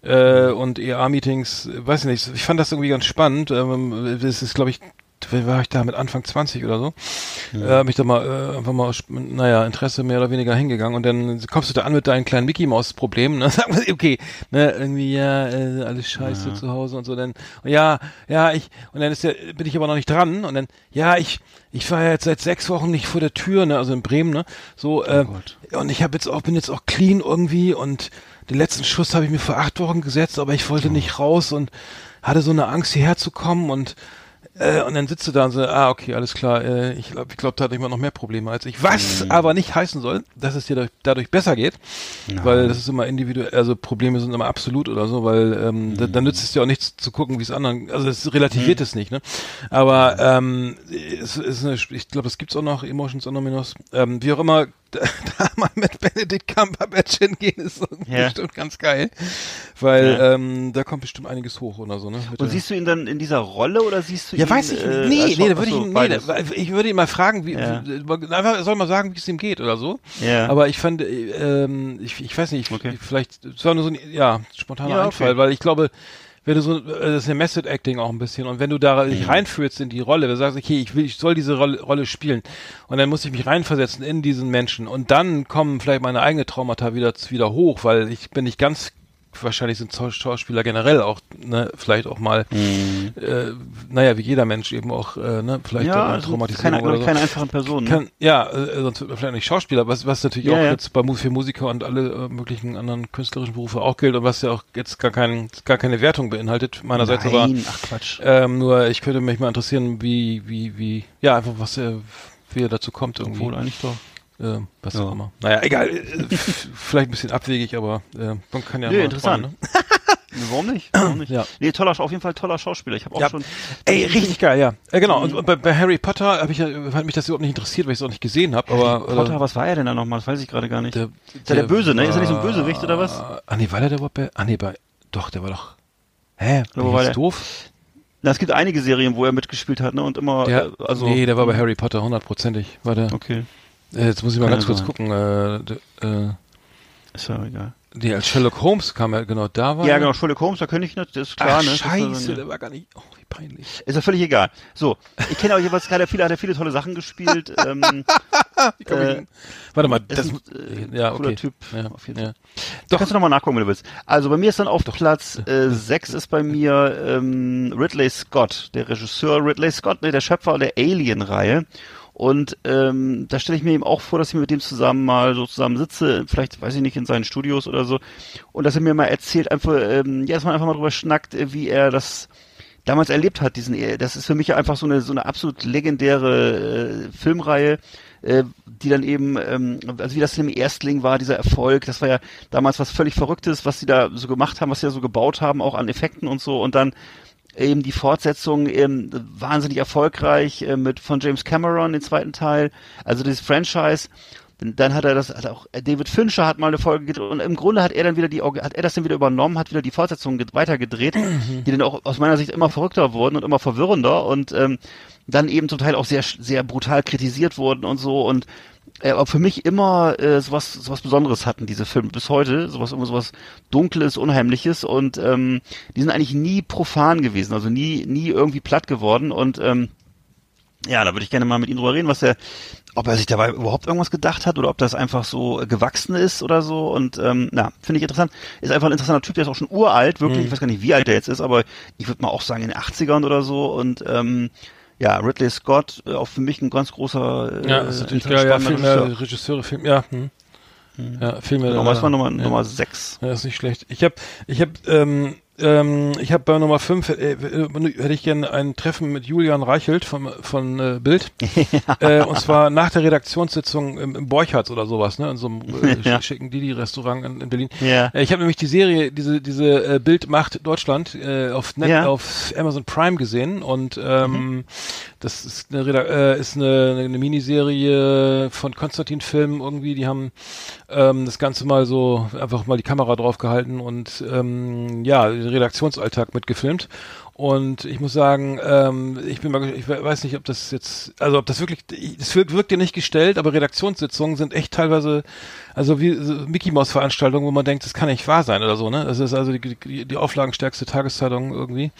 äh, und EA-Meetings, äh, weiß ich nicht, ich fand das irgendwie ganz spannend. Ähm, das ist, glaube ich, wie war ich da? Mit Anfang 20 oder so? Äh, hab ich da mal äh, einfach mal, aus, naja, Interesse mehr oder weniger hingegangen. Und dann kommst du da an mit deinen kleinen Mickey Maus Problemen, ne? Sag mal, okay, ne, irgendwie ja, äh, alles scheiße zu Hause und so, dann und ja, ja, ich und dann ist der, bin ich aber noch nicht dran. Und dann ja, ich ich war ja jetzt seit sechs Wochen nicht vor der Tür, ne, also in Bremen, ne, so äh, und ich habe jetzt auch bin jetzt auch clean irgendwie. Und den letzten Schuss habe ich mir vor acht Wochen gesetzt, aber ich wollte nicht raus und hatte so eine Angst hierher zu kommen. Und äh, und dann sitzt du da und so, ah, okay, alles klar, äh, ich glaube, ich glaub, da hatte ich mal noch mehr Probleme als ich. Was aber nicht heißen soll, dass es dir dadurch, dadurch besser geht, weil das ist immer individuell, also Probleme sind immer absolut oder so, weil ähm, da, dann nützt es dir auch nichts zu gucken, wie es anderen, also es relativiert es nicht, ne? Aber ähm, es ist eine, ich glaube, es gibt's auch noch, Emotions Anonymous, ähm, wie auch immer, da, da mal mit Benedict Cumberbatch hingehen, ist Ja. bestimmt ganz geil, weil Ja. ähm, da kommt bestimmt einiges hoch oder so, ne? Mit Und siehst du ihn dann in dieser Rolle oder siehst du ja, ihn weiß ich äh, nicht. Nee, nee, da würde ich, nee, da, ich würde ihn mal fragen, wie, Ja. wie einfach, soll mal sagen, wie es ihm geht oder so. Ja. Aber ich fand, äh, ähm, ich, ich weiß nicht, Okay. vielleicht, es war nur so ein, ja, spontaner Ja, okay. Einfall, weil ich glaube, wenn du so, äh, das ist ja Method Acting auch ein bisschen. Und wenn du da Mhm. dich reinfühlst in die Rolle, wenn du sagst, okay, ich will, ich soll diese Rolle, Rolle spielen. Und dann muss ich mich reinversetzen in diesen Menschen. Und dann kommen vielleicht meine eigenen Traumata wieder, wieder hoch, weil ich bin nicht ganz wahrscheinlich sind Schau- Schauspieler generell auch, ne, vielleicht auch mal, äh, naja, wie jeder Mensch eben auch, äh, ne, vielleicht Mhm. ja, eine also Traumatisierung keine, oder so. keine einfachen Personen. Kann, ja, äh, sonst wird man vielleicht nicht Schauspieler, was, was natürlich Ja, auch ja. jetzt bei für Musiker und alle äh, möglichen anderen künstlerischen Berufe auch gilt und was ja auch jetzt gar, kein, gar keine Wertung beinhaltet, meinerseits aber. Nein, ach Quatsch. Ähm, nur ich könnte mich mal interessieren, wie, wie, wie, ja, einfach was er, wie er dazu kommt irgendwie. Obwohl eigentlich doch. Äh, was Ja. auch immer. Naja, egal. Äh, vielleicht ein bisschen abwegig, aber äh, man kann ja Nö, mal interessant. träumen, Nee, Warum nicht? Warum nicht? Ja. Nee, toller, auf jeden Fall toller Schauspieler. Ich habe auch Ja. schon. Ey, richtig geil, ja. Äh, genau. Und, und bei, bei Harry Potter habe ich hat mich das überhaupt nicht interessiert, weil ich es auch nicht gesehen habe. Aber Potter, äh, was war er denn da nochmal? Das weiß ich gerade gar nicht. der, ist er der Böse, ne? Ist er nicht so ein Bösewicht oder was? Ah, nee, war der der überhaupt bei, ah, nee, bei, doch, der war doch, hä, bin ich war der? doof? Na, es gibt einige Serien, wo er mitgespielt hat, ne? Und immer, Der, äh, also. nee, der war bei Harry Potter, hundertprozentig, war der. Okay. Äh, jetzt muss ich mal Kann ganz ja kurz sein. gucken, äh, d- äh, Ist ja egal. nee, als Sherlock Holmes kam er, genau, da war Ja, genau, Sherlock Holmes, da könnte ich nicht, das ist klar, Ach, ne? Das ist scheiße, so- der war gar nicht, oh, wie peinlich. Ist ja völlig egal. So, ich kenne auch jeweils gerade viele, hat er viele tolle Sachen gespielt. ähm, Äh? Warte mal, ist das, ein, äh, ja, cooler okay. Typ, Ja, auf jeden ja. Fall. Doch. Kannst du nochmal nachgucken, wenn du willst. Also bei mir ist dann auf Platz Äh, äh, 6 ist bei mir ähm, Ridley Scott, der Regisseur Ridley Scott, ne, der Schöpfer der Alien-Reihe. Und ähm, da stelle ich mir eben auch vor, dass ich mit dem zusammen mal so zusammen sitze, vielleicht, weiß ich nicht, in seinen Studios oder so, und dass er mir mal erzählt, einfach, ähm, ja, dass man einfach mal drüber schnackt, äh, wie er das damals erlebt hat, diesen, äh, das ist für mich einfach so eine, so eine absolut legendäre äh, Filmreihe, äh, die dann eben, ähm, also wie das im Erstling war, dieser Erfolg, das war ja damals was völlig Verrücktes, was sie da so gemacht haben, was sie da so gebaut haben, auch an Effekten und so, und dann eben die Fortsetzung ähm, wahnsinnig erfolgreich äh, mit von James Cameron, den zweiten Teil, also dieses Franchise. Dann hat er das, hat auch äh, David Fincher hat mal eine Folge gedreht und im Grunde hat er dann wieder die, hat er das dann wieder übernommen, hat wieder die Fortsetzung ge- weitergedreht, die dann auch aus meiner Sicht immer verrückter wurden und immer verwirrender und ähm, dann eben zum Teil auch sehr, sehr brutal kritisiert wurden und so und aber für mich immer äh, sowas, sowas Besonderes hatten diese Filme bis heute, sowas immer sowas Dunkles, Unheimliches und ähm, die sind eigentlich nie profan gewesen, also nie, nie irgendwie platt geworden und ähm, ja, da würde ich gerne mal mit ihm drüber reden, was er, ob er sich dabei überhaupt irgendwas gedacht hat oder ob das einfach so äh, gewachsen ist oder so. Und ähm, na, finde ich interessant. Ist einfach ein interessanter Typ, der ist auch schon uralt, wirklich. Ich weiß gar nicht, wie alt er jetzt ist, aber ich würde mal auch sagen in den 80ern oder so. Und ähm, ja, Ridley Scott, äh, auch für mich ein ganz großer äh, Ja, natürlich geil, ja, spannender Film, ja, Regisseur. Regisseure, Film, ja. Hm. Ja, Filme. Genau, das war Nummer, ja. Nummer 6. Ja, ist nicht schlecht. Ich habe, ich habe, ähm, ähm, ich habe bei Nummer 5 äh, äh, hätte ich gerne ein Treffen mit Julian Reichelt von, von äh, Bild. äh, und zwar nach der Redaktionssitzung im, im Borchards oder sowas, ne? In so einem äh, Ja. schicken Didi-Restaurant in, in Berlin. Ja. Äh, ich habe nämlich die Serie, diese, diese äh, Bild macht Deutschland äh, auf, Net. Mhm. auf Amazon Prime gesehen und ähm, das ist eine, äh, ist eine, eine Miniserie von Konstantin Film irgendwie, die haben ähm, das Ganze mal so einfach mal die Kamera drauf gehalten und ähm, ja, den Redaktionsalltag mitgefilmt. Und ich muss sagen, ähm, ich bin mal, ich we- weiß nicht, ob das jetzt, also ob das wirklich, es wirkt, wirkt ja nicht gestellt, aber Redaktionssitzungen sind echt teilweise, also wie so Mickey Mouse Veranstaltungen, wo man denkt, das kann nicht wahr sein oder so, ne? Das ist also die, die, die auflagenstärkste Tageszeitung irgendwie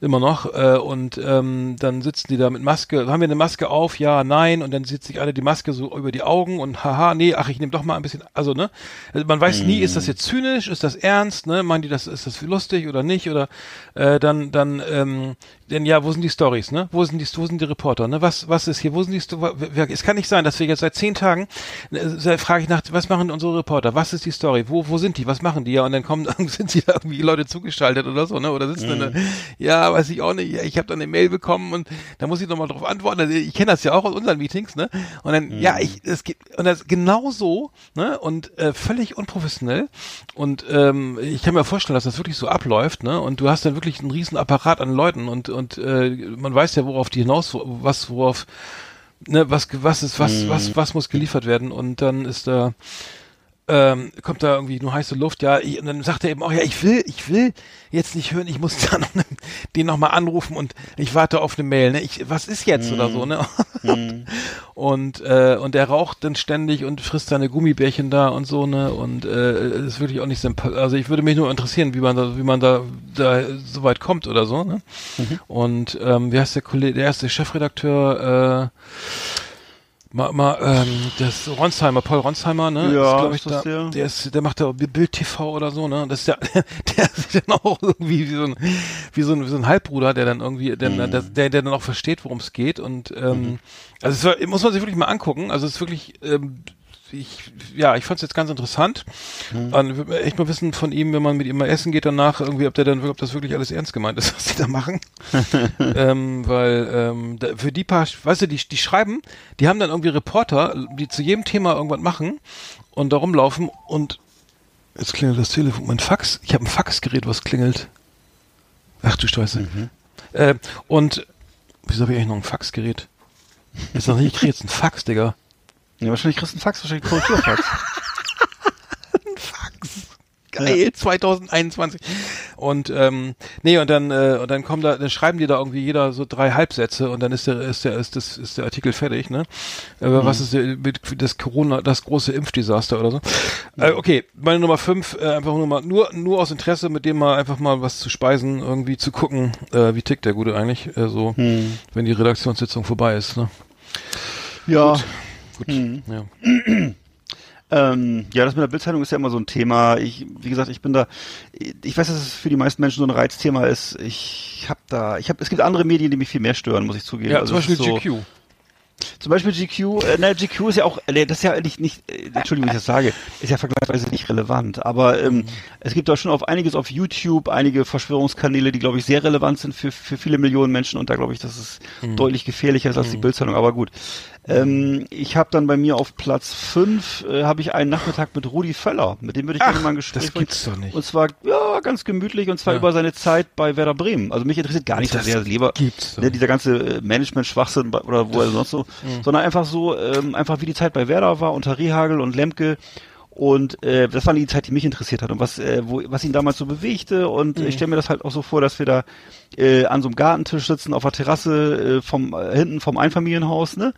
immer noch. Äh, und ähm, dann sitzen die da mit Maske, haben wir eine Maske auf, ja, nein, und dann sieht sich alle die Maske so über die Augen und haha, nee, ach, ich nehme doch mal ein bisschen, also ne, also man weiß nie, ist das jetzt zynisch, ist das ernst, ne, meinen die das, ist das lustig oder nicht, oder äh, dann, dann, ähm, denn ja, wo sind die Stories, ne? Wo sind die, wo sind die Reporter, ne? Was, was ist hier? Wo sind die? Sto es kann nicht sein, dass wir jetzt seit zehn Tagen äh, frage ich nach, was machen unsere Reporter? Was ist die Story? Wo, wo sind die? Was machen die? Ja, und dann kommen, sind sie da irgendwie Leute zugeschaltet oder so, ne? Oder sitzen dann, da, ja, weiß ich auch nicht. Ja, ich habe dann eine Mail bekommen und da muss ich nochmal drauf antworten. Also, Ich kenne das ja auch aus unseren Meetings, ne? Und dann, ja, ich, es gibt und das genau so, ne? Und äh, völlig unprofessionell. Und ähm, ich kann mir vorstellen, dass das wirklich so abläuft, ne? Und du hast dann wirklich einen riesen Apparat an Leuten und und äh, man weiß ja, worauf die hinaus, was worauf ne, was was ist was was was muss geliefert werden. Und dann ist da ähm, kommt da irgendwie nur heiße Luft, ja, ich, und dann sagt er eben auch, ja, ich will, ich will jetzt nicht hören, ich muss da noch ne, den nochmal anrufen und ich warte auf eine Mail, ne, ich, was ist jetzt oder so, ne, und, äh, und er raucht dann ständig und frisst seine Gummibärchen da und so, ne, und, äh, ist wirklich auch nicht sympathisch, also ich würde mich nur interessieren, wie man da, wie man da, da so weit kommt oder so, ne, und, ähm, wie heißt der Kollege, der erste Chefredakteur, äh, Mal, mal, ähm, das Ronsheimer, Paul Ronsheimer, ne? Ja, ist das da, der? der ist, der macht da Bild TV oder so, ne? Das ist ja, der ist dann auch irgendwie wie so ein, wie so ein, wie so ein Halbbruder, der dann irgendwie, der, Mhm. der, der, der dann auch versteht, worum es geht und, ähm, also es war, muss man sich wirklich mal angucken, also es ist wirklich, ähm, ich, ja, ich fand es jetzt ganz interessant. Mhm. Würde echt mal wissen von ihm, wenn man mit ihm mal essen geht danach, irgendwie, ob der dann, ob das wirklich alles ernst gemeint ist, was sie da machen. ähm, weil ähm, da, für die paar, weißt du, die, die schreiben, die haben dann irgendwie Reporter, die zu jedem Thema irgendwas machen und da rumlaufen und jetzt klingelt das Telefon, mein Fax, ich habe ein Faxgerät, was klingelt. Ach du Scheiße. Äh, und wieso habe ich eigentlich noch ein Faxgerät? Ist noch nicht, ich krieg jetzt ein Fax, Digga. Ja, wahrscheinlich kriegst du einen Fax, wahrscheinlich Korrekturfax. Geil, 2021. Und ähm, nee, und dann äh, und dann kommen da, dann schreiben die da irgendwie jeder so drei Halbsätze und dann ist der ist der ist das ist der Artikel fertig, ne? Aber was ist der, mit das Corona, das große Impfdesaster oder so? Äh, okay, meine Nummer fünf, äh, einfach nur mal nur nur aus Interesse, mit dem mal einfach mal was zu speisen, irgendwie zu gucken, äh, wie tickt der Gute eigentlich, äh, so wenn die Redaktionssitzung vorbei ist, ne? ja. Gut, Hm. ja. Ähm, ja, das mit der Bildzeitung ist ja immer so ein Thema. Ich, wie gesagt, ich bin da, ich weiß, dass es für die meisten Menschen so ein Reizthema ist. Ich habe da, ich habe, es gibt andere Medien, die mich viel mehr stören, muss ich zugeben. Ja, Also zum Beispiel so, GQ. Zum Beispiel GQ, äh, ne, GQ ist ja auch, äh, das ist ja nicht, nicht äh, Entschuldigung, wenn ich das sage, ist ja vergleichsweise nicht relevant. Aber ähm, es gibt da schon auf einiges auf YouTube, einige Verschwörungskanäle, die, glaube ich, sehr relevant sind für, für viele Millionen Menschen und da glaube ich, dass es deutlich gefährlicher ist als die Bildzeitung. Aber gut. Ähm, ich habe dann bei mir auf Platz fünf äh, habe ich einen Nachmittag mit Rudi Völler. Mit dem würde ich gerne mal ein Gespräch das gibt's doch nicht. Und zwar, ja, ganz gemütlich und zwar Ja. über seine Zeit bei Werder Bremen. Also mich interessiert gar nicht, Das dass er lieber, gibt's ne, dieser ganze äh, Management-Schwachsinn oder wo er sonst so, sondern einfach so, ähm, einfach wie die Zeit bei Werder war, unter Rehagel und Lemke. Und äh, das war die Zeit, die mich interessiert hat und was, äh, wo, was ihn damals so bewegte. Und ich stelle mir das halt auch so vor, dass wir da äh, an so einem Gartentisch sitzen, auf der Terrasse äh, vom äh, hinten vom Einfamilienhaus, ne?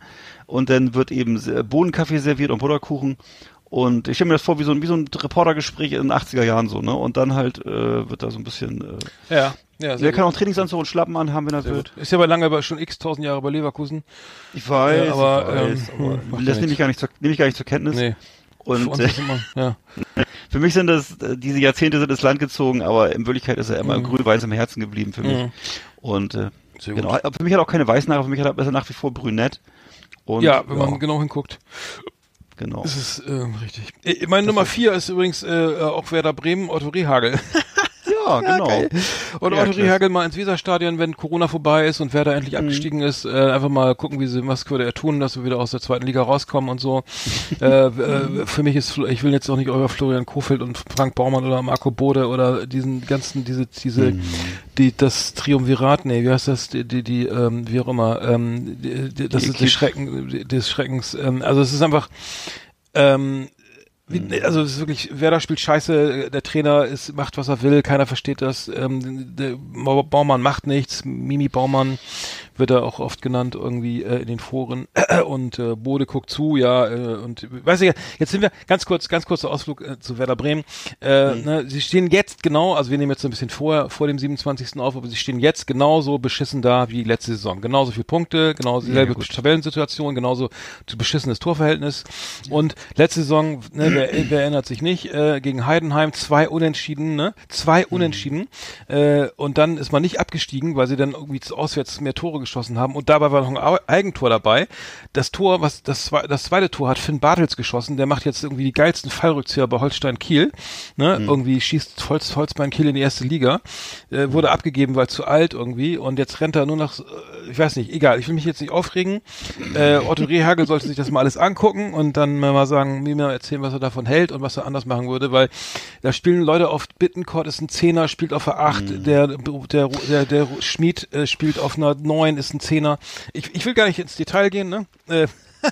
Und dann wird eben Bohnenkaffee serviert und Butterkuchen. Und ich stelle mir das vor wie so ein, wie so ein Reportergespräch in den 80er Jahren so, ne? Und dann halt äh, wird da so ein bisschen. Äh, Ja, ja, der kann auch Trainingsanzug und Schlappen anhaben, wenn er will. gut. Ist ja aber lange, aber schon x tausend Jahre bei Leverkusen. Ich weiß, Ja, aber, ich weiß, ähm, aber das nehme ich gar nicht zur, nehme ich gar nicht zur Kenntnis. Nee. Für Und ist immer, ja. für mich sind das, äh, diese Jahrzehnte sind ins Land gezogen, aber in Wirklichkeit ist er immer grün-weiß im Herzen geblieben für mich. Mhm. Und äh, genau, für mich hat er auch keine weißen Haare, für mich hat ist er nach wie vor brünett. Und, ja, wenn man genau hinguckt. genau. Das ist äh, richtig. Äh, Meine Nummer vier ist übrigens äh, auch Werder Bremen, Otto Rehagel. Ja, genau. Und Ja, Otto. Rehagel mal ins Weserstadion, wenn Corona vorbei ist und Werder Mhm. endlich abgestiegen ist, äh, einfach mal gucken, wie sie, was würde er tun, dass wir wieder aus der zweiten Liga rauskommen und so. äh, äh, für mich ist, ich will jetzt auch nicht über Florian Kofeld und Frank Baumann oder Marco Bode oder diesen ganzen, diese, diese, Mhm. die, das Triumvirat, nee, wie heißt das, die, die, die ähm, wie auch immer, ähm, die, die, das Die ist des Schrecken, des Schreckens, ähm, also es ist einfach, ähm, also es ist wirklich, Werder spielt scheiße, der Trainer ist, macht was er will, keiner versteht das. Ähm, der Ba- Baumann macht nichts, Mimi Baumann wird er auch oft genannt irgendwie äh, in den Foren und äh, Bode guckt zu, ja äh, und weiß ich, jetzt sind wir ganz kurz, ganz kurzer Ausflug äh, zu Werder Bremen. Äh, ne, sie stehen jetzt genau, also wir nehmen jetzt ein bisschen vorher vor dem 27. auf, aber sie stehen jetzt genauso beschissen da wie letzte Saison. Genauso viele Punkte, genauso dieselbe Tabellensituation, genauso beschissenes Torverhältnis und letzte Saison, ne, wer, wer erinnert sich nicht, äh, gegen Heidenheim zwei Unentschieden, ne? Zwei Unentschieden. Äh, und dann ist man nicht abgestiegen, weil sie dann irgendwie zu- auswärts mehr Tore geschossen haben. Und dabei war noch ein Eigentor dabei. Das Tor, was das, das zweite Tor hat Finn Bartels geschossen. Der macht jetzt irgendwie die geilsten Fallrückzieher bei Holstein Kiel. Ne? Irgendwie schießt Holz, Holzbein Kiel in die erste Liga. Äh, wurde abgegeben, weil zu alt irgendwie. Und jetzt rennt er nur noch, äh, ich weiß nicht, egal. Ich will mich jetzt nicht aufregen. Äh, Otto Rehagel sollte sich das mal alles angucken und dann mal sagen, mir mal erzählen, was er davon hält und was er anders machen würde, weil da spielen Leute auf Bittencourt ist ein Zehner, spielt auf der Acht, der, der, der, der Schmied äh, spielt auf einer Neun, ist ein Zehner. Ich, ich will gar nicht ins Detail gehen, ne? Äh,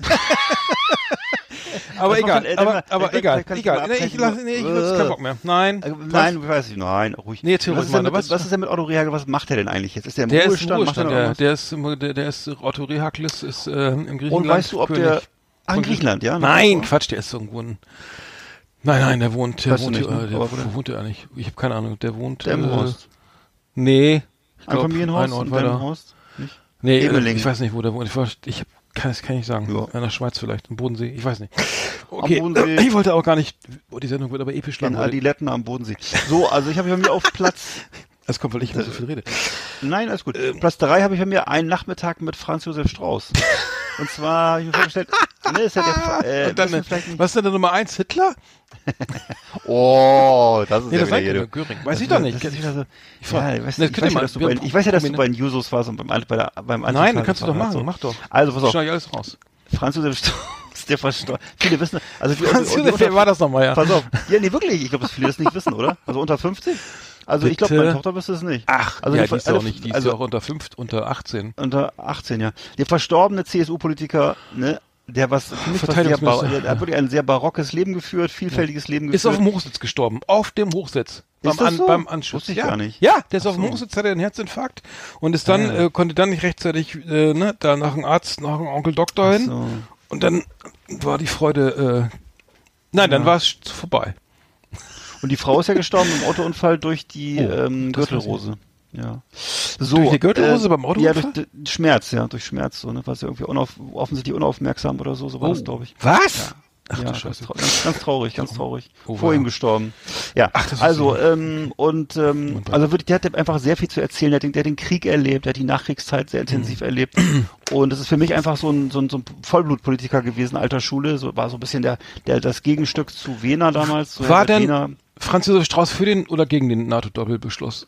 aber macht egal, aber, aber egal, egal. mal Nee, ich lass, nee, ich keinen Bock mehr. Nein. Äh, Nein, weiß ich, nein, ruhig. Nee, was, ist denn mit, was- was ist denn mit Otto Rehagel, was macht er denn eigentlich jetzt? Ist der im Der ist im Ruhestand? Er Ruhestand, der, der ist, der, der ist, Otto Rehaklis ist äh, im Griechenland. Und weißt du, ob König der, ah, in Griechenland, ja? Nein, Quatsch, der ist irgendwo in, Nein, nein, der wohnt, der Weißt wohnt, nicht, ne? äh, der, wo wohnt der eigentlich? Ich habe keine Ahnung, der wohnt, Der im äh, Horst. Nee. Ich Ein glaub, Familienhaus ein Ort in weiter. Delmenhorst? Nee, äh, Ebeling. ich weiß nicht, wo der wohnt. Ich, war, ich kann, das kann ich nicht sagen. Ja. In der Schweiz vielleicht, im Bodensee, ich weiß nicht. Okay, Bodensee. ich wollte auch gar nicht, oh, die Sendung wird aber episch lang. In Adiletten am Bodensee. So, also ich habe bei mir auf Platz, Es kommt, weil ich immer so viel rede. nein, alles gut. Ähm. Platz drei habe ich bei mir einen Nachmittag mit Franz Josef Strauß. Und zwar, hab ich mir vorgestellt, ne, ist ja der, äh, Und dann, was ist denn der Nummer eins? Hitler? oh, das ist Nee, ja das wieder du. Göring. Weiß Das ich doch nicht. Das ist wieder so, Ich frag- ja, ich weiß, ich ja, dass du bei, haben ich weiß ja, dass du bei Prominent- den Jusos warst und beim, bei der, beim Nein, Antifall kannst du doch machen, hast, mach so. doch. Also, pass auf. Schneid ich alles raus. Franz Josef Strauß, der verstorben. Viele wissen, also Franz Josef, wer war das nochmal, ja? Pass auf. Ja, nee, wirklich. Ich glaube, dass viele das nicht wissen, oder? Also unter 50? Also ich glaube, Bitte? meine Tochter wüsste es nicht. Ach, also ja, die, die ist ja auch nicht, die ist also ja auch unter fünf, unter 18. unter 18, ja. Der verstorbene CSU-Politiker, ne, der was, für mich was sehr, der hat wirklich ein sehr barockes Leben geführt, vielfältiges Leben Ist auf geführt. dem Hochsitz gestorben. Auf dem Hochsitz. Beim, das An, so? beim Anschluss. Wusste ich ja. gar nicht. Ja, der ist auf dem so. Hochsitz, hatte einen Herzinfarkt und ist dann, ja. äh, konnte dann nicht rechtzeitig, äh, ne, da nach einem Arzt, nach einem Onkel Doktor hin. so. Und dann war die Freude, äh, nein, dann Ja. war es vorbei. Und die Frau ist ja gestorben im Autounfall durch die Oh, ähm, Gürtelrose. Ja. So, Durch die Gürtelrose beim Ja, Autounfall? durch d- Schmerz, ja, durch Schmerz, so, ne, was ja irgendwie unauf, offensichtlich unaufmerksam oder so, so war das, glaube ich. Was? Ach ja, ganz, ganz, traurig, ganz traurig. Oh, Vor wow. ihm gestorben. Ja, Ach, das also, ähm, und, ähm, also wirklich, der hat einfach sehr viel zu erzählen. Der hat den, der hat den Krieg erlebt, der hat die Nachkriegszeit sehr Mhm. intensiv erlebt. Und das ist für mich einfach so ein, so ein, so ein Vollblutpolitiker gewesen, alter Schule. So, war so ein bisschen der, der, das Gegenstück zu Wehner damals. So War denn Wehner, Franz Josef Strauß für den oder gegen den NATO-Doppelbeschluss?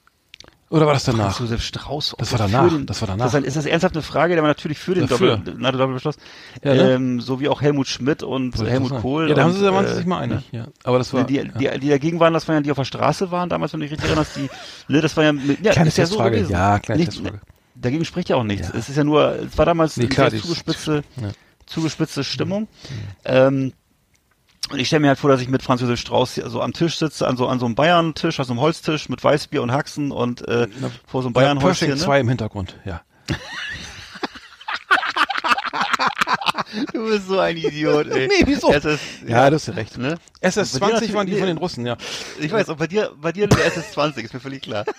Oder war das danach? Franz Josef Strauß. Das war danach, Den, das war danach. Das ist, ein, ist das ernsthaft eine Frage? Der war natürlich für den Dafür. Doppel, NATO Doppelbeschluss. Ja, ne? ähm, so wie auch Helmut Schmidt und Wollte Helmut. Kohl. Ja, da haben und, sie, da waren äh, sich mal einig. Ja. Aber das war. die, ja. die, die dagegen waren, das waren ja die auf der Straße waren damals, wenn du dich richtig erinnerst, die, ne, das war ja, mit- ja Kleine ist ja so Testfrage. gewesen. Ja, kleine Nicht- Testfrage. Dagegen spricht ja auch nichts. Ja. Es ist ja nur, es war damals Nee, eine klar, sehr die- zugespitzte, zugespitzte Stimmung. Ähm, und ich stelle mir halt vor, dass ich mit Franz Josef Strauß hier so am Tisch sitze, an so, an so einem Bayern-Tisch, also einem Holztisch mit Weißbier und Haxen und äh, vor so einem Ja, Bayern-Häuschen. Pershing Ne? 2 im Hintergrund, ja. Du bist so ein Idiot, ey. Nee, wieso? Es ist, Ja, du hast ja recht. ne? SS20 Bei dir waren die natürlich- von den Russen, ja. Ich weiß, und bei dir, bei dir nur der SS20, ist mir völlig klar.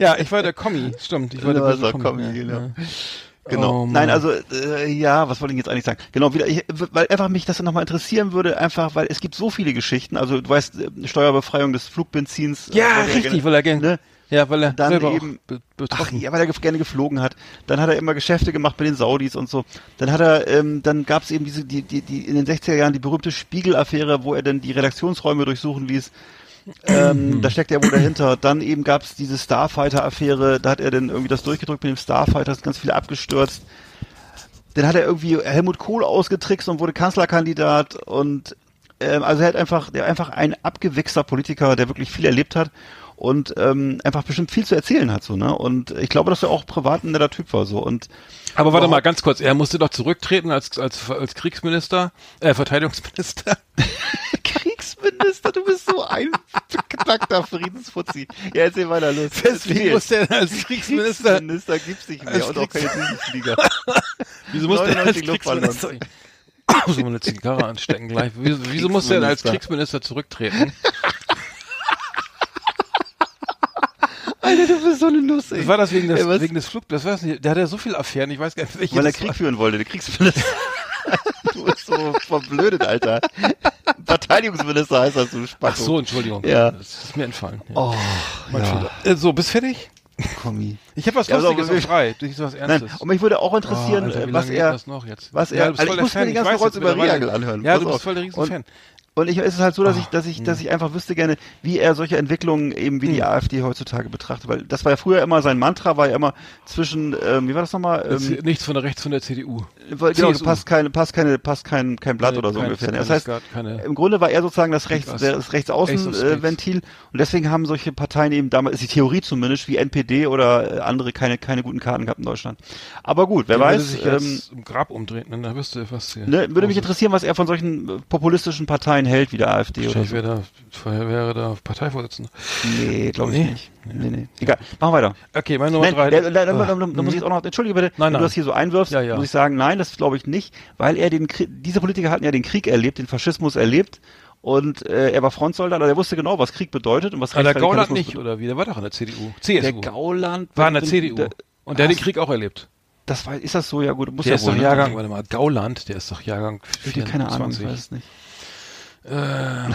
Ja, ich war der Kommi, stimmt. Ich war der Ja, böse so Kommi. Kommi, ja, genau. ja. Genau. Oh. Nein, also äh, ja, was wollte ich jetzt eigentlich sagen? Genau, wieder, ich, weil einfach mich das nochmal interessieren würde, einfach, weil es gibt so viele Geschichten. Also du weißt, äh, Steuerbefreiung des Flugbenzins. äh, Ja, richtig, gerne- weil er gern- ne? Ja, weil er Dann selber eben- Ach, ja, weil er ge- gerne geflogen hat. Dann hat er immer Geschäfte gemacht mit den Saudis und so. Dann hat er, ähm, dann gab es eben diese, die, die, die in den 60er Jahren die berühmte Spiegel-Affäre, wo er dann die Redaktionsräume durchsuchen ließ. Ähm, da steckt er wohl dahinter. Dann eben gab es diese Starfighter-Affäre, da hat er dann irgendwie das durchgedrückt mit dem Starfighter, ist ganz viel abgestürzt. Dann hat er irgendwie Helmut Kohl ausgetrickst und wurde Kanzlerkandidat und ähm, also er hat einfach, der einfach ein abgewichster Politiker, der wirklich viel erlebt hat und ähm, einfach bestimmt viel zu erzählen hat so ne und ich glaube, dass er auch privat ein netter Typ war so und Aber warte mal, ganz kurz, er musste doch zurücktreten als, als, als Kriegsminister, äh, Verteidigungsminister. Kriegsminister, du bist so ein beknackter Friedensfuzzi. Ja, erzähl weiter los. Deswegen Erzähl. musste er als Kriegsminister, Kriegsminister gibt's nicht mehr und auch keine Düsenflieger. wieso musste er als 99 Luftballons. Kriegsminister, ich muss mal eine Zigarre anstecken gleich. Wieso, wieso musste er als Kriegsminister zurücktreten? Alter, du bist so eine Nuss, ey. War das wegen des, was? wegen des Flug, das weiß nicht, der hat ja so viele Affären, ich weiß gar nicht, welche Weil er Krieg war. führen wollte, der Kriegsminister. du bist so verblödet, Alter. Verteidigungsminister heißt das, du Spacko. Ach so, Entschuldigung. Ja. Das ist mir entfallen. Ja. Oh, ja. Äh, so, bist fertig? Kommi. Ich habe was Ja, also, Lustiges auf drei. Das ist was Nein, Ernstes. und mich würde auch interessieren, Oh, Alter, was er, das noch jetzt? was er, du bist also voll ich der muss mir die ganze Rolls über. Reagel anhören. Ja, Pass du bist auf. voll der riesen Und- ich, es ist halt so, dass Oh, ich, dass ich, dass ich einfach wüsste gerne, wie er solche Entwicklungen eben wie die AfD heutzutage betrachtet, weil das war ja früher immer sein Mantra, war ja immer zwischen, ähm, wie war das nochmal? Ähm, nichts von der rechts von der CDU. weil- genau, CSU. passt keine, passt keine, passt kein, kein Blatt Nee, oder so kein- ungefähr. Das heißt, keine- im Grunde war er sozusagen das Rechts, das Rechtsaußenventil. Ventil und deswegen haben solche Parteien eben damals, ist die Theorie zumindest, wie NPD oder äh, andere keine, keine guten Karten gehabt in Deutschland. Aber gut, wer würde weiß, sich ähm, im Grab umdrehen, ne? da wüsste was hier. ne, würde mich interessieren, was er von solchen äh, populistischen Parteien hält, wie der AfD oder so. wäre da, vorher wäre da Parteivorsitzender. Nee, glaube ich Nee? nicht. Nee, nee. Egal, machen wir weiter. Okay, meine Nummer Nein, drei. da, da, da, da, Ah, da, da muss ich auch noch, entschuldige bitte, Nein, wenn nein. du das hier so einwirfst, Ja, ja. muss ich sagen, nein, das glaube ich nicht, weil er den Krieg, diese Politiker hatten ja den Krieg erlebt, den Faschismus erlebt und äh, er war Frontsoldat, also er wusste genau, was Krieg bedeutet und was Ah, der Gauland nicht, bedeutet. oder wie? Der war doch in der CDU. CSU. Der Gauland war in der CDU. der- Und der hat den Krieg auch erlebt. Das war, ist das so? Ja gut, muss Der ja ist wohl, doch ne? Jahrgang, warte mal, Gauland, der ist doch Jahrgang Ich hab keine Ahnung, ich 24. weiß es nicht. Äh,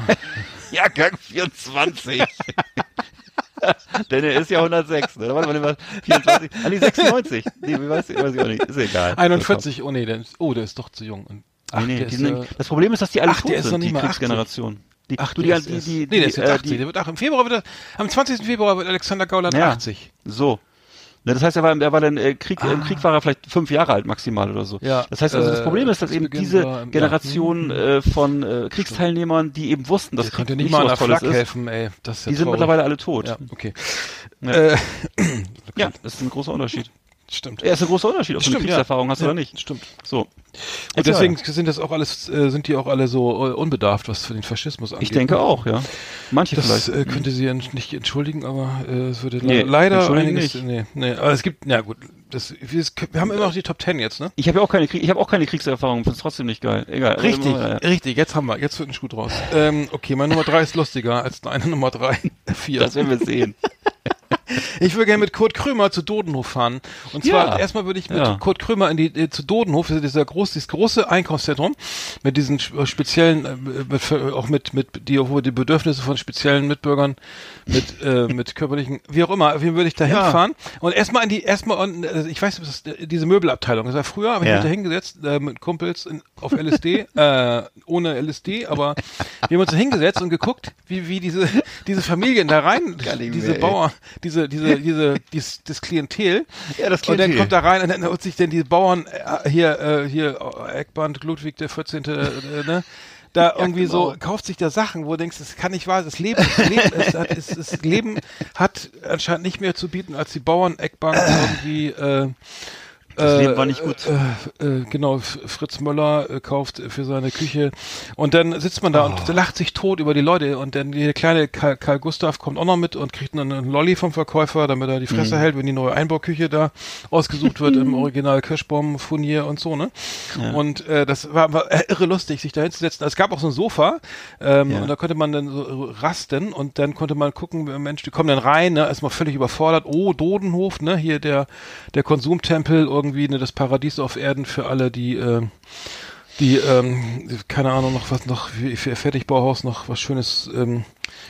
Jahrgang 24. Denn er ist ja 106, ne? Warte mal, was? 24? Ah, nee, 96. Nee, wie weiß ich, weiß ich auch nicht. Ist egal. 41, oh nee, der ist, oh, der ist doch zu jung. Und, ach, nee, nee, ist, sind, äh, das Problem ist, dass die alle ach, tot der ist noch sind, nicht die mal 80. Kriegsgeneration. Die, ach, du, die, ist die, die, nee, der ist die, jetzt äh, 80. die, der wird, ach, im Februar wird er, am 20. Februar wird Alexander Gauland Ja. 80. So. Ne, das heißt, er war, er war dann äh, Krieg, im Krieg war er vielleicht fünf Jahre alt maximal oder so. Ah. Ja, das heißt also, das äh, Problem ist, dass eben diese Generation äh, von äh, Kriegsteilnehmern, die eben wussten, dass Krieg nicht nicht mal so was Tolles Flak ist, helfen, ey. Das ist ja die sind traurig. mittlerweile alle tot. Ja, okay. Ja. Äh, Ja, das ist ein großer Unterschied. Stimmt. Ja, ist ein großer Unterschied, ob du eine Stimmt, Kriegserfahrung hast ja. oder nicht. Stimmt. So. Und deswegen sind das auch alles, äh, sind die auch alle so äh, unbedarft, was für den Faschismus angeht. Ich denke auch, ja. Manche Das vielleicht. äh, könnte sie ja nicht entschuldigen, aber es würde Nee, le leider einiges. nicht. Nee, nee, aber es gibt, ja gut, das, wir, wir haben immer noch die Top Ten jetzt, ne? Ich habe ja auch keine ich habe auch keine Kriegserfahrung, finde es trotzdem nicht geil. Egal. Richtig, Äh, richtig, jetzt haben wir, jetzt wird ein Schuh draus. Ähm, okay, meine Nummer drei ist lustiger als deine Nummer drei. Vier. Das werden wir sehen. Ich würde gerne mit Kurt Krömer zu Dodenhof fahren. Und zwar Ja. erstmal würde ich mit Ja. Kurt Krömer in die äh, zu Dodenhof, das ist dieser groß, dieses große Einkaufszentrum mit diesen sp- speziellen, äh, mit, auch mit mit die die Bedürfnisse von speziellen Mitbürgern mit äh, mit körperlichen, wie auch immer, Fall würde ich da Ja. hinfahren und erstmal in die erstmal an- äh, ich weiß das, diese Möbelabteilung. Das war früher, habe ich Ja. mich da hingesetzt äh, mit Kumpels in, auf LSD, äh, ohne LSD, aber wir haben uns da hingesetzt und geguckt, wie wie diese diese Familien da rein, diese. Bauern, diese diese diese dies, das Klientel. Ja, das Und dann Klientel. kommt da rein und dann holt sich denn die Bauern äh, hier äh, hier äh, Eckband Ludwig der 14. Äh, ne? Da irgendwie genau. so kauft sich da Sachen, wo du denkst, das kann nicht wahr sein. Das Leben, das Leben, es hat, es, das Leben hat anscheinend nicht mehr zu bieten, als die Bauern Eckbank irgendwie äh, Das äh, Leben war nicht gut. Äh, äh, genau, Fritz Möller äh, kauft für seine Küche und dann sitzt man da Oh. und lacht sich tot über die Leute und dann der kleine Karl, Karl Gustav kommt auch noch mit und kriegt einen Lolli vom Verkäufer, damit er die Fresse Mhm. hält, wenn die neue Einbauküche da ausgesucht wird im Original Kirschbaum Furnier und so, ne? Und äh, das war, war äh, irre lustig, sich da hinzusetzen. Es gab auch so ein Sofa ähm, Ja. und da konnte man dann so rasten und dann konnte man gucken, Mensch, die kommen dann rein, ne, erstmal völlig überfordert. Oh, Dodenhof, ne, hier der der Konsumtempel irgendwie, ne, das Paradies auf Erden für alle, die äh, die, ähm, keine Ahnung, noch was noch für Fertigbauhaus noch was Schönes ähm,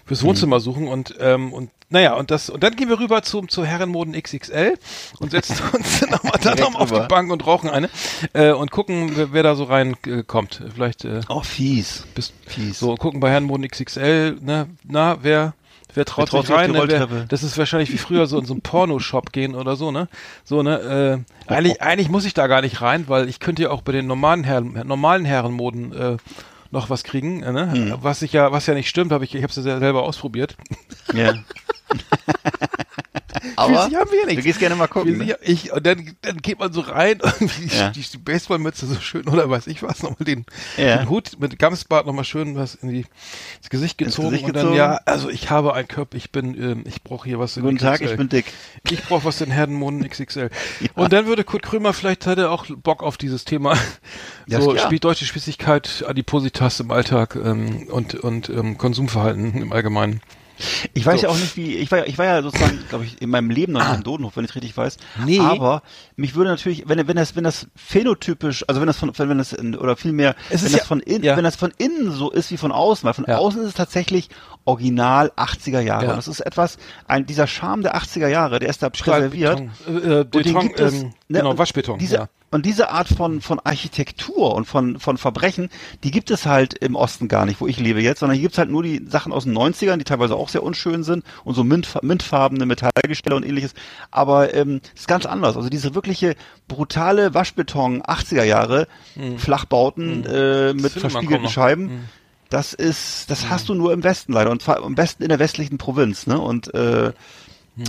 fürs Wohnzimmer suchen und ähm, und naja und das und dann gehen wir rüber zum zu Herrenmoden XXL und setzen uns dann nochmal dann Direkt noch auf die Bank und rauchen eine äh, und gucken wer, wer da so rein äh, kommt vielleicht äh, Oh, fies. bist Fies. so gucken bei Herrenmoden XXL ne na wer Wer traut, traut sich rein? Ne? Wer, das ist wahrscheinlich wie früher so in so einen Pornoshop gehen oder so, ne? So, ne? Äh, eigentlich, eigentlich muss ich da gar nicht rein, weil ich könnte ja auch bei den normalen Herren, normalen Herrenmoden äh, noch was kriegen, äh, ne? Hm. Was ich ja, was ja nicht stimmt, habe ich, ich habe es ja selber ausprobiert. Ja. Aber an wie du nichts. gehst gerne mal gucken. Ne? Ich, und dann, dann geht man so rein, irgendwie Ja. die, die Baseballmütze so schön oder weiß ich was, nochmal den, Ja. den Hut mit Gamsbart nochmal schön was in die, ins Gesicht Ins gezogen Gesicht und dann, gezogen. ja, also ich habe einen Körper, ich bin, ähm, ich brauche hier was in Guten Tag, XXL. ich bin dick. Ich brauche was in Herdenmonden XXL. Und dann würde Kurt Krömer vielleicht hat er auch Bock auf dieses Thema. Ja, so klar. spielt deutsche Spießigkeit, Adipositas im Alltag ähm, und und ähm, Konsumverhalten im Allgemeinen. Ich weiß So. ja auch nicht, wie, ich war, ja- ich war ja sozusagen, glaube ich, in meinem Leben noch nicht im Dodenhof, wenn ich richtig weiß. Nee. Aber mich würde natürlich, wenn, wenn das, wenn das phänotypisch, also wenn das von, wenn das, in, oder vielmehr, Es wenn das ja- von innen, ja. wenn das von innen so ist wie von außen, weil von Ja. außen ist es tatsächlich original 80er Jahre. Ja. Und das ist etwas, ein, dieser Charme der 80er Jahre, der ist da präserviert. Beton, äh, äh, Und den Beton, gibt es, ähm, ne, genau, und Waschbeton. Diese, ja. Und diese Art von, von Architektur und von, von Verbrechen, die gibt es halt im Osten gar nicht, wo ich lebe jetzt, sondern hier gibt's halt nur die Sachen aus den 90ern, die teilweise auch sehr unschön sind und so mint, mintfarbene Metallgestelle und ähnliches. Aber ähm, ist ganz anders. Also diese wirkliche brutale Waschbeton 80er Jahre, Flachbauten äh, mit verspiegelten. Scheiben. Das ist, das hast du nur im Westen leider und zwar am besten in der westlichen Provinz, ne? Und äh,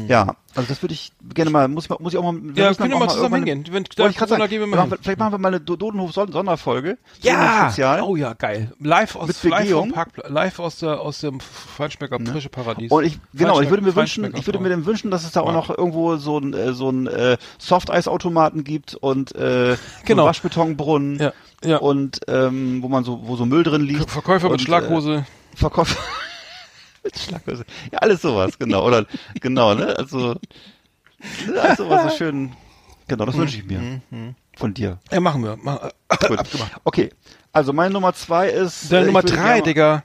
ja, also das würde ich gerne mal, muss ich, mal- muss ich auch mal. Ja, können wir auch mal zusammen hingehen. Wenn wollte ich sagen, gehen wir mal machen vielleicht machen wir mal eine Do- Dodenhof-Sonderfolge. Ja, Spezial. oh ja, geil. Live aus, Mit live vom Parkplatz, live aus der, aus dem Feinschmecker Frische Paradies. Und ich, genau, ich würde mir wünschen, ich würde mir dann wünschen, dass es da auch Ja. noch irgendwo so ein, äh, so ein äh, Softeisautomaten gibt und äh, so Genau. einen Waschbetonbrunnen Ja, ja. und ähm, wo man so, wo so Müll drin liegt. Verkäufer mit und, Schlaghose. Äh, Verkäufer mit Schlaghose. Ja, alles sowas, genau. Oder genau, ne? Also, ne, alles sowas so schön. Genau, das wünsche ich mir. Von dir. ja, machen wir. Mach, äh, Gut. Okay. Also meine Nummer zwei ist. Deine äh, Nummer drei, Digga.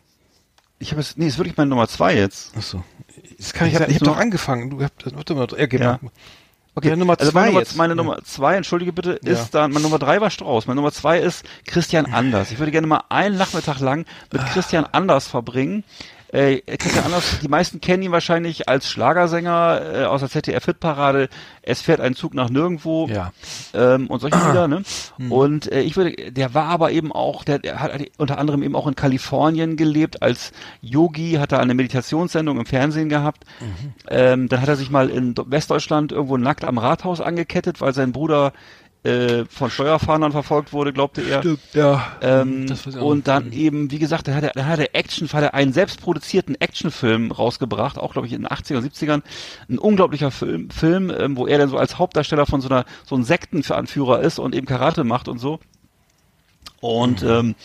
Ich habe es, nee, ist wirklich meine Nummer zwei jetzt. Achso. Das kann ich, Ich hab habe doch nur- angefangen. Du hast, warte mal, ja, genau. Ja. Okay, Deine Nummer also zwei meine Nummer, jetzt. meine Ja. Nummer zwei, entschuldige bitte, Ja. ist dann, meine Nummer drei war Strauß, meine Nummer zwei ist Christian Anders. Ich würde gerne mal einen Nachmittag lang mit Ah. Christian Anders verbringen. Äh, Christian Anders, die meisten kennen ihn wahrscheinlich als Schlagersänger äh, aus der ZDF-Hitparade. Es fährt ein Zug nach nirgendwo Ja. ähm, und solche Lieder, ne? Hm. Und äh, ich würde, der war aber eben auch, der, der hat unter anderem eben auch in Kalifornien gelebt als Yogi, hat er eine Meditationssendung im Fernsehen gehabt. Mhm. Ähm, dann hat er sich mal in Westdeutschland irgendwo nackt am Rathaus angekettet, weil sein Bruder äh, von Steuerfahndern verfolgt wurde, glaubte er. Stimmt, ja. Ähm, auch und dann eben, wie gesagt, da hat er, da hat er Action, hat er einen selbstproduzierten Actionfilm rausgebracht, auch glaube ich in den 80er, 70ern. Ein unglaublicher Film, Film ähm, wo er dann so als Hauptdarsteller von so einer so einem Sektenanführer ist und eben Karate macht und so. Und ähm,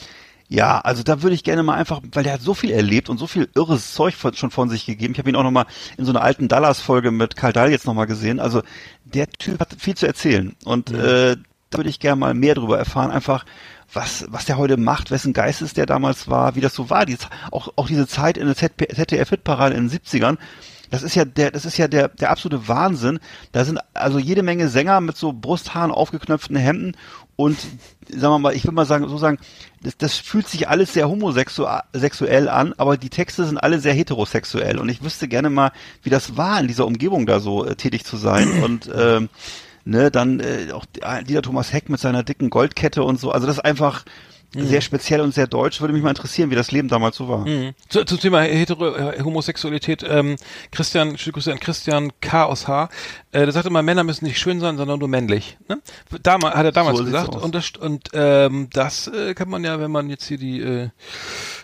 ja, also da würde ich gerne mal einfach, weil der hat so viel erlebt und so viel irres Zeug von, schon von sich gegeben. Ich habe ihn auch noch mal in so einer alten Dallas-Folge mit Karl Dahl jetzt noch mal gesehen. Also der Typ hat viel zu erzählen und äh, da würde ich gerne mal mehr drüber erfahren. Einfach was was der heute macht, wessen Geistes der damals war, wie das so war. Die, auch auch diese Zeit in der ZDF-Hitparade in den 70ern. Das ist ja der, das ist ja der, der absolute Wahnsinn. Da sind also jede Menge Sänger mit so Brusthaaren aufgeknöpften Hemden und sagen wir mal, ich würde mal sagen, so sagen, das, das fühlt sich alles sehr homosexuell sexuell an, aber die Texte sind alle sehr heterosexuell. Und ich wüsste gerne mal, wie das war, in dieser Umgebung da so äh, tätig zu sein. Und ähm, ne, dann äh, auch dieser Thomas Heck mit seiner dicken Goldkette und so, also das ist einfach sehr speziell und sehr deutsch, würde mich mal interessieren, wie das Leben damals so war. Mhm. Zu, zum Thema Hetero äh, Homosexualität, ähm, Christian, Grüße an Christian K. aus H. Äh, der sagte immer, Männer müssen nicht schön sein, sondern nur männlich. Ne? Damals, hat er damals So gesagt. Und das, und ähm, das äh, kann man ja, wenn man jetzt hier die, äh,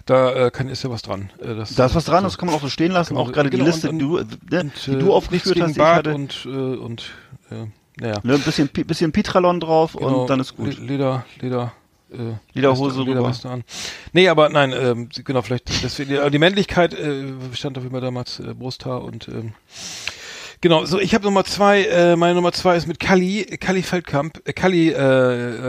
da äh, kann, ist ja was dran. Äh, das, Da ist was dran, das kann man auch so stehen lassen, auch gerade die genau, Liste, und- die du, ne, und, die äh, du aufgeführt hast, Bart hatte, und, äh, und äh, naja. ne, ein bisschen, bisschen Pitralon drauf Genau, und dann ist gut. Le- Leder, Leder. Äh, Lederhose Weste- rüber. An. Nee, aber nein, ähm, genau, vielleicht deswegen, die Männlichkeit äh, stand auf jeden Fall damals äh, Brusthaar und ähm, genau, so ich habe Nummer zwei, äh, meine Nummer zwei ist mit Kali, Kali Feldkamp, äh, Kali, äh,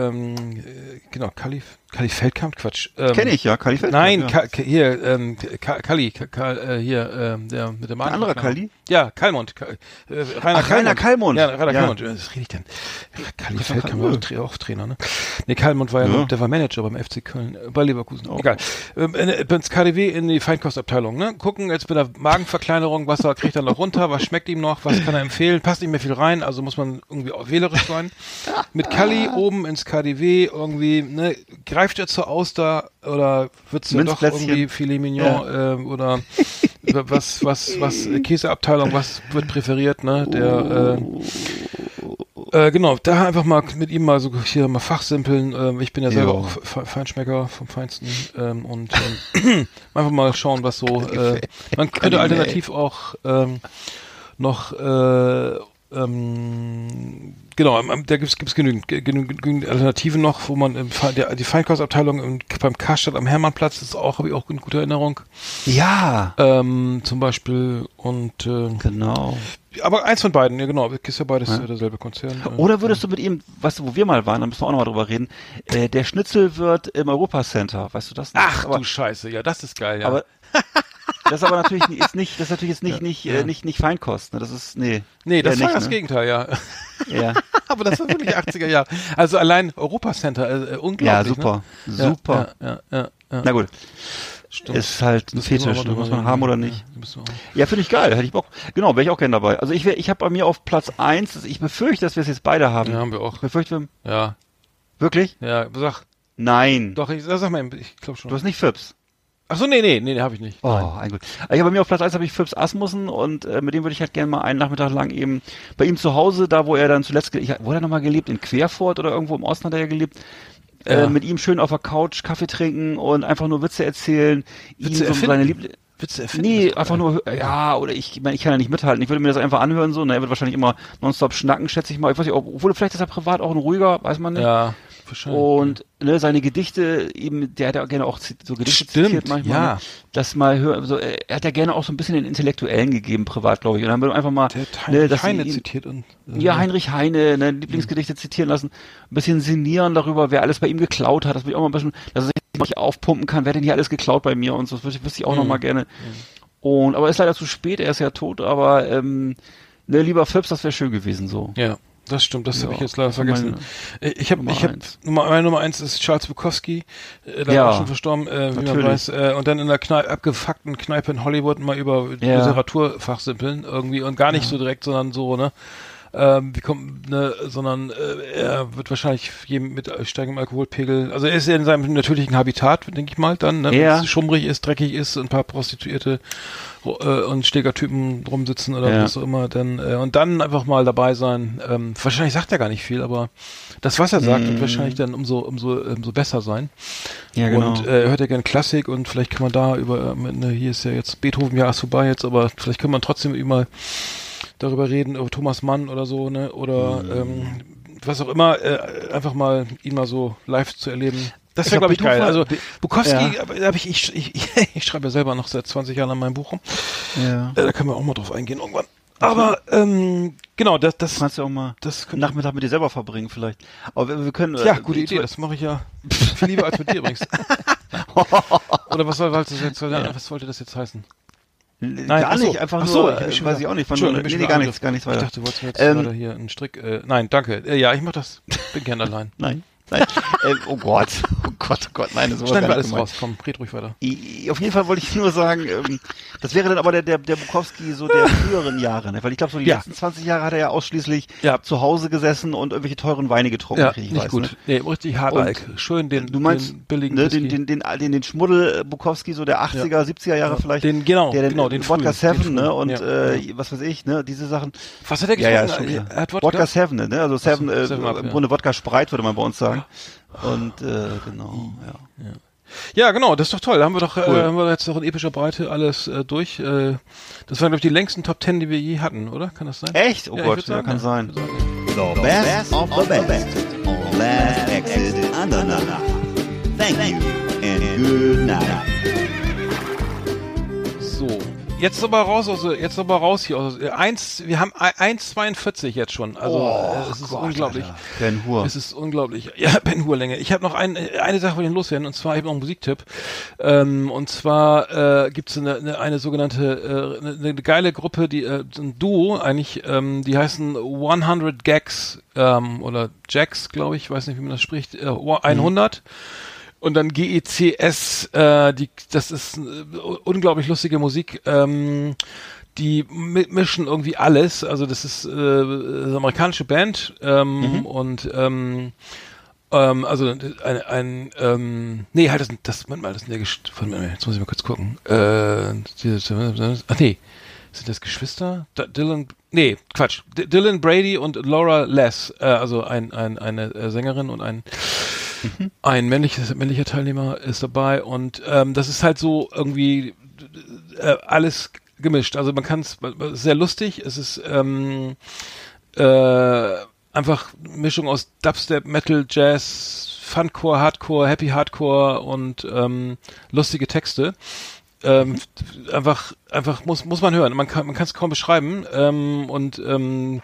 ähm, äh, genau, Kali, Kali Feldkamp, Quatsch. Ähm, Kenne ich, ja, Kali Feldkamp, Nein, ja. Ka hier, ähm, Ka Kali, Ka Ka äh, hier, ähm, der mit dem Ein anderer. Kali? Ja, Kalmund. Ka äh, Rainer Ach, Rainer Kallmund. Ja, Rainer Ja. Kallmund. Was rede ich denn? Kali Feldkamp war auch. Tra auch Trainer, ne? Nee, Kallmund war ja, Ja. der war Manager beim FC Köln, äh, bei Leverkusen. Oh. Egal. Ähm, äh, ins KDW in die Feinkostabteilung, ne? Gucken jetzt mit der Magenverkleinerung, was er kriegt er noch runter, was schmeckt ihm noch, was kann er empfehlen, passt nicht mehr viel rein, also muss man irgendwie auch wählerisch sein. Mit Kali oben ins KDW irgendwie, ne? Greift er zur Auster oder wird's ja doch irgendwie Filet Mignon ähm, oder was, was, was, äh, Käseabteilung, was wird präferiert, ne? Der, äh, äh, genau, da einfach mal mit ihm mal so hier mal fachsimpeln. Ähm, ich bin ja selber Ja. auch Fe- Feinschmecker vom Feinsten ähm, und ähm, einfach mal schauen, was so. Äh, man könnte alternativ auch ähm, noch äh, ähm, genau, ähm, da gibt's gibt's genügend, ge- genügend, genügend Alternativen noch, wo man im, Fe- der, die Feinkostabteilung im, beim Karstadt am Hermannplatz ist auch, habe ich auch in guter Erinnerung. Ja, Ähm, zum Beispiel und äh, genau. aber eins von beiden, ja genau, ist ja beides äh, derselbe Konzern. Oder würdest du mit ihm, weißt du, wo wir mal waren, da müssen wir auch nochmal drüber reden, äh, der Schnitzel wird im Europacenter, weißt du das noch? Ach aber, du Scheiße, ja, das ist geil, ja. aber das ist aber natürlich nicht- ist nicht, das ist natürlich jetzt nicht, Ja, nicht, ja. Äh, nicht, nicht Feinkost, ne? Das ist, nee. nee, das war nicht, das ne? Gegenteil, ja. Ja, aber das war wirklich 80er Jahre. Also allein Europacenter, äh, äh, unglaublich. ja super, Ne? super. Ja, ja, ja, ja. Na gut, Stimmt. ist halt ein wir Fetisch, ne? muss man haben oder ja. nicht. Ja. Ja, finde ich geil, hätte ich Bock. Genau, wäre ich auch gerne dabei. Also ich, wär- ich habe bei mir auf Platz eins. ich befürchte, dass wir es jetzt beide haben. Ja, haben wir auch. Ich befürchte, wir, Ja, wirklich? ja, sag, Nein. doch, ich sag mal, ich glaube schon. Du hast nicht Fips. Ach so, nee, nee, nee, habe ich nicht. Oh, ein Glück. Ich habe bei mir auf Platz 1 habe ich Phipps Asmussen und äh, mit dem würde ich halt gerne mal einen Nachmittag lang eben bei ihm zu Hause, da wo er dann zuletzt, ich, wo hat er nochmal gelebt? In Querfurt oder irgendwo im Osten hat er ja gelebt. Ja. Äh, mit ihm schön auf der Couch Kaffee trinken und einfach nur Witze erzählen. Witze ihm so seine? Liebl Witze erfinden. Nee, einfach nur, ja, oder ich, ich meine, ich kann ja nicht mithalten. Ich würde mir das einfach anhören so. Na, er wird wahrscheinlich immer nonstop schnacken, schätze ich mal. Ich weiß nicht, ob- obwohl vielleicht ist er privat auch ein ruhiger, weiß man nicht. Ja. Und ne, seine Gedichte, eben, der hat ja gerne auch so Gedichte Stimmt, zitiert manchmal. ja. Ne? Das mal hören, so, äh, er hat ja gerne auch so ein bisschen den Intellektuellen gegeben, privat, glaube ich. Und dann haben wir einfach mal, der hat ne, Heinrich sie Heine ihn- zitiert und äh, ja, Heinrich Heine, ne, Lieblingsgedichte zitieren lassen, ein bisschen sinnieren darüber, wer alles bei ihm geklaut hat, dass man auch mal ein bisschen, dass er sich aufpumpen kann, wer denn hier alles geklaut bei mir und so, das wüsste ich auch noch Mhm. mal gerne. Und, aber ist leider zu spät, er ist ja tot, aber, ähm, ne, lieber Phipps, das wäre schön gewesen, so. Ja, das stimmt, das habe Ja, ich jetzt leider war meine vergessen. Äh, ich habe, Nummer ich habe eins. Nummer, meine Nummer eins ist Charles Bukowski, äh, der Ja, war schon verstorben, äh, wie man weiß, äh, und dann in der Kneipe, abgefuckten Kneipe in Hollywood mal über Ja. Literatur fachsimpeln irgendwie und gar nicht so direkt, sondern so, ne? Ähm, wie kommt, ne, sondern äh, er wird wahrscheinlich jedem mit steigendem Alkoholpegel, also er ist ja in seinem natürlichen Habitat, denke ich mal, dann, ne, Ja. wenn es schummrig ist, dreckig ist, ein paar Prostituierte äh, und Schlägertypen rumsitzen oder Ja. was auch immer, dann äh, und dann einfach mal dabei sein. Ähm, wahrscheinlich sagt er gar nicht viel, aber das, was er sagt, wird wahrscheinlich dann umso umso umso besser sein. Ja, genau. Und äh, er hört ja gerne Klassik und vielleicht kann man da über, äh, ne, hier ist ja jetzt Beethoven, ja ist vorbei jetzt, aber vielleicht kann man trotzdem über darüber reden, über Thomas Mann oder so, ne? Oder Mhm. ähm, was auch immer, äh, einfach mal ihn mal so live zu erleben. Das wäre, glaub, glaube ich, geil. Also Bukowski, Ja. ich, ich, ich, ich schreibe ja selber noch seit 20 Jahren an meinem Buch rum. Ja. Äh, da können wir auch mal drauf eingehen irgendwann. Aber ähm, genau, das, das, kannst du auch mal das einen Nachmittag mit dir selber verbringen vielleicht. Aber wir, wir können... ja, äh, gute Idee. Das mache ich ja viel lieber als mit dir übrigens. Oder was soll, was, soll jetzt, was sollte das jetzt heißen? Nein, gar ach so. nicht, einfach Ach so, nur, ich äh, weiß ich auch nicht. Von, nee, ich nee, gar nichts, gar nichts Ich weiter. dachte, du wolltest mir jetzt Ähm, hier einen Strick. Äh, nein, danke. Äh, ja, ich mach das. Bin gern allein. Nein, nein. äh, oh Gott, oh Gott, oh Gott, nein, das war alles gemeint. raus. Komm, red ruhig weiter. I- Auf jeden Fall wollte ich nur sagen, ähm, das wäre dann aber der, der, der Bukowski so der früheren Jahre, ne? weil ich glaube, so die Ja. letzten 20 Jahre hat er ja ausschließlich Ja. zu Hause gesessen und irgendwelche teuren Weine getrunken, Ja, nicht weiß, gut. Ne? Nee, richtig Hardalk. Schön den, Du meinst den billigen ne, den, den, den, den, den Schmuddel äh, Bukowski, so der 80er, 70er Jahre vielleicht. Den- genau, der, genau, den Wodka den Seven, ne? Und ja. äh, was weiß ich, ne? Diese Sachen. Was hat er Ja, ja, getrunken? schon klar. er hat Wodka? Wodka Seven, ne? Also Seven, äh, Seven im ja. Grunde Wodka Spreit, würde man bei uns sagen. Und äh, genau, ja. Ja, genau, das ist doch toll. Da haben wir doch, Cool. äh, haben wir jetzt noch in epischer Breite alles äh, durch. Äh, das waren, glaube ich, die längsten Top Ten, die wir je hatten, oder? Kann das sein? Echt? Oh Ja, Gott, würd ja, sagen, kann ja. sein. Sagen, The best of the best on Last Exit Andernach. Thank you and good night. So, jetzt aber raus, also jetzt aber raus hier. Also, eins, wir haben ein- 1,42 jetzt schon. Also äh, es ist unglaublich. Ben Hur. Es ist unglaublich. Ja, Ben Hur Länge. Ich habe noch ein, eine Sache, wollte ich loswerden, und zwar habe noch einen Musiktipp. Ähm, und zwar äh, gibt es eine, eine, eine sogenannte, äh, eine, eine geile Gruppe, die äh, ein Duo eigentlich, ähm, die heißen 100 Gags ähm, oder Jacks, glaube ich, weiß nicht, wie man das spricht, äh, 100. Und dann GECS, äh, die, das ist äh, unglaublich lustige Musik. Ähm, die mi- mischen irgendwie alles. Also das ist äh, eine amerikanische Band ähm, und ähm, ähm, also ein, ein ähm, nee, halt das, das Moment mal, das sind der Gest von mir, jetzt muss ich mal kurz gucken. Äh, ach nee, sind das Geschwister? Da, Dylan, nee, Quatsch. D Dylan Brady und Laura Les, äh, also ein, ein, eine äh, Sängerin und ein ein männliches, männlicher Teilnehmer ist dabei und ähm, das ist halt so irgendwie äh, alles gemischt. Also man kann es sehr lustig. Es ist ähm, äh, einfach Mischung aus Dubstep, Metal, Jazz, Funcore, Hardcore, Happy Hardcore und ähm, lustige Texte. Ähm, einfach, einfach muss muss man hören. Man kann man kann es kaum beschreiben. Ähm, und ähm,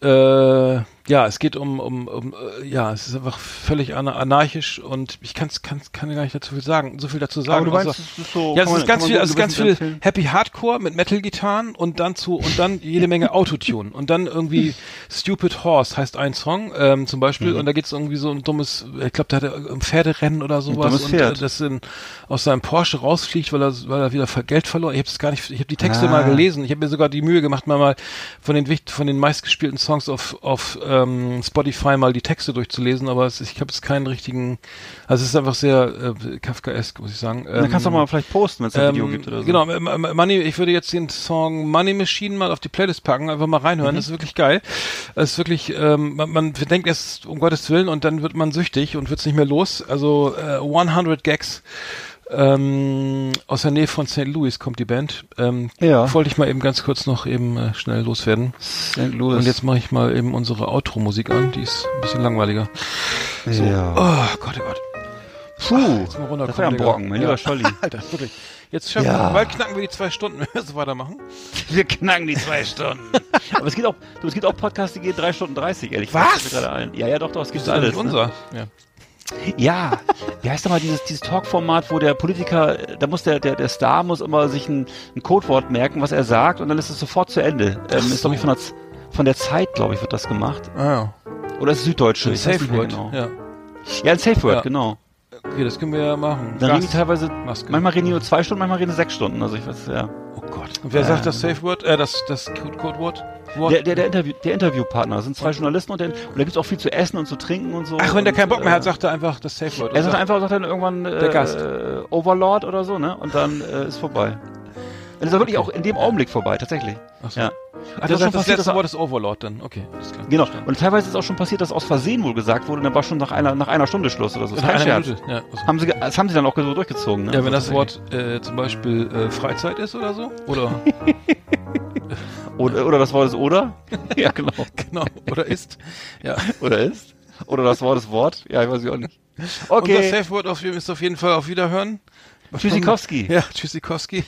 äh, ja, es geht um, um, um äh, ja, es ist einfach völlig ana anarchisch und ich kann's, kann's, kann gar nicht dazu viel sagen, so viel dazu sagen. Aber du meinst, außer- es ist so. ja, kann es man- ist ganz kann viel, also so ganz viel empfehlen? Happy Hardcore mit Metal-Gitarren und dann zu und dann jede Menge Autotune und dann irgendwie Stupid Horse heißt ein Song ähm, zum Beispiel Mhm. und da geht's irgendwie so ein dummes, ich glaube, da hat er ein Pferderennen oder sowas und äh, das in, aus seinem Porsche rausfliegt, weil er weil er wieder Geld verloren. Ich habe es gar nicht, ich habe die Texte Ah. mal gelesen. Ich habe mir sogar die Mühe gemacht, mal mal von den von den meistgespielten Songs auf auf ähm, Spotify mal die Texte durchzulesen, aber es, ich habe jetzt keinen richtigen, also es ist einfach sehr äh, Kafkaesk, muss ich sagen. Dann kannst du Ähm, mal vielleicht posten, wenn es ein Video ähm, gibt oder so. Genau, Money, ich würde jetzt den Song Money Machine mal auf die Playlist packen, einfach mal reinhören. Das ist wirklich geil. Das ist wirklich, ähm, man, man denkt erst um Gottes Willen und dann wird man süchtig und wird's nicht mehr los. Also äh, 100 Gags. Ähm, aus der Nähe von St. Louis kommt die Band. Ähm, Ja. Wollte ich mal eben ganz kurz noch eben äh, schnell loswerden. St. Louis. Und jetzt mache ich mal eben unsere Outro-Musik an. Die ist ein bisschen langweiliger. ja. Oh Gott, oh Gott. Puh, Jetzt mal runterkommen, das war ein. Brocken, mein Ja. lieber Scholli. Alter, wirklich. Jetzt schaffen Ja. wir, bald knacken wir die zwei Stunden, wenn wir so weitermachen. Wir knacken die zwei Stunden. Aber es gibt auch, du, es gibt auch Podcasts, die gehen drei Stunden 30, ehrlich Was? gerade ein. Ja, ja, doch, doch, es gibt Das ist alles. nicht Ne? unser. Ja. Ja, wie heißt doch mal dieses, dieses Talk-Format, wo der Politiker, da muss der, der, der Star muss immer sich ein, ein Codewort merken, was er sagt, und dann ist es sofort zu Ende. Ähm, ist, glaube ich, von der, von der Zeit, glaube ich, wird das gemacht. Ah, ja. Oder ist es Süddeutsche? Ein Safe Word. Genau. Ja. Ja, ein Safe Word, Ja. genau. Okay, das können wir ja machen. Dann reden die Gas, teilweise, Maske. manchmal reden die nur zwei Stunden, manchmal reden die sechs Stunden. Also ich weiß, ja. Oh Gott. Und wer sagt das Safe Word? Äh, das, das Code- Codewort? Wort? Der, der, der, Interview, der Interviewpartner das sind zwei Journalisten und, der, und da gibt's auch viel zu essen und zu trinken und so. Ach, wenn der keinen Bock mehr äh, hat, sagt er einfach das Safe Word. Er sagt einfach, sagt dann irgendwann äh, Der Gast. Äh, Overlord oder so, ne? Und dann äh, ist vorbei. Und ist wirklich auch in dem Augenblick vorbei, tatsächlich. Ach so. Ja. Ach, das das, das passiert, letzte dass- Wort ist Overlord dann. Okay. Genau. Und teilweise ist auch schon passiert, dass aus Versehen wohl gesagt wurde, und dann war schon nach einer, nach einer Stunde Schluss oder so. Das ist kein Scherz. Ja, also. Haben sie, das haben sie dann auch so durchgezogen, ne? ja, wenn das Wort äh, zum Beispiel äh, Freizeit ist oder so. Oder, Oder, oder das Wort ist oder? ja, genau. genau. Oder ist. Ja. Oder ist? Oder das Wort ist Wort? Ja, ich weiß ich auch nicht. Unser Okay. Safe Word auf, ist auf jeden Fall auf Wiederhören. Tschüssikowski. Ja, Tschüssikowski.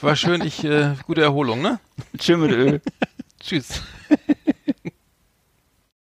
War schön. Ich, äh, gute Erholung, ne? Tschüss mit Öl. Tschüss.